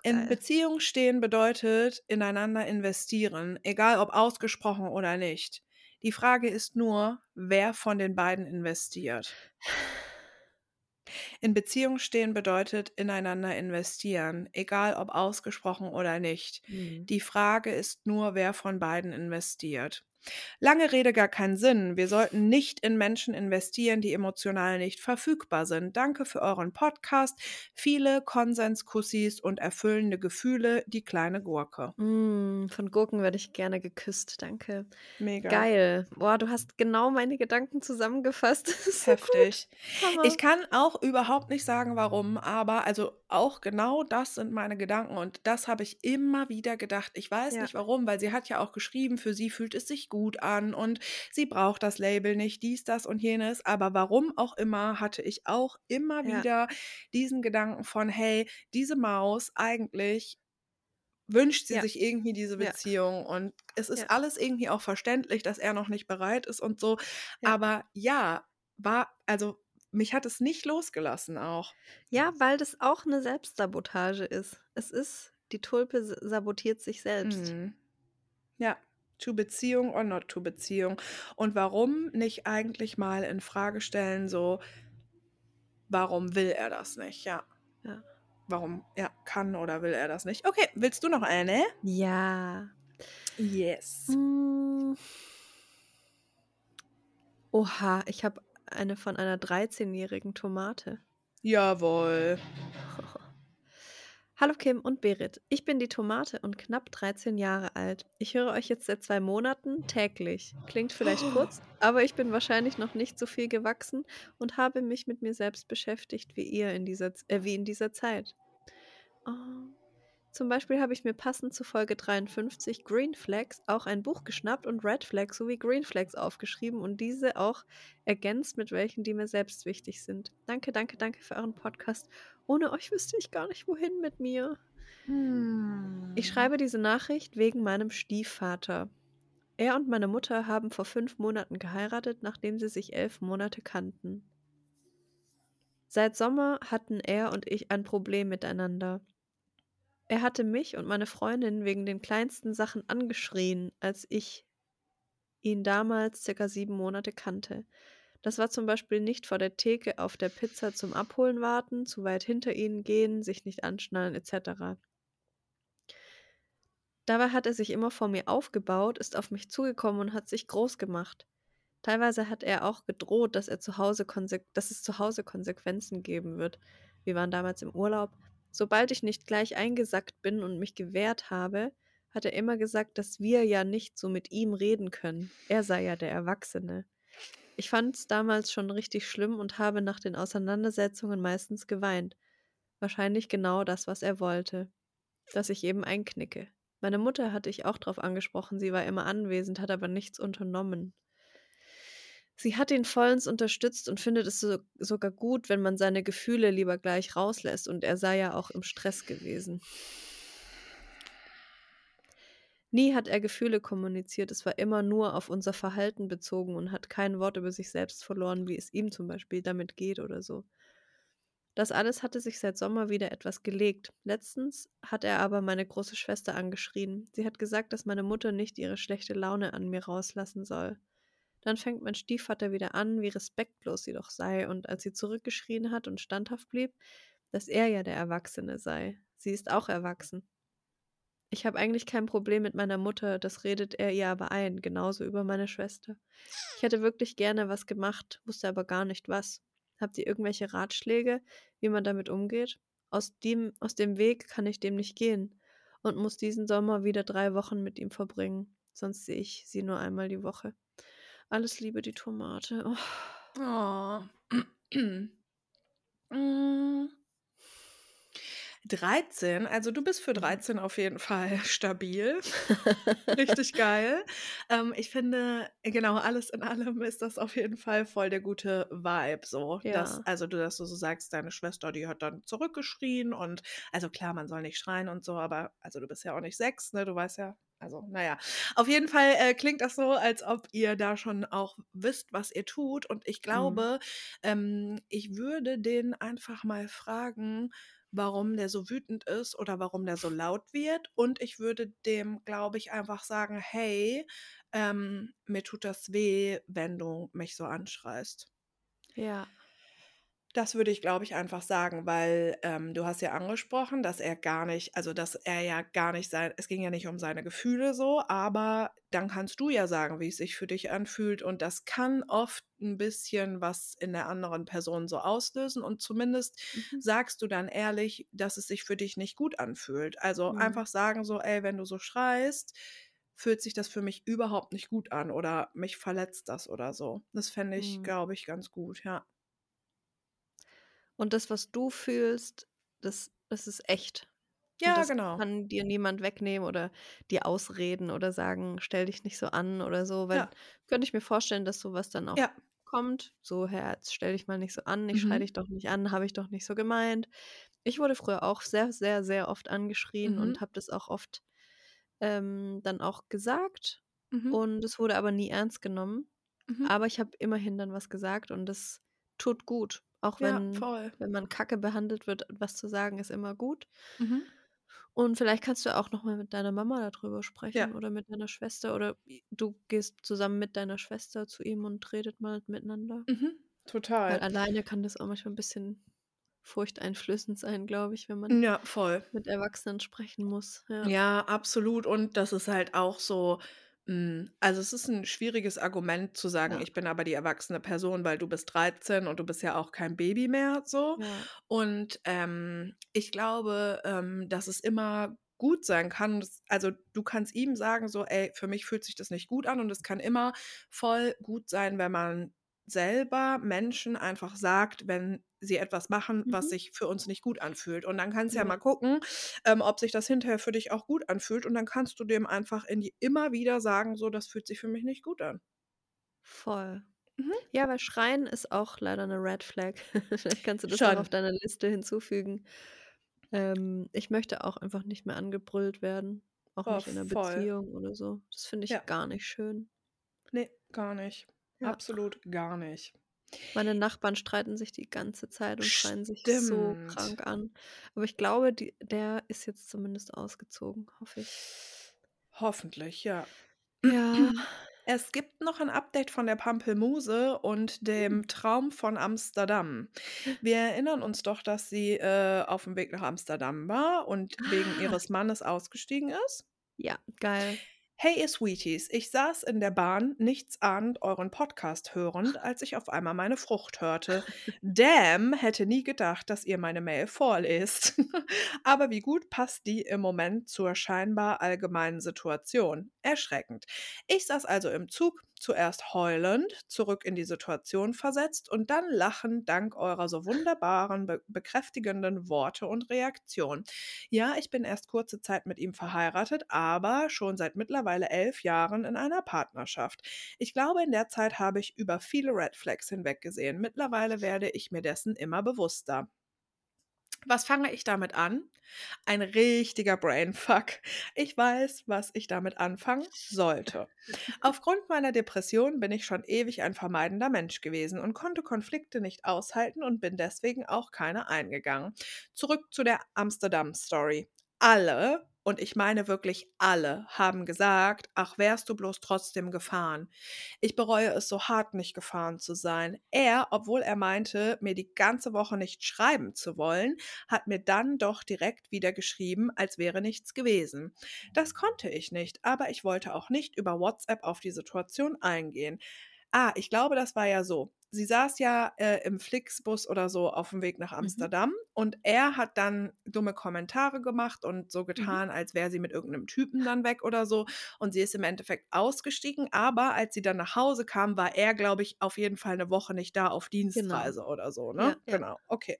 In geil. Beziehung stehen bedeutet ineinander investieren, egal ob ausgesprochen oder nicht. Die Frage ist nur, wer von den beiden investiert. [LAUGHS] In Beziehung stehen bedeutet ineinander investieren, egal ob ausgesprochen oder nicht. Mhm. Die Frage ist nur, wer von beiden investiert. Lange Rede, gar keinen Sinn. Wir sollten nicht in Menschen investieren, die emotional nicht verfügbar sind. Danke für euren Podcast. Viele Konsenskussis und erfüllende Gefühle, die kleine Gurke. Mm, von Gurken werde ich gerne geküsst, danke. Mega. Geil. Boah, du hast genau meine Gedanken zusammengefasst. Das [LAUGHS] ist so Heftig. Hammer. Ich kann auch überhaupt nicht sagen, warum, aber also auch genau das sind meine Gedanken und das habe ich immer wieder gedacht. Ich weiß Ja. nicht warum, weil sie hat ja auch geschrieben, für sie fühlt es sich gut an und sie braucht das Label nicht, dies, das und jenes. Aber warum auch immer, hatte ich auch immer Ja. wieder diesen Gedanken von, hey, diese Maus eigentlich wünscht sie Ja. sich irgendwie diese Ja. Beziehung und es ist Ja. alles irgendwie auch verständlich, dass er noch nicht bereit ist und so. Ja. Aber ja, war, also mich hat es nicht losgelassen auch. Ja, weil das auch eine Selbstsabotage ist. Es ist, die Tulpe sabotiert sich selbst. Mhm. Ja, to Beziehung or not to Beziehung. Und warum nicht eigentlich mal in Frage stellen, so, warum will er das nicht? Ja. Ja. Warum, ja, kann oder will er das nicht? Okay, willst du noch eine? Ja. Yes. Mm. Oha, ich habe eine von einer 13-jährigen Tomate. Jawohl. [LAUGHS] Hallo Kim und Berit. Ich bin die Tomate und knapp 13 Jahre alt. Ich höre euch jetzt seit zwei Monaten täglich. Klingt vielleicht [GASPS] kurz, aber ich bin wahrscheinlich noch nicht so viel gewachsen und habe mich mit mir selbst beschäftigt wie ihr in dieser, äh, wie in dieser Zeit. Oh. Zum Beispiel habe ich mir passend zu Folge 53 Green Flags auch ein Buch geschnappt und Red Flags sowie Green Flags aufgeschrieben und diese auch ergänzt mit welchen, die mir selbst wichtig sind. Danke, danke, danke für euren Podcast. Ohne euch wüsste ich gar nicht, wohin mit mir. Hm. Ich schreibe diese Nachricht wegen meinem Stiefvater. Er und meine Mutter haben vor fünf Monaten geheiratet, nachdem sie sich elf Monate kannten. Seit Sommer hatten er und ich ein Problem miteinander. Er hatte mich und meine Freundin wegen den kleinsten Sachen angeschrien, als ich ihn damals circa sieben Monate kannte. Das war zum Beispiel nicht vor der Theke auf der Pizza zum Abholen warten, zu weit hinter ihnen gehen, sich nicht anschnallen etc. Dabei hat er sich immer vor mir aufgebaut, ist auf mich zugekommen und hat sich groß gemacht. Teilweise hat er auch gedroht, dass, er zu Hause dass es zu Hause Konsequenzen geben wird. Wir waren damals im Urlaub. Sobald ich nicht gleich eingesackt bin und mich gewehrt habe, hat er immer gesagt, dass wir ja nicht so mit ihm reden können. Er sei ja der Erwachsene. Ich fand es damals schon richtig schlimm und habe nach den Auseinandersetzungen meistens geweint. Wahrscheinlich genau das, was er wollte. Dass ich eben einknicke. Meine Mutter hatte ich auch darauf angesprochen, sie war immer anwesend, hat aber nichts unternommen. Sie hat ihn vollends unterstützt und findet es so, sogar gut, wenn man seine Gefühle lieber gleich rauslässt und er sei ja auch im Stress gewesen. Nie hat er Gefühle kommuniziert, es war immer nur auf unser Verhalten bezogen und hat kein Wort über sich selbst verloren, wie es ihm zum Beispiel damit geht oder so. Das alles hatte sich seit Sommer wieder etwas gelegt. Letztens hat er aber meine große Schwester angeschrien. Sie hat gesagt, dass meine Mutter nicht ihre schlechte Laune an mir rauslassen soll. Dann fängt mein Stiefvater wieder an, wie respektlos sie doch sei, und als sie zurückgeschrien hat und standhaft blieb, dass er ja der Erwachsene sei. Sie ist auch erwachsen. Ich habe eigentlich kein Problem mit meiner Mutter, das redet er ihr aber ein, genauso über meine Schwester. Ich hätte wirklich gerne was gemacht, wusste aber gar nicht was. Habt ihr irgendwelche Ratschläge, wie man damit umgeht? Aus dem, aus dem Weg kann ich dem nicht gehen und muss diesen Sommer wieder drei Wochen mit ihm verbringen. Sonst sehe ich sie nur einmal die Woche. Alles Liebe, die Tomate. Oh. Oh. [CLEARS THROAT] Mm. 13, also du bist für 13 auf jeden Fall [LAUGHS] stabil. [LAUGHS] Richtig geil. Ähm, ich finde, genau, alles in allem ist das auf jeden Fall voll der gute Vibe. So, Ja. dass, also du, dass du so sagst, deine Schwester, die hat dann zurückgeschrien und also klar, man soll nicht schreien und so, aber also du bist ja auch nicht sechs, ne? Du weißt ja, Also, naja. Auf jeden Fall äh, klingt das so, als ob ihr da schon auch wisst, was ihr tut. Und ich Mhm. glaube, ähm, ich würde den einfach mal fragen, warum der so wütend ist oder warum der so laut wird. Und ich würde dem, glaube ich, einfach sagen, hey, ähm, mir tut das weh, wenn du mich so anschreist. Ja. Das würde ich, glaube ich, einfach sagen, weil ähm, du hast ja angesprochen, dass er gar nicht, also dass er ja gar nicht sein, es ging ja nicht um seine Gefühle so, aber dann kannst du ja sagen, wie es sich für dich anfühlt und das kann oft ein bisschen was in der anderen Person so auslösen und zumindest Mhm. sagst du dann ehrlich, dass es sich für dich nicht gut anfühlt. Also Mhm. einfach sagen so, ey, wenn du so schreist, fühlt sich das für mich überhaupt nicht gut an oder mich verletzt das oder so. Das fände ich, Mhm. glaube ich, ganz gut, ja. Und das, was du fühlst, das, das ist echt. Ja, das genau. kann dir niemand wegnehmen oder dir ausreden oder sagen, stell dich nicht so an oder so, weil Ja. könnte ich mir vorstellen, dass sowas dann auch Ja. kommt. So, Herz, stell dich mal nicht so an, ich schreie Mhm. dich doch nicht an, habe ich doch nicht so gemeint. Ich wurde früher auch sehr, sehr, sehr oft angeschrien Mhm. und habe das auch oft ähm, dann auch gesagt. Mhm. Und es wurde aber nie ernst genommen. Mhm. Aber ich habe immerhin dann was gesagt und das tut gut. Auch Ja, wenn, voll. wenn man kacke behandelt wird, was zu sagen ist immer gut. Mhm. Und vielleicht kannst du auch noch mal mit deiner Mama darüber Ja. sprechen oder mit deiner Schwester oder du gehst zusammen mit deiner Schwester zu ihm und redet mal miteinander. Mhm. Weil Total. alleine kann das auch manchmal ein bisschen furchteinflößend sein, glaube ich, wenn man Ja, voll. mit Erwachsenen sprechen muss. Ja. Ja, absolut. Und das ist halt auch so, also es ist ein schwieriges Argument zu sagen, Ja. ich bin aber die erwachsene Person, weil du bist 13 und du bist ja auch kein Baby mehr so. Ja. Und ähm, ich glaube, ähm, dass es immer gut sein kann. Das, also du kannst ihm sagen, so, ey, für mich fühlt sich das nicht gut an und es kann immer voll gut sein, wenn man selber Menschen einfach sagt, wenn sie etwas machen, was Mhm. sich für uns nicht gut anfühlt. Und dann kannst du ja Ja. mal gucken, ähm, ob sich das hinterher für dich auch gut anfühlt. Und dann kannst du dem einfach in die, immer wieder sagen, so, das fühlt sich für mich nicht gut an. Voll. Mhm. Ja, weil Schreien ist auch leider eine Red Flag. [LAUGHS] Vielleicht kannst du das auch auf deiner Liste hinzufügen. Ähm, ich möchte auch einfach nicht mehr angebrüllt werden. Auch Oh, nicht in einer voll. Beziehung oder so. Das finde ich Ja. gar nicht schön. Nee, gar nicht. Ja. Absolut gar nicht. Meine Nachbarn streiten sich die ganze Zeit und schreien sich so krank an. Aber ich glaube, die, der ist jetzt zumindest ausgezogen, hoffe ich. Hoffentlich, ja. Ja. [CLEARS THROAT] Es gibt noch ein Update von der Pampelmuse und dem Traum von Amsterdam. [LAUGHS] Wir erinnern uns doch, dass sie äh, auf dem Weg nach Amsterdam war und wegen Ah. ihres Mannes ausgestiegen ist. Ja, geil. Hey, ihr Sweeties, ich saß in der Bahn, nichts ahnend, euren Podcast hörend, [LAUGHS] als ich auf einmal meine Frucht hörte. [LAUGHS] Damn, hätte nie gedacht, dass ihr meine Mail vorlest. [LAUGHS] Aber wie gut passt die im Moment zur scheinbar allgemeinen Situation? Erschreckend. Ich saß also im Zug, zuerst heulend, zurück in die Situation versetzt und dann lachend dank eurer so wunderbaren, be bekräftigenden Worte und Reaktion. Ja, ich bin erst kurze Zeit mit ihm verheiratet, aber schon seit mittlerweile elf Jahren in einer Partnerschaft. Ich glaube, in der Zeit habe ich über viele Red Flags hinweggesehen. Mittlerweile werde ich mir dessen immer bewusster. Was fange ich damit an? Ein richtiger Brainfuck. Ich weiß, was ich damit anfangen sollte. Aufgrund meiner Depression bin ich schon ewig ein vermeidender Mensch gewesen und konnte Konflikte nicht aushalten und bin deswegen auch keine eingegangen. Zurück zu der Amsterdam-Story. Alle, und ich meine wirklich alle, haben gesagt, ach wärst du bloß trotzdem gefahren. Ich bereue es so hart, nicht gefahren zu sein. Er, obwohl er meinte, mir die ganze Woche nicht schreiben zu wollen, hat mir dann doch direkt wieder geschrieben, als wäre nichts gewesen. Das konnte ich nicht, aber ich wollte auch nicht über WhatsApp auf die Situation eingehen. Ah, ich glaube, das war ja so. Sie saß ja äh, im Flixbus oder so auf dem Weg nach Mhm. Amsterdam und er hat dann dumme Kommentare gemacht und so Mhm. getan, als wäre sie mit irgendeinem Typen dann weg oder so. Und sie ist im Endeffekt ausgestiegen, aber als sie dann nach Hause kam, war er, glaube ich, auf jeden Fall eine Woche nicht da auf Genau. Dienstreise oder so, ne? Ja, ja. Genau, okay.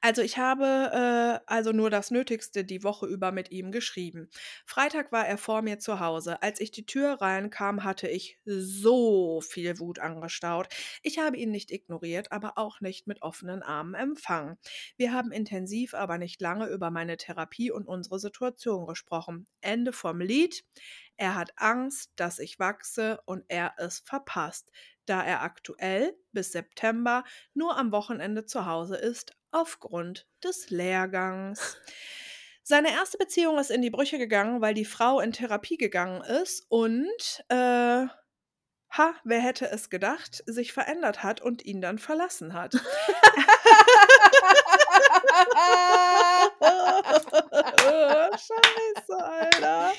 Also ich habe äh, also nur das Nötigste die Woche über mit ihm geschrieben. Freitag war er vor mir zu Hause. Als ich die Tür reinkam, hatte ich so viel Wut angestaut. Ich habe ihn nicht ignoriert, aber auch nicht mit offenen Armen empfangen. Wir haben intensiv, aber nicht lange über meine Therapie und unsere Situation gesprochen. Ende vom Lied. Er hat Angst, dass ich wachse und er es verpasst, da er aktuell bis September nur am Wochenende zu Hause ist, aufgrund des Lehrgangs. Seine erste Beziehung ist in die Brüche gegangen, weil die Frau in Therapie gegangen ist und, äh, ha, wer hätte es gedacht, sich verändert hat und ihn dann verlassen hat. [LAUGHS] [LAUGHS] Scheiße, Alter.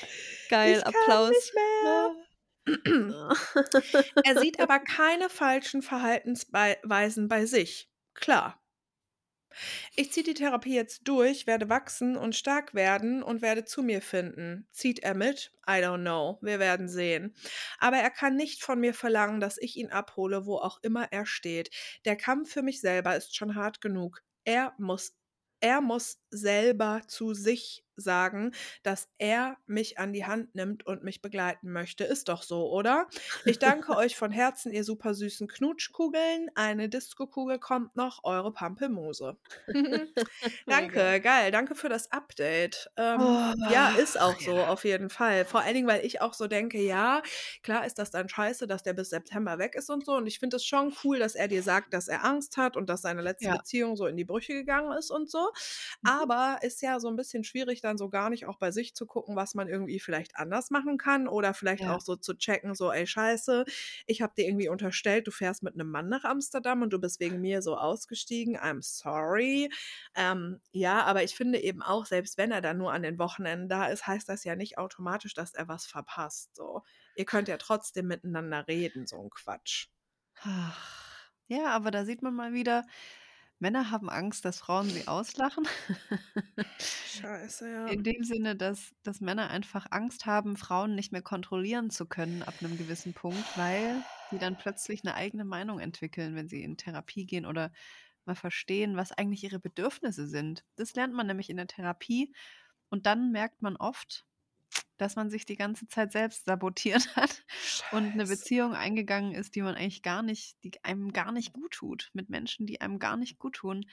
Geil, Ich Applaus. nicht mehr. Er sieht [LAUGHS] aber keine falschen Verhaltensweisen bei sich. Klar. Ich ziehe die Therapie jetzt durch, werde wachsen und stark werden und werde zu mir finden. Zieht er mit? I don't know. Wir werden sehen. Aber er kann nicht von mir verlangen, dass ich ihn abhole, wo auch immer er steht. Der Kampf für mich selber ist schon hart genug. Er muss er muss selber zu sich sagen, dass er mich an die Hand nimmt und mich begleiten möchte. Ist doch so, oder? Ich danke [LAUGHS] euch von Herzen, ihr super süßen Knutschkugeln. Eine Disco-Kugel kommt noch, eure Pampelmuse. [LAUGHS] [LAUGHS] danke, geil. Danke für das Update. Ähm, Oh, ja, ist auch so, auf jeden Fall. Vor allen Dingen, weil ich auch so denke, ja, klar ist das dann scheiße, dass der bis September weg ist und so. Und ich finde es schon cool, dass er dir sagt, dass er Angst hat und dass seine letzte Ja. Beziehung so in die Brüche gegangen ist und so. Mhm. Aber ist ja so ein bisschen schwierig, dann so gar nicht auch bei sich zu gucken, was man irgendwie vielleicht anders machen kann oder vielleicht Ja. auch so zu checken, so, ey, scheiße, ich habe dir irgendwie unterstellt, du fährst mit einem Mann nach Amsterdam und du bist wegen mir so ausgestiegen. I'm sorry. Ähm, ja, aber ich finde eben auch, selbst wenn er dann nur an den Wochenenden da ist, heißt das ja nicht automatisch, dass er was verpasst. So. Ihr könnt ja trotzdem miteinander reden, so ein Quatsch. Ach, Ja, aber da sieht man mal wieder, Männer haben Angst, dass Frauen sie auslachen. Scheiße, [LAUGHS] ja. In dem Sinne, dass, dass Männer einfach Angst haben, Frauen nicht mehr kontrollieren zu können ab einem gewissen Punkt, weil die dann plötzlich eine eigene Meinung entwickeln, wenn sie in Therapie gehen oder mal verstehen, was eigentlich ihre Bedürfnisse sind. Das lernt man nämlich in der Therapie und dann merkt man oft, dass man sich die ganze Zeit selbst sabotiert [LAUGHS] hat und eine Scheiße. Beziehung eingegangen ist, die man eigentlich gar nicht, die einem gar nicht gut tut, mit Menschen, die einem gar nicht gut tun.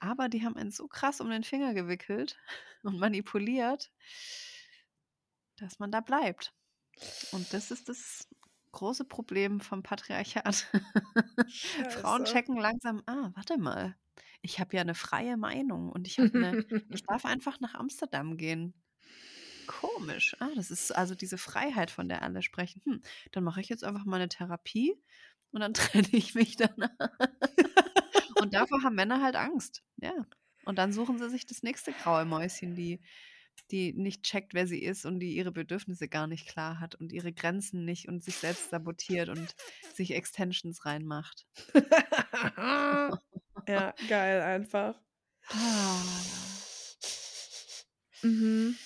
Aber die haben einen so krass um den Finger gewickelt [LAUGHS] und manipuliert, dass man da bleibt. Und das ist das große Problem vom Patriarchat. [LAUGHS] Frauen Scheiße. checken langsam, ah, warte mal, ich habe ja eine freie Meinung und ich eine, ich darf einfach nach Amsterdam gehen. Komisch. Ah, das ist also diese Freiheit, von der alle sprechen. Hm, dann mache ich jetzt einfach mal eine Therapie und dann [LAUGHS] trenne ich mich danach. und davor haben Männer halt Angst. Ja. Und dann suchen sie sich das nächste graue Mäuschen, die, die nicht checkt, wer sie ist und die ihre Bedürfnisse gar nicht klar hat und ihre Grenzen nicht und sich selbst sabotiert und sich Extensions reinmacht. [LAUGHS] ja, geil einfach. Ah. Mhm.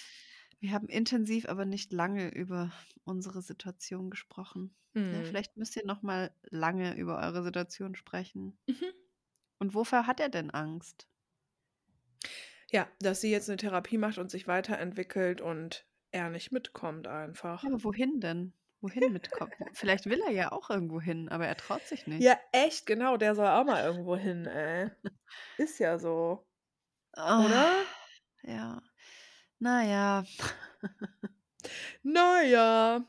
Wir haben intensiv, aber nicht lange über unsere Situation gesprochen. Ja, Mhm. vielleicht müsst ihr noch mal lange über eure Situation sprechen. Mhm. Und wovor hat er denn Angst? Ja, dass sie jetzt eine Therapie macht und sich weiterentwickelt und er nicht mitkommt einfach. Ja, aber wohin denn? Wohin mitkommen? [LAUGHS] Vielleicht will er ja auch irgendwo hin, aber er traut sich nicht. Ja, echt, genau, der soll auch mal irgendwo hin, ey. [LAUGHS] Ist ja so, Ah, oder? ja. Naja. Na ja.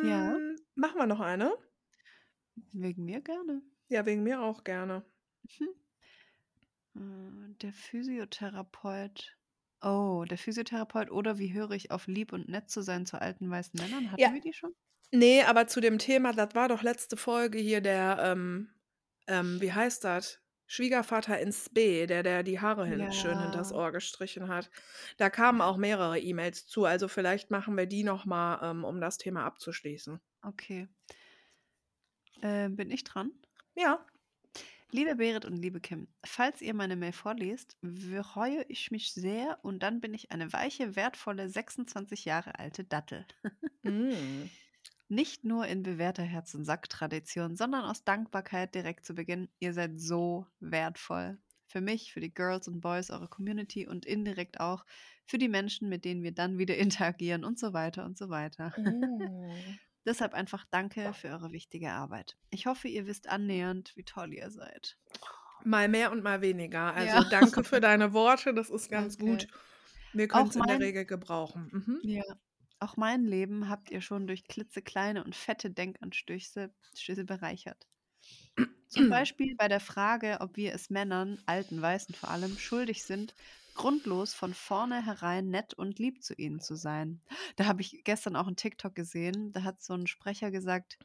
Ja, Ähm, machen wir noch eine? wegen mir gerne. Ja, wegen mir auch gerne. Mhm. Äh, Der Physiotherapeut. Oh, der Physiotherapeut oder wie höre ich auf lieb und nett zu sein zu alten weißen Männern? Ja. Hatten wir die schon? Ne, aber zu dem Thema, das war doch letzte Folge hier der, ähm, ähm, wie heißt das? Schwiegervater ins B, der, der die Haare hin, schön hinters Ja. Ohr gestrichen hat. Da kamen auch mehrere E-Mails zu, also vielleicht machen wir die nochmal, ähm, um das Thema abzuschließen. Okay. Äh, bin ich dran? Ja. Liebe Berit und liebe Kim, falls ihr meine Mail vorlest, freue ich mich sehr und dann bin ich eine weiche, wertvolle, 26 Jahre alte Dattel. Mm. Nicht nur in bewährter Herz- und Sack-Tradition, sondern aus Dankbarkeit direkt zu Beginn. Ihr seid so wertvoll. Für mich, für die Girls und Boys eurer Community und indirekt auch für die Menschen, mit denen wir dann wieder [LAUGHS] interagieren und so weiter und so weiter. Mm. [LAUGHS] Deshalb einfach danke für eure wichtige Arbeit. Ich hoffe, ihr wisst annähernd, wie toll ihr seid. Mal mehr und mal weniger. Also Ja. danke für [LAUGHS] deine Worte, das ist ganz Danke. gut. Wir können es in der Regel gebrauchen. Mhm. Ja. Auch mein Leben habt ihr schon durch klitzekleine und fette Denkanstöße Stöße bereichert. Zum [CLEARS THROAT] Beispiel bei der Frage, ob wir es Männern, alten Weißen vor allem, schuldig sind, grundlos von vornherein nett und lieb zu ihnen zu sein. Da habe ich gestern auch einen TikTok gesehen, da hat so ein Sprecher gesagt,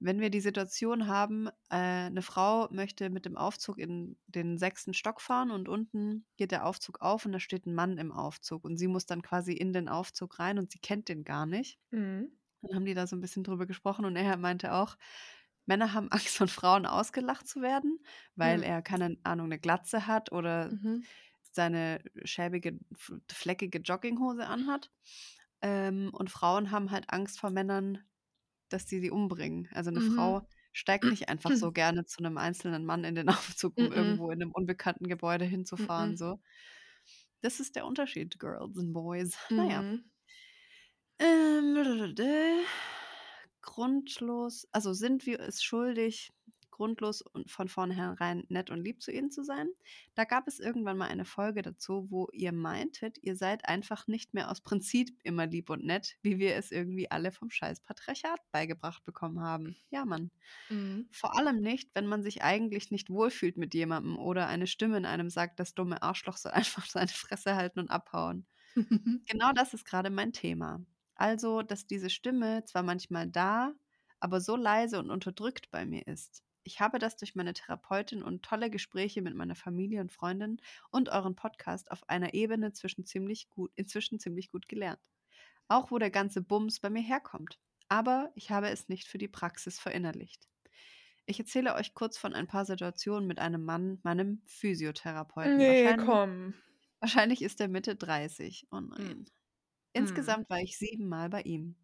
wenn wir die Situation haben, äh, eine Frau möchte mit dem Aufzug in den sechsten Stock fahren und unten geht der Aufzug auf und da steht ein Mann im Aufzug und sie muss dann quasi in den Aufzug rein und sie kennt den gar nicht. Mhm. Dann haben die da so ein bisschen drüber gesprochen und er meinte auch, Männer haben [LAUGHS] Angst von Frauen ausgelacht zu werden, weil Ja. er, keine Ahnung, eine Glatze hat oder Mhm. seine schäbige, fleckige Jogginghose anhat. Ähm, und Frauen haben halt Angst vor Männern, dass die sie umbringen. Also eine Mhm. Frau steigt nicht einfach so [CLEARS THROAT] gerne zu einem einzelnen Mann in den [LAUGHS] Aufzug, um Mhm. irgendwo in einem unbekannten Gebäude hinzufahren. Mhm. So. Das ist der Unterschied, Girls and Boys. [LAUGHS] Naja. Mhm. Ähm, grundlos, also sind wir es schuldig, grundlos und von vornherein nett und lieb zu ihnen zu sein? Da gab es irgendwann mal eine Folge dazu, wo ihr meintet, ihr seid einfach nicht mehr aus Prinzip immer lieb und nett, wie wir es irgendwie alle vom scheiß Patriarchat beigebracht bekommen haben. Ja, Mann. Mhm. Vor allem nicht, wenn man sich eigentlich nicht wohlfühlt mit jemandem oder eine Stimme in einem sagt, das dumme Arschloch soll [LAUGHS] einfach seine Fresse halten und abhauen. [LAUGHS] Genau das ist gerade mein Thema. Also, dass diese Stimme zwar manchmal da, aber so leise und unterdrückt bei mir ist. Ich habe das durch meine Therapeutin und tolle Gespräche mit meiner Familie und Freundin und euren Podcast auf einer Ebene zwischen ziemlich gut, inzwischen ziemlich gut gelernt. Auch wo der ganze Bums bei mir herkommt. Aber ich habe es nicht für die Praxis verinnerlicht. Ich erzähle euch kurz von ein paar Situationen mit einem Mann, meinem Physiotherapeuten. Nee, Wahrscheinlich- komm. Wahrscheinlich ist er Mitte 30. Oh nein. Insgesamt war ich siebenmal bei ihm.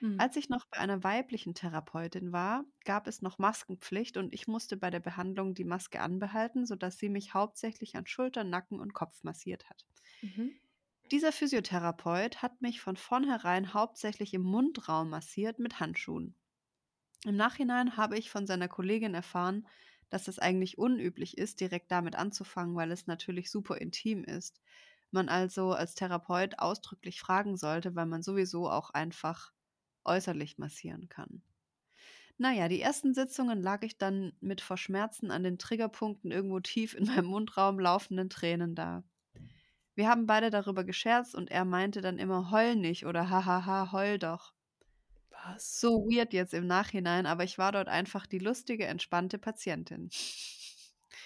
Mhm. Als ich noch bei einer weiblichen Therapeutin war, gab es noch Maskenpflicht und ich musste bei der Behandlung die Maske anbehalten, sodass sie mich hauptsächlich an Schultern, Nacken und Kopf massiert hat. Mhm. Dieser Physiotherapeut hat mich von vornherein hauptsächlich im Mundraum massiert mit Handschuhen. Im Nachhinein habe ich von seiner Kollegin erfahren, dass es eigentlich unüblich ist, direkt damit anzufangen, weil es natürlich super intim ist. Man also als Therapeut ausdrücklich fragen sollte, weil man sowieso auch einfach äußerlich massieren kann. Naja, die ersten Sitzungen lag ich dann mit vor Schmerzen an den Triggerpunkten irgendwo tief in meinem Mundraum laufenden Tränen da. Wir haben beide darüber gescherzt und er meinte dann immer, heul nicht oder hahaha, heul doch. Was? So weird jetzt im Nachhinein, aber ich war dort einfach die lustige, entspannte Patientin.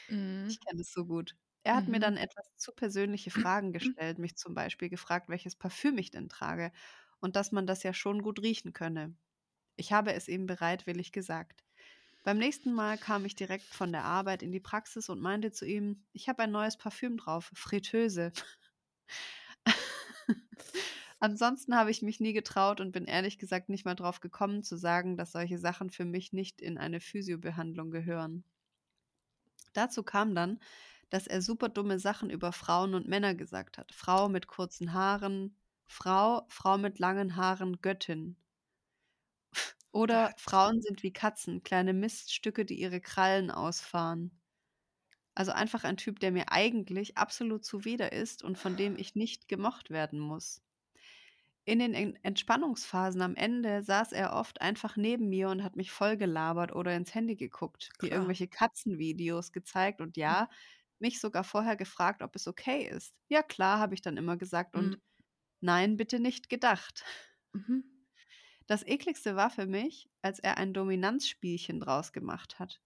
Mhm. Ich kenne es so gut. Er hat mir Mhm. dann etwas zu persönliche Fragen gestellt, mich zum Beispiel gefragt, welches Parfüm ich denn trage und dass man das ja schon gut riechen könne. Ich habe es ihm bereitwillig gesagt. Beim nächsten Mal kam ich direkt von der Arbeit in die Praxis und meinte zu ihm, ich habe ein neues Parfüm drauf, Fritteuse. [LAUGHS] Ansonsten habe ich mich nie getraut und bin ehrlich gesagt nicht mal drauf gekommen zu sagen, dass solche Sachen für mich nicht in eine Physiobehandlung gehören. Dazu kam dann, dass er super dumme Sachen über Frauen und Männer gesagt hat. Frau mit kurzen Haaren, Frau, Frau mit langen Haaren, Göttin. [LAUGHS] Oder. Frauen sind wie Katzen, kleine Miststücke, die ihre Krallen ausfahren. Also einfach ein Typ, der mir eigentlich absolut zuwider ist und von dem ich nicht gemocht werden muss. In den En- Entspannungsphasen am Ende saß er oft einfach neben mir und hat mich voll gelabert oder ins Handy geguckt, mir Klar. irgendwelche Katzenvideos gezeigt und ja, mich sogar vorher gefragt, ob es okay ist. Ja, klar, habe ich dann immer gesagt und Mhm. Nein, bitte nicht gedacht. Mhm. Das ekligste war für mich, als er ein Dominanzspielchen draus gemacht hat.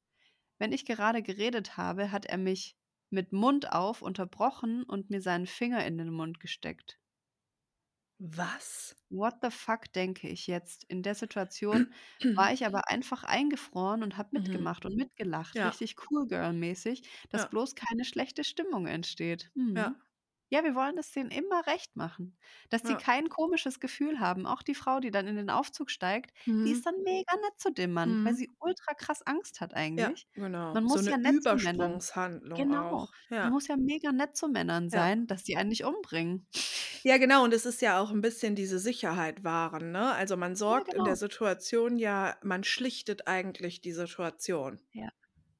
Wenn ich gerade geredet habe, hat er mich mit Mund auf unterbrochen und mir seinen Finger in den Mund gesteckt. Was? What the fuck, denke ich jetzt. In der Situation war ich aber einfach eingefroren und habe Mhm. mitgemacht und mitgelacht. Ja. Richtig cool girl-mäßig, dass Ja. bloß keine schlechte Stimmung entsteht. Mhm. Ja. Ja, wir wollen es denen immer recht machen, dass die Ja. kein komisches Gefühl haben. Auch die Frau, die dann in den Aufzug steigt, die Mhm. ist dann mega nett zu dem Mann, weil Mhm. sie ultra krass Angst hat Ja, eigentlich. genau. Man So muss eine ja nett zu Männern Übersprungshandlung genau. auch. Man Ja. muss ja mega nett zu Männern Ja. sein, dass die einen nicht umbringen. Ja, genau, und es ist ja auch ein bisschen diese Sicherheit wahren, ne? Also, man Ja, sorgt in der genau. Situation ja man schlichtet eigentlich die Situation. Ja.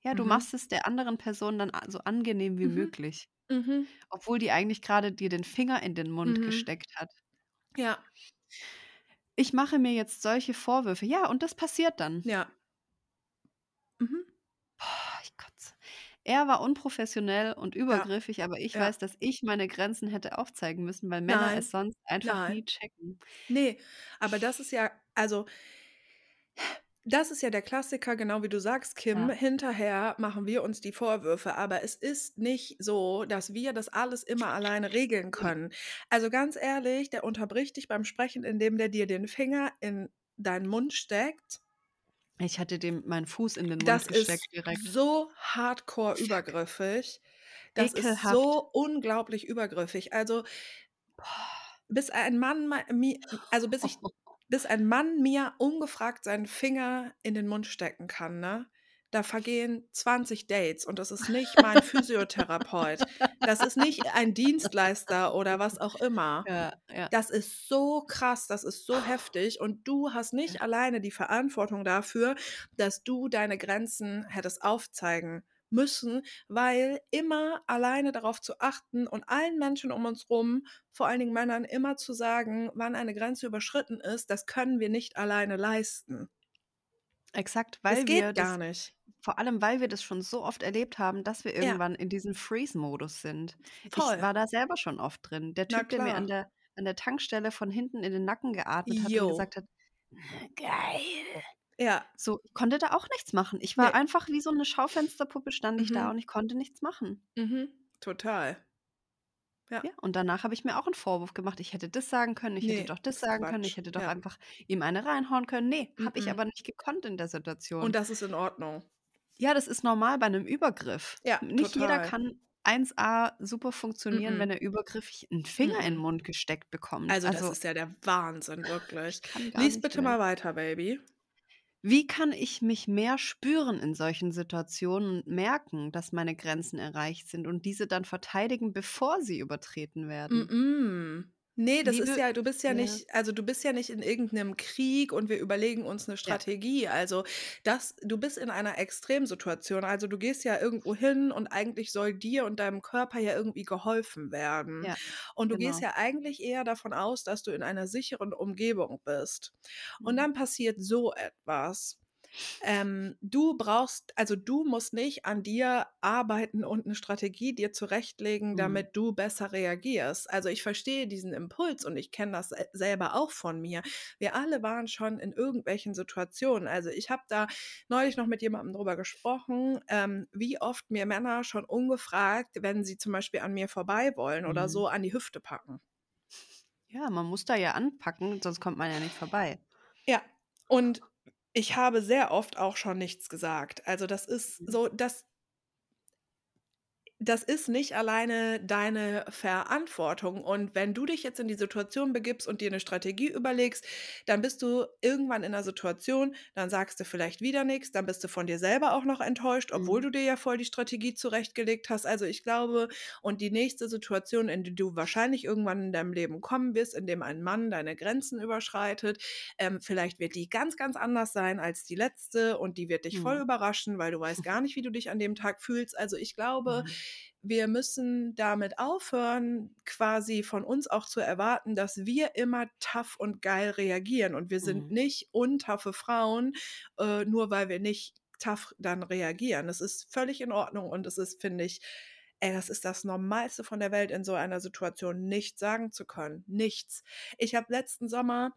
Ja, du Mhm. machst es der anderen Person dann a so angenehm wie Mhm. möglich, Mhm. obwohl die eigentlich grade dir den Finger in den Mund Mhm. gesteckt hat. Ja. Ich mache mir jetzt solche Vorwürfe. Ja, und das passiert dann. Ja. Mhm. Boah, ich kotze. Er war unprofessionell und Ja. übergriffig, aber ich Ja. weiß, dass ich meine Grenzen hätte aufzeigen müssen, weil Männer Nein. es sonst einfach nie Nein. checken. Ne, aber das ist ja also das ist ja der Klassiker, genau wie du sagst, Kim. Ja. Hinterher machen wir uns die Vorwürfe, aber es ist nicht so, dass wir das alles immer alleine regeln Ne. können. Also, ganz ehrlich, der unterbricht dich beim Sprechen, indem der dir den Finger in deinen Mund steckt. Ich hatte dem meinen Fuß in den Mund Das gesteckt ist direkt. so hardcore übergriffig. Das ist Ekelhaft. so unglaublich übergriffig. Also bis ein Mann also, bis ich [LAUGHS] bis ein Mann mir ungefragt seinen Finger in den Mund stecken kann, ne, da vergehen 20 Dates und das ist nicht mein Physiotherapeut. Das ist nicht ein Dienstleister oder was auch immer. Ja, ja. Das ist so krass, das ist so heftig und du hast nicht Ja. alleine die Verantwortung dafür, dass du deine Grenzen hättest aufzeigen müssen, weil immer alleine darauf zu achten und allen Menschen um uns rum, vor allen Dingen Männern, immer zu sagen, wann eine Grenze überschritten ist, das können wir nicht alleine leisten. Exakt, Das weil geht wir gar das nicht. vor allem, weil wir das schon so oft erlebt haben, dass wir Ja. irgendwann in diesem Freeze-Modus sind. Ich Voll. war da selber schon oft drin. Der Typ, der mir an der an der Tankstelle von hinten in den Nacken geatmet hat und Jo. gesagt hat: „Geil.“ Ja. So, ich konnte da auch nichts machen. Ich war Ne. einfach wie so 'ne Schaufensterpuppe stand ich da Mhm. und ich konnte nichts machen. Mhm. Total. Ja. Ja, und danach habe ich mir auch 'n Vorwurf gemacht. Ich hätte das sagen können, ich hätte Ne, doch das ist sagen können, ich Quatsch. hätte doch Ja. einfach ihm eine reinhauen können. Ne, habe ich Mm-mm. aber nicht gekonnt in der Situation. Und das ist in Ordnung. Ja, das ist normal bei 'nem Übergriff. Ja, Nicht jeder total. kann 1A super funktionieren, wenn Mm-mm. er übergriffig 'n Finger in 'n Mm-mm. Mund gesteckt bekommt. Also, das Also ist ja der Wahnsinn, wirklich. ich kann gar Lies nicht bitte mehr. mal weiter, Baby. Wie kann ich mich mehr spüren in solchen Situationen und merken, dass meine Grenzen erreicht sind und diese dann verteidigen, bevor sie übertreten werden? Mm-mm. Ne, das Wie ist ja du bist ja ja. nicht also, du bist ja nicht in irgend 'nem Krieg und wir überlegen uns 'ne Ja. Strategie. Also, das du bist in einer Extremsituation. Also, du gehst ja irgendwo hin und eigentlich soll dir und deinem Körper ja irgendwie geholfen werden. Ja, Und du gehst genau. ja eigentlich eher davon aus, dass du in einer sicheren Umgebung bist. Und Mhm. dann passiert so etwas. Ähm, du brauchst also, du musst nicht an dir arbeiten und 'ne Strategie dir zurechtlegen, Mhm. damit du besser reagierst. Also, ich verstehe diesen Impuls und ich kenne das se selber auch von mir. Wir alle waren schon in irgendwelchen Situationen. Also, ich habe da neulich noch mit jemandem drüber gesprochen, ähm, wie oft mir Männer schon ungefragt, wenn sie zum Beispiel an mir vorbei wollen oder Mhm. so, an die Hüfte packen. Ja, man muss da ja anpacken, sonst kommt man ja nicht vorbei. Ja, und ich habe sehr oft auch schon nichts gesagt. Also, das ist Mhm. so, das das ist nicht alleine deine Verantwortung. Und wenn du dich jetzt in die Situation begibst und dir 'ne Strategie überlegst, dann bist du irgendwann in 'ner Situation, dann sagst du vielleicht wieder nix, dann bist du von dir selber auch noch enttäuscht, obwohl Mhm. du dir ja voll die Strategie zurechtgelegt hast. Also, ich glaube und die nächste Situation, in die du wahrscheinlich irgendwann in deinem Leben kommen wirst, in dem ein Mann deine Grenzen überschreitet, ähm, vielleicht wird die ganz, ganz anders sein als die letzte und die wird dich voll Mhm. überraschen, weil du weißt gar nicht, wie du dich an dem Tag fühlst. Also, ich glaube, Mhm. Wir müssen damit aufhören, quasi von uns auch zu erwarten, dass wir immer tough und geil reagieren. Und wir sind Mhm. nicht untoughe Frauen, äh, nur weil wir nicht tough dann reagieren. Das ist völlig in Ordnung und es ist, finde ich ey, das ist das Normalste von der Welt, in so einer Situation nichts sagen zu können. Nichts. Ich habe letzten Sommer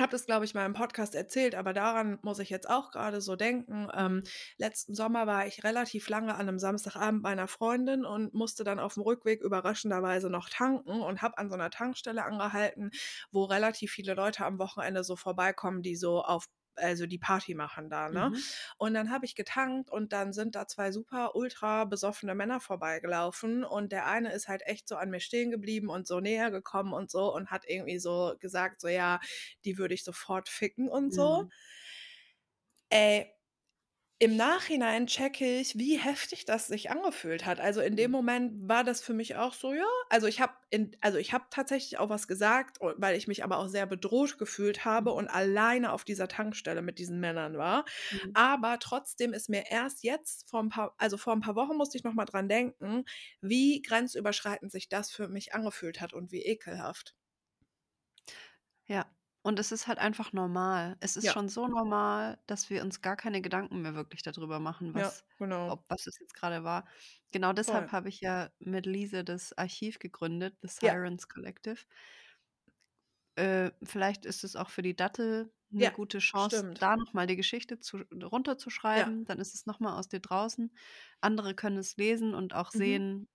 habe das, glaube ich, mal im Podcast erzählt, aber daran muss ich jetzt auch grade so denken. Ähm, letzten Sommer war ich relativ lange an 'nem Samstagabend bei 'ner Freundin und musste dann aufm Rückweg überraschenderweise noch tanken und habe an so 'ner Tankstelle angehalten, wo relativ viele Leute am Wochenende so vorbeikommen, die so auf also die Party machen da, ne? Mhm. Und dann habe ich getankt und dann sind da zwei super ultra besoffene Männer vorbeigelaufen und der eine ist halt echt so an mir stehen geblieben und so näher gekommen und so und hat irgendwie so gesagt, so ja, die würde ich sofort ficken und so. Mhm. Ey, im Nachhinein checke ich, wie heftig das sich angefühlt hat. Also in dem Mhm. Moment war das für mich auch so, ja. Also ich habe also ich habe tatsächlich auch was gesagt, o- weil ich mich aber auch sehr bedroht gefühlt habe Mhm. und alleine auf dieser Tankstelle mit diesen Männern war. Mhm. Aber trotzdem ist mir erst jetzt vor ein paar, also vor ein paar Wochen musste ich noch mal dran denken, wie grenzüberschreitend sich das für mich angefühlt hat und wie ekelhaft. Ja, und es ist halt einfach normal. Es ist Ja, schon so normal, dass wir uns gar keine Gedanken mehr wirklich darüber machen, ja, was genau. ob was es jetzt gerade war. Genau deshalb habe ich ja mit Lise das Archiv gegründet, The Ja, Sirens Collective. Äh, vielleicht ist es auch für die Dattel eine ja, gute Chance, stimmt. da noch mal die Geschichte zu Ja. runterzuschreiben. Dann ist es noch mal aus dir draußen. Andere können es lesen und auch Mhm. sehen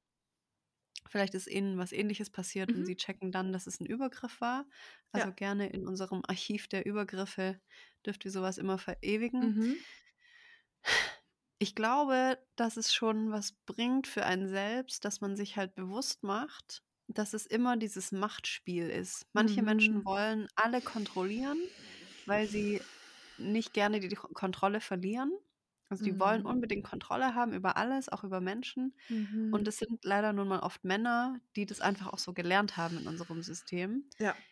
Vielleicht ist ihnen was Ähnliches passiert und Mhm. sie checken dann, dass es ein Übergriff war. Also Ja. gerne in unserem Archiv der Übergriffe dürft ihr sowas immer verewigen. Mhm. Ich glaube, dass es schon was bringt für einen selbst, dass man sich halt bewusst macht, dass es immer dieses Machtspiel ist. Manche Menschen Mhm. wollen alle kontrollieren, weil sie nicht gerne die Ko Kontrolle verlieren. Also, die wollen Mhm. unbedingt Kontrolle haben über alles, auch über Menschen. Und Mhm. es sind leider nun mal oft Männer, die das einfach auch so gelernt haben in unserem System, Ja.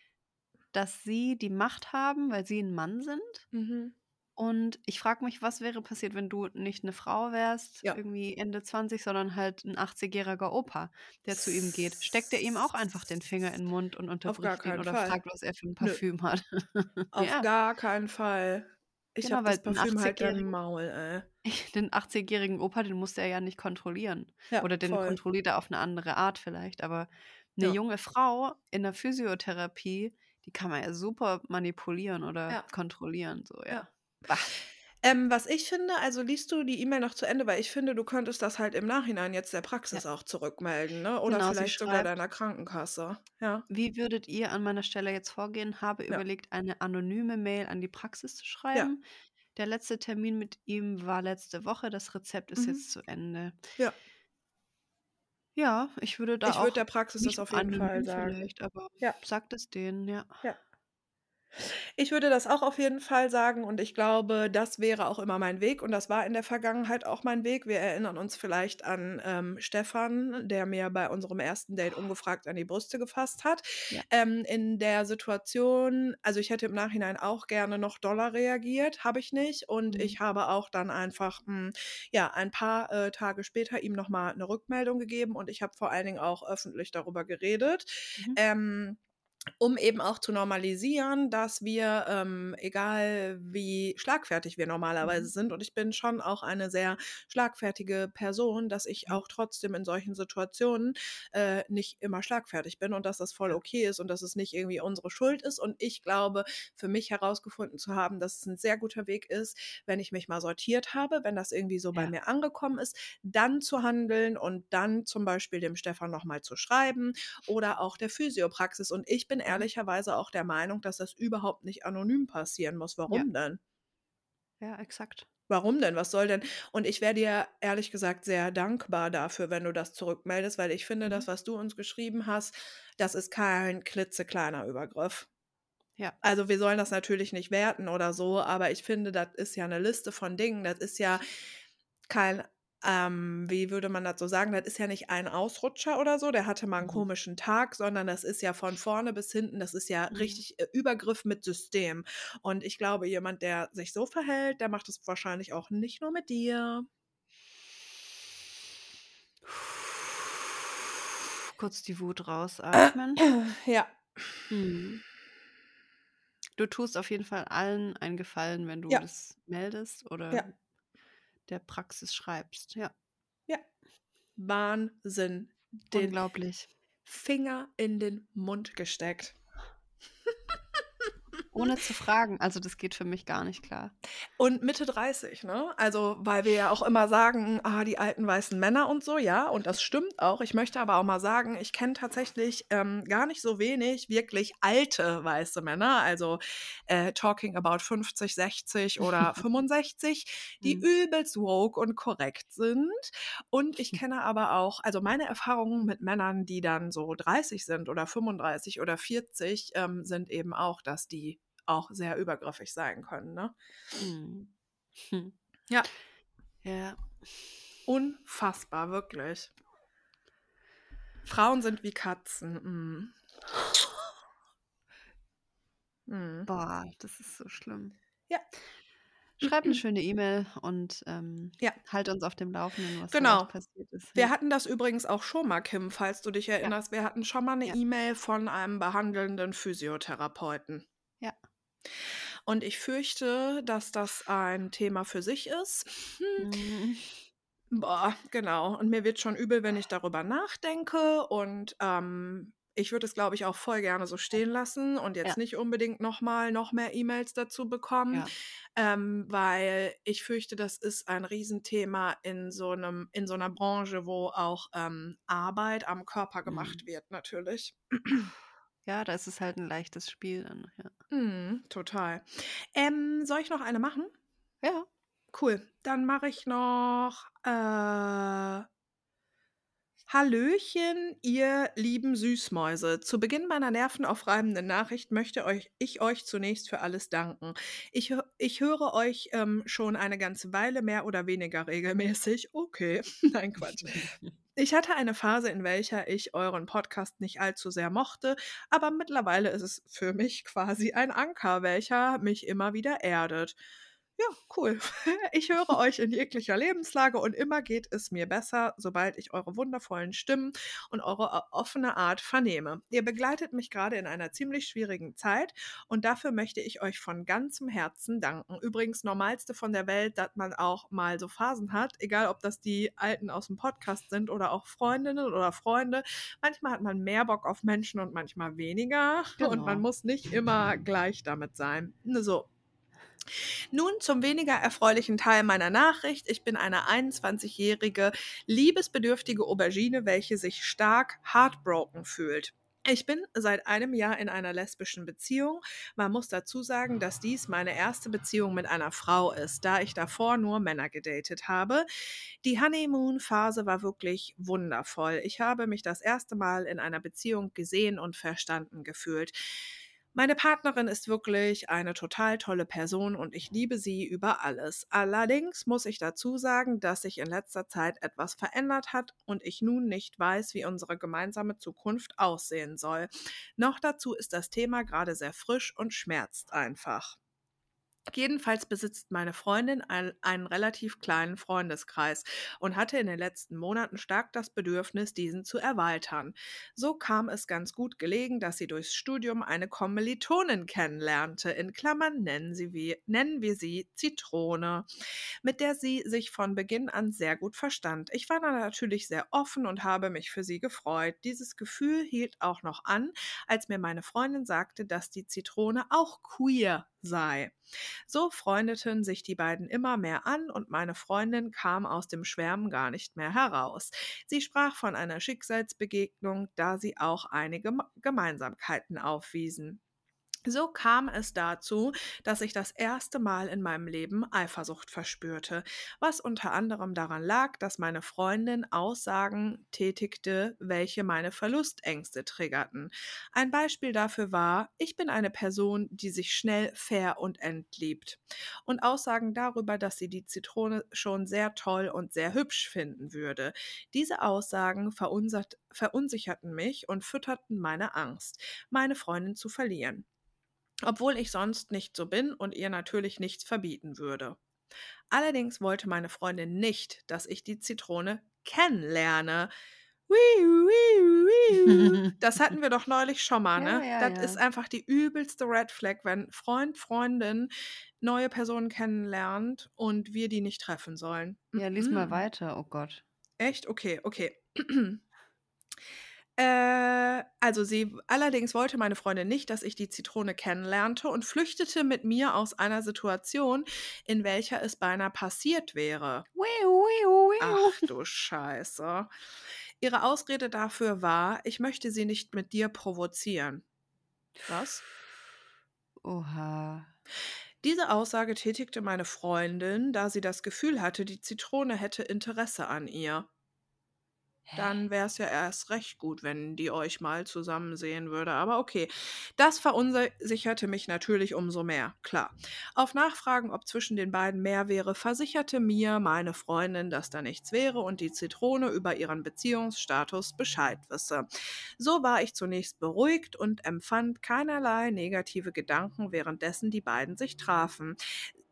dass sie die Macht haben, weil sie ein Mann sind. Mhm. Und ich frage mich, was wäre passiert, wenn du nicht eine Frau wärst, Ja. irgendwie Ende 20, sondern halt ein 80-jähriger Opa, der zu ihm geht. Steckt er ihm auch einfach den Finger in den Mund und unterbricht ihn oder Fall. fragt, was er für ein Nö, Parfüm hat? [LAUGHS] auf Ja, gar keinen Fall. Ich genau, habe das Parfüm halt im 80-jährigen Maul, [LAUGHS] ey. den 80-jährigen Opa, den musste er ja nicht kontrollieren. Ja, Oder den voll. kontrolliert er auf eine andere Art vielleicht. Aber eine Ja. junge Frau in der Physiotherapie, die kann man ja super manipulieren oder Ja. kontrollieren. So, ja. Ja. Bah. Ähm, was ich finde, also liest du die E-Mail noch zu Ende, weil ich finde, du könntest das halt im Nachhinein jetzt der Ja, Praxis auch zurückmelden, ne? Oder genau, sie vielleicht sogar schreibt, deiner Krankenkasse. Ja. wie würdet ihr an meiner Stelle jetzt vorgehen? Habe Ja. überlegt, eine anonyme Mail an die Praxis zu Ja. schreiben. Der letzte Termin mit ihm war letzte Woche. Das Rezept ist Mhm. jetzt zu Ende. Ja. Ja, ich würde da Ich würde auch der Praxis das nicht auf jeden Fall anonym sagen. vielleicht, aber Ja. sagt es denen, ja. Ja. Ich würde das auch auf jeden Fall sagen und ich glaube, das wäre auch immer mein Weg und das war in der Vergangenheit auch mein Weg. Wir erinnern uns vielleicht an ähm, Stefan, der mir bei unserem ersten Date ungefragt an die Brüste gefasst hat. Ja. Ähm, in der Situation, also ich hätte im Nachhinein auch gerne noch doller reagiert, habe ich nicht und Mhm. ich habe auch dann einfach mh, ja ein paar äh, Tage später ihm nochmal eine Rückmeldung gegeben und ich habe vor allen Dingen auch öffentlich darüber geredet. Mhm. Ähm, um eben auch zu normalisieren, dass wir, ähm, egal wie schlagfertig wir normalerweise Mhm. sind, und ich bin schon auch eine sehr schlagfertige Person, dass ich auch trotzdem in solchen Situationen äh, nicht immer schlagfertig bin und dass das voll okay ist und dass es nicht irgendwie unsere Schuld ist. Und ich glaube, für mich herausgefunden zu haben, dass es ein sehr guter Weg ist, wenn ich mich mal sortiert habe, wenn das irgendwie so bei Ja. mir angekommen ist, dann zu handeln und dann zum Beispiel dem Stefan nochmal zu schreiben oder auch der Physiopraxis. Und ich bin Mhm. ehrlicherweise auch der Meinung, dass das überhaupt nicht anonym passieren muss. Ja. Warum denn? Ja, exakt. Warum denn? Was soll denn? Und ich wäre dir ehrlich gesagt sehr dankbar dafür, wenn du das zurückmeldest, weil ich finde, das, Mhm. was du uns geschrieben hast, das ist kein klitzekleiner Übergriff. Ja. Also wir sollen das natürlich nicht werten oder so, aber ich finde, das ist ja eine Liste von Dingen. Das ist ja kein, ähm, wie würde man das so sagen, das ist ja nicht ein Ausrutscher oder so, der hatte mal einen Mhm. komischen Tag, sondern das ist ja von vorne bis hinten, das ist ja Mhm. richtig äh, Übergriff mit System. Und ich glaube, jemand, der sich so verhält, der macht es wahrscheinlich auch nicht nur mit dir. Kurz die Wut rausatmen. [CLEARS THROAT] Ja. Mhm. Du tust auf jeden Fall allen einen Gefallen, wenn du Ja. das meldest oder Ja. Der Praxis schreibst. Ja, Ja. Wahnsinn. Den unglaublich. Finger in den Mund gesteckt. Ohne zu fragen. Also das geht für mich gar nicht klar. Und Mitte 30, ne? Also, weil wir ja auch immer sagen, ah, die alten weißen Männer und so, ja, und das stimmt auch. Ich möchte aber auch mal sagen, ich kenne tatsächlich ähm, gar nicht so wenig wirklich alte weiße Männer, also äh, talking about 50, 60 oder [LAUGHS] 65, die Hm. übelst woke und korrekt sind. Und ich kenne aber auch, also meine Erfahrungen mit Männern, die dann so 30 sind oder 35 oder 40, ähm, sind eben auch, dass die auch sehr übergriffig sein können, ne? Hm. Hm. Ja. Ja. Unfassbar, wirklich. Frauen sind wie Katzen. Mm. Mm. Boah, das ist so schlimm. Ja. Schreib eine schöne E-Mail und ähm, Ja. halt uns auf dem Laufenden, was Genau. passiert ist. Wir Ja. hatten das übrigens auch schon mal, Kim, falls du dich erinnerst. Wir hatten schon mal eine Ja. E-Mail von einem behandelnden Physiotherapeuten. Ja. Und ich fürchte, dass das ein Thema für sich ist. Hm. Mhm. Boah, genau. Und mir wird schon übel, wenn ich darüber nachdenke. Und ähm, ich würde es, glaube ich, auch voll gerne so stehen lassen und jetzt Ja. nicht unbedingt nochmal noch mehr E-Mails dazu bekommen. Ja. Ähm, weil ich fürchte, das ist ein Riesenthema in so einem, in so einer Branche, wo auch ähm, Arbeit am Körper gemacht Mhm. wird, natürlich. Ja, da ist es halt ein leichtes Spiel dann. Ja. Mhm, total. Ähm, soll ich noch eine machen? ja. Cool. Dann mache ich noch äh, Hallöchen, ihr lieben Süßmäuse. Zu Beginn meiner nervenaufreibenden Nachricht möchte euch, ich euch zunächst für alles danken. Ich, ich höre euch ähm, schon eine ganze Weile mehr oder weniger [LAUGHS] regelmäßig. Okay, [LAUGHS] nein, Quatsch. Ich hatte eine Phase, in welcher ich euren Podcast nicht allzu sehr mochte, aber mittlerweile ist es für mich quasi ein Anker, welcher mich immer wieder erdet. Ja, cool. [LAUGHS] Ich höre euch in jeglicher Lebenslage und immer geht es mir besser, sobald ich eure wundervollen Stimmen und eure o- offene Art vernehme. Ihr begleitet mich gerade in einer ziemlich schwierigen Zeit und dafür möchte ich euch von ganzem Herzen danken. Übrigens, normalste von der Welt, dass man auch mal so Phasen hat, egal ob das die Alten aus dem Podcast sind oder auch Freundinnen oder Freunde. Manchmal hat man mehr Bock auf Menschen und manchmal weniger und Genau. man muss nicht immer gleich damit sein. So, nun zum weniger erfreulichen Teil meiner Nachricht. Ich bin eine 21-jährige, liebesbedürftige Aubergine, welche sich stark heartbroken fühlt. Ich bin seit einem Jahr in einer lesbischen Beziehung. Man muss dazu sagen, dass dies meine erste Beziehung mit einer Frau ist, da ich davor nur Männer gedatet habe. Die Honeymoon-Phase war wirklich wundervoll. Ich habe mich das erste Mal in einer Beziehung gesehen und verstanden gefühlt. Meine Partnerin ist wirklich eine total tolle Person und ich liebe sie über alles. Allerdings muss ich dazu sagen, dass sich in letzter Zeit etwas verändert hat und ich nun nicht weiß, wie unsere gemeinsame Zukunft aussehen soll. Noch dazu ist das Thema gerade sehr frisch und schmerzt einfach. Jedenfalls besitzt meine Freundin ein, einen relativ kleinen Freundeskreis und hatte in den letzten Monaten stark das Bedürfnis, diesen zu erweitern. So kam es ganz gut gelegen, dass sie durchs Studium eine Kommilitonin kennenlernte. In Klammern nennen, sie wie, nennen wir sie Zitrone, mit der sie sich von Beginn an sehr gut verstand. Ich war dann natürlich sehr offen und habe mich für sie gefreut. Dieses Gefühl hielt auch noch an, als mir meine Freundin sagte, dass die Zitrone auch queer sei. So freundeten sich die beiden immer mehr an und meine Freundin kam aus dem Schwärmen gar nicht mehr heraus. Sie sprach von einer Schicksalsbegegnung, da sie auch einige Gemeinsamkeiten aufwiesen. So kam es dazu, dass ich das erste Mal in meinem Leben Eifersucht verspürte, was unter anderem daran lag, dass meine Freundin Aussagen tätigte, welche meine Verlustängste triggerten. Ein Beispiel dafür war, ich bin eine Person, die sich schnell fair und entliebt. Und Aussagen darüber, dass sie die Zitrone schon sehr toll und sehr hübsch finden würde. Diese Aussagen verunsicherten mich und fütterten meine Angst, meine Freundin zu verlieren obwohl ich sonst nicht so bin und ihr natürlich nichts verbieten würde. Allerdings wollte meine Freundin nicht, dass ich die Zitrone kennenlerne. Das hatten wir doch neulich schon mal, ne? Ja, ja, das ja. ist einfach die übelste Red Flag, wenn Freund, Freundin neue Personen kennenlernt und wir die nicht treffen sollen. Ja, lies mal Mhm. weiter. Oh Gott. Echt? Okay, okay. [CLEARS THROAT] Äh, also sie allerdings wollte meine Freundin nicht, dass ich die Zitrone kennenlernte und flüchtete mit mir aus einer Situation, in welcher es beinahe passiert wäre. Ach du Scheiße. Ihre Ausrede dafür war, ich möchte sie nicht mit dir provozieren. Was? Oha. Diese Aussage tätigte meine Freundin, da sie das Gefühl hatte, die Zitrone hätte Interesse an ihr. Dann wäre es ja erst recht gut, wenn die euch mal zusammen sehen würde. Aber okay, das verunsicherte mich natürlich umso mehr, klar. Auf Nachfragen, ob zwischen den beiden mehr wäre, versicherte mir meine Freundin, dass da nichts wäre und die Zitrone über ihren Beziehungsstatus Bescheid wisse. So war ich zunächst beruhigt und empfand keinerlei negative Gedanken, währenddessen die beiden sich trafen.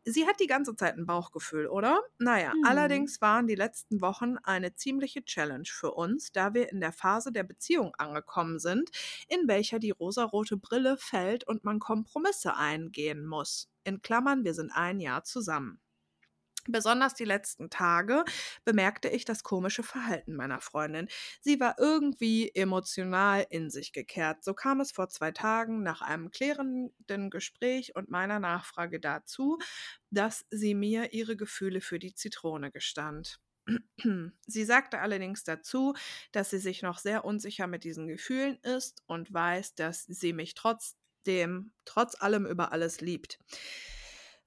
Sie hat die ganze Zeit ein Bauchgefühl, oder? Naja, Mhm. allerdings waren die letzten Wochen eine ziemliche Challenge für uns, da wir in der Phase der Beziehung angekommen sind, in welcher die rosarote Brille fällt und man Kompromisse eingehen muss. In Klammern, wir sind ein Jahr zusammen. Besonders die letzten Tage bemerkte ich das komische Verhalten meiner Freundin. Sie war irgendwie emotional in sich gekehrt. So kam es vor zwei Tagen nach einem klärenden Gespräch und meiner Nachfrage dazu, dass sie mir ihre Gefühle für die Zitrone gestand. Sie sagte allerdings dazu, dass sie sich noch sehr unsicher mit diesen Gefühlen ist und weiß, dass sie mich trotzdem, trotz allem über alles liebt.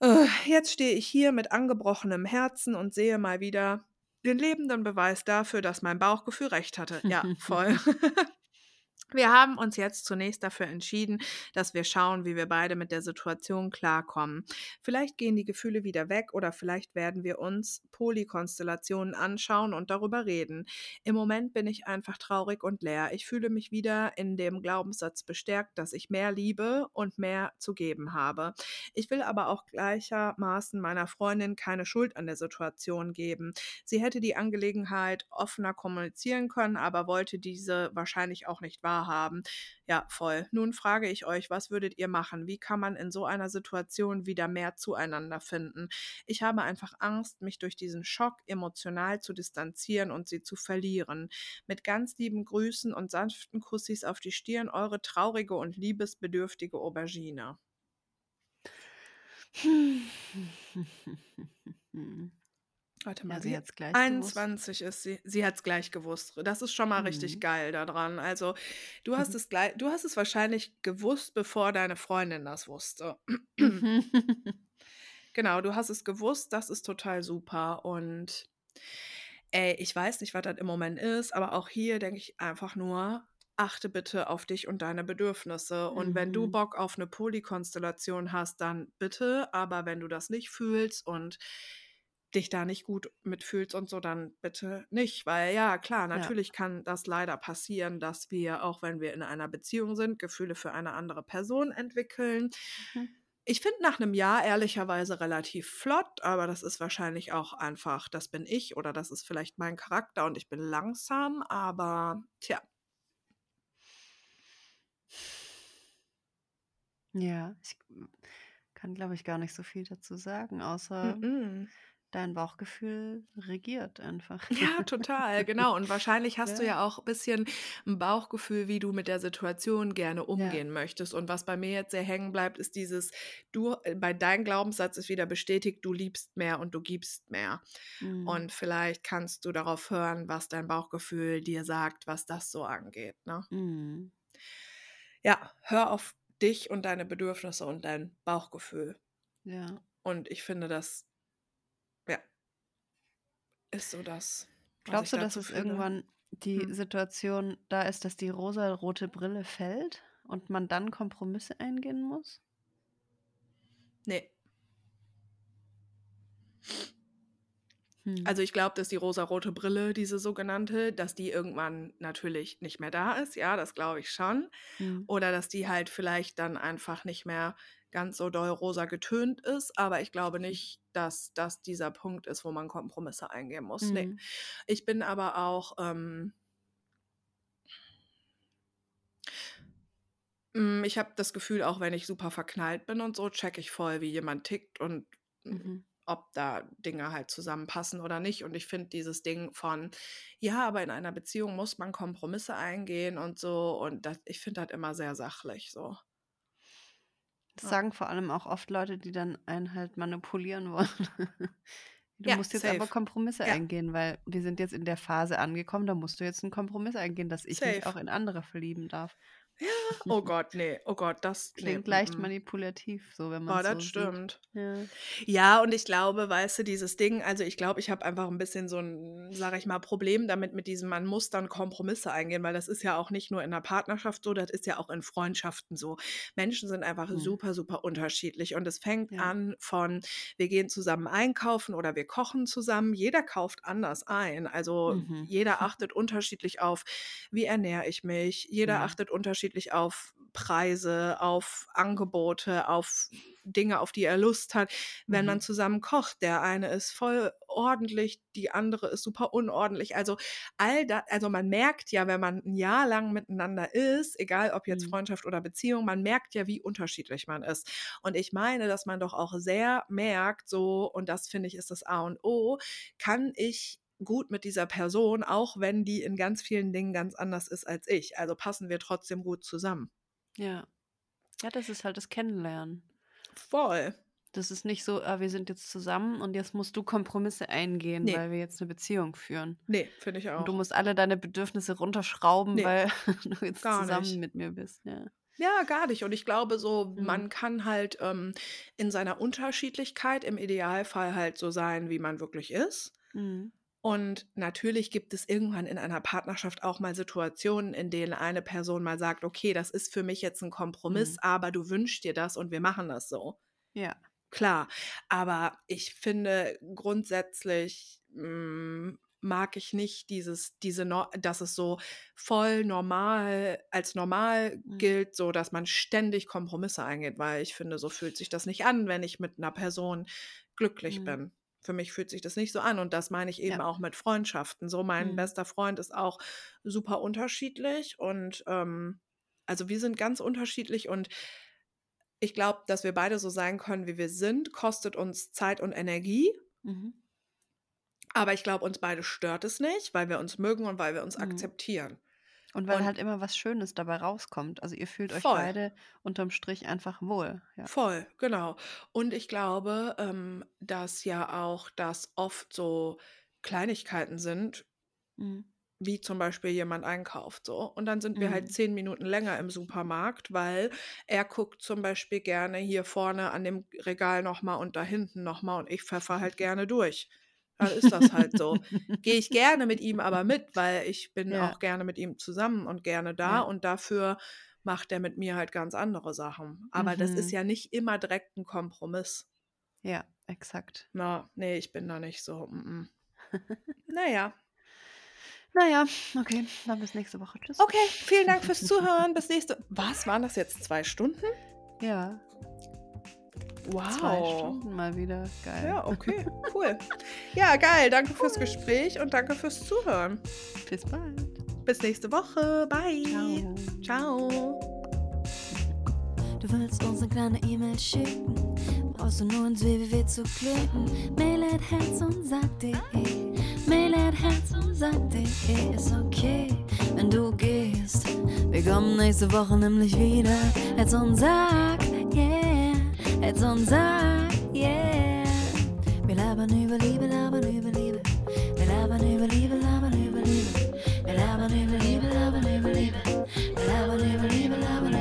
Äh, Jetzt stehe ich hier mit angebrochenem Herzen und sehe mal wieder den lebenden Beweis dafür, dass mein Bauchgefühl recht hatte. Ja, voll. [LAUGHS] [LAUGHS] Wir haben uns jetzt zunächst dafür entschieden, dass wir schauen, wie wir beide mit der Situation klarkommen. Vielleicht gehen die Gefühle wieder weg oder vielleicht werden wir uns Polykonstellationen anschauen und darüber reden. Im Moment bin ich einfach traurig und leer. Ich fühle mich wieder in dem Glaubenssatz bestärkt, dass ich mehr liebe und mehr zu geben habe. Ich will aber auch gleichermaßen meiner Freundin keine Schuld an der Situation geben. Sie hätte die Angelegenheit offener kommunizieren können, aber wollte diese wahrscheinlich auch nicht wahrhaben. Ja, voll. Nun frage ich euch, was würdet ihr machen? Wie kann man in so einer Situation wieder mehr zueinander finden? Ich habe einfach Angst, mich durch diesen Schock emotional zu distanzieren und sie zu verlieren. Mit ganz lieben Grüßen und sanften Kussis auf die Stirn, eure traurige und liebesbedürftige Aubergine. [LAUGHS] Warte mal, Ja, sie wie hat's gleich gewusst. 21 ist sie. Sie hat es gleich gewusst. Das ist schon mal richtig Mhm. geil daran. Also, du hast es gleich, du hast es wahrscheinlich gewusst, bevor deine Freundin das wusste. [LAUGHS] Genau, du hast es gewusst, das ist total super. Und ey, ich weiß nicht, was das im Moment ist, aber auch hier denke ich einfach nur, achte bitte auf dich und deine Bedürfnisse. Und wenn du Mhm. Bock auf eine Polykonstellation hast, dann bitte. Aber wenn du das nicht fühlst und dich da nicht gut mitfühlst und so, dann bitte nicht. Weil ja, klar, Ja. natürlich kann das leider passieren, dass wir, auch wenn wir in einer Beziehung sind, Gefühle für eine andere Person entwickeln. Mhm. Ich finde nach einem Jahr ehrlicherweise relativ flott, aber das ist wahrscheinlich auch einfach, das bin ich oder das ist vielleicht mein Charakter und ich bin langsam, aber tja, Ja, ich kann, glaube ich, gar nicht so viel dazu sagen, außer mm-mm. Dein Bauchgefühl regiert einfach. [LAUGHS] Ja, total, genau. Und wahrscheinlich hast du Ja. ja auch ein bisschen ein Bauchgefühl, wie du mit der Situation gerne Ja. umgehen möchtest. Und was bei mir jetzt sehr hängen bleibt, ist dieses, du, äh, bei deinem Glaubenssatz ist wieder bestätigt, du liebst mehr und du gibst mehr. Mhm. Und vielleicht kannst du darauf hören, was dein Bauchgefühl dir sagt, was das so angeht. Ne? Mhm. Ja, hör auf dich und deine Bedürfnisse und dein Bauchgefühl. Ja. Und ich finde, das ja, ist so das, Glaubst du, dass es fühle. irgendwann die Hm. Situation da ist, dass die rosa-rote Brille fällt und man dann Kompromisse eingehen muss? Nee. Hm. Also ich glaube, dass die rosarote Brille, diese sogenannte, dass die irgendwann natürlich nicht mehr da ist. Ja, das glaube ich schon. Hm. Oder dass die halt vielleicht dann einfach nicht mehr ganz so doll rosa getönt ist. Aber ich glaube nicht, dass das dieser Punkt ist, wo man Kompromisse eingehen muss. Nee. Hm. Ich bin aber auch. Ähm, mm, ich habe das Gefühl, auch wenn ich super verknallt bin und so, check ich voll, wie jemand tickt und Mhm. ob da Dinge halt zusammenpassen oder nicht. Und ich finde dieses Ding von, ja, aber in einer Beziehung muss man Kompromisse eingehen und so. Und das, ich finde das immer sehr sachlich so. Das sagen vor allem auch oft Leute, die dann einen halt manipulieren wollen. [LAUGHS] Du Ja, musst jetzt safe. aber Kompromisse Ja. eingehen, weil wir sind jetzt in der Phase angekommen, da musst du jetzt einen Kompromiss eingehen, dass ich mich Safe. auch in andere verlieben darf. [LAUGHS] Oh Gott, nee, oh Gott, das [LAUGHS] nee, Klingt leicht mm, mm. manipulativ, so wenn Oh, man das so sieht. stimmt. Ja. Ja, und ich glaube, weißt du, dieses Ding, also ich glaube, ich habe einfach ein bisschen so ein, sage ich mal, Problem damit mit diesem, man muss dann Kompromisse eingehen, weil das ist ja auch nicht nur in einer Partnerschaft so, das ist ja auch in Freundschaften so. Menschen sind einfach Mhm. super, super unterschiedlich und es fängt Ja. an von, wir gehen zusammen einkaufen oder wir kochen zusammen. Jeder kauft anders ein. Also Mhm. jeder [LAUGHS] achtet unterschiedlich auf, wie ernähre ich mich. Jeder Mhm. achtet unterschiedlich auf Preise, auf Angebote, auf Dinge, auf die er Lust hat. Wenn man Mhm. zusammen kocht, der eine ist voll ordentlich, die andere ist super unordentlich. Also all das, also man merkt ja, wenn man ein Jahr lang miteinander ist, egal ob jetzt Mhm. Freundschaft oder Beziehung, man merkt ja, wie unterschiedlich man ist. Und ich meine, dass man doch auch sehr merkt, so, und das finde ich ist das A und O, kann ich gut mit dieser Person, auch wenn die in ganz vielen Dingen ganz anders ist als ich. Also passen wir trotzdem gut zusammen. Ja. Ja, das ist halt das Kennenlernen. Voll. Das ist nicht so, ah, wir sind jetzt zusammen und jetzt musst du Kompromisse eingehen, Nee. weil wir jetzt eine Beziehung führen. Nee, finde ich auch. Und du musst alle deine Bedürfnisse runterschrauben, Nee, weil [LAUGHS] du jetzt gar zusammen nicht. mit mir bist. Ja. Ja, gar nicht. Und ich glaube, so, Mhm. man kann halt ähm, in seiner Unterschiedlichkeit im Idealfall halt so sein, wie man wirklich ist. Mhm. Und natürlich gibt es irgendwann in einer Partnerschaft auch mal Situationen, in denen eine Person mal sagt, okay, das ist für mich jetzt ein Kompromiss, Mhm. aber du wünschst dir das und wir machen das so. Ja. Klar, aber ich finde grundsätzlich mm, mag ich nicht dieses, diese, Nor- dass es so voll normal, als normal Mhm. gilt, so dass man ständig Kompromisse eingeht, weil ich finde, so fühlt sich das nicht an, wenn ich mit einer Person glücklich Mhm. bin. Für mich fühlt sich das nicht so an und das meine ich eben Ja. auch mit Freundschaften. So, mein Mhm. bester Freund ist auch super unterschiedlich und ähm, also wir sind ganz unterschiedlich und ich glaube, dass wir beide so sein können, wie wir sind, kostet uns Zeit und Energie. Mhm. Aber ich glaube, uns beide stört es nicht, weil wir uns mögen und weil wir uns Mhm. akzeptieren. Und weil Und halt immer was Schönes dabei rauskommt. Also ihr fühlt euch voll, beide unterm Strich einfach wohl. Ja. voll, genau. Und ich glaube, ähm, dass ja auch das oft so Kleinigkeiten sind, Mhm. wie zum Beispiel jemand einkauft so. Und dann sind wir halt Mhm. zehn Minuten länger im Supermarkt, weil er guckt zum Beispiel gerne hier vorne an dem Regal nochmal und da hinten nochmal und ich pfeffer halt [LAUGHS] gerne durch. Dann ist das halt so. [LAUGHS] Gehe ich gerne mit ihm aber mit, weil ich bin Ja, auch gerne mit ihm zusammen und gerne da ja. und dafür macht er mit mir halt ganz andere Sachen. Aber das ist Mhm. ja nicht immer direkt ein Kompromiss. Ja, exakt. Na, nee, ich bin da nicht so. Mm -mm. Naja. [LAUGHS] Naja, okay, dann bis nächste Woche. Tschüss. Okay, vielen Dank fürs Zuhören. Bis nächste. Was waren das jetzt? Zwei Stunden? Ja, zwei Wow. Stunden mal wieder. Geil. Ja, okay, [LAUGHS] cool. Ja, geil. Danke fürs Gespräch und danke fürs Zuhören. Bis bald. Bis nächste Woche. Bye. Ciao. Ciao. Du willst uns eine kleine E-Mail schicken, brauchst du nur ins www zu klicken. Mail at herz und sag.de, Mail at herz und sag.de ist okay, wenn du gehst. Wir kommen nächste Woche nämlich wieder. Herz und sag, It's on time, yeah. Vi labbar nu vår livet, labbar nu vår livet. Vi labbar nu vår livet, labbar nu vår livet. Vi labbar nu vår livet, labbar nu vår livet. Vi labbar nu vår livet, labbar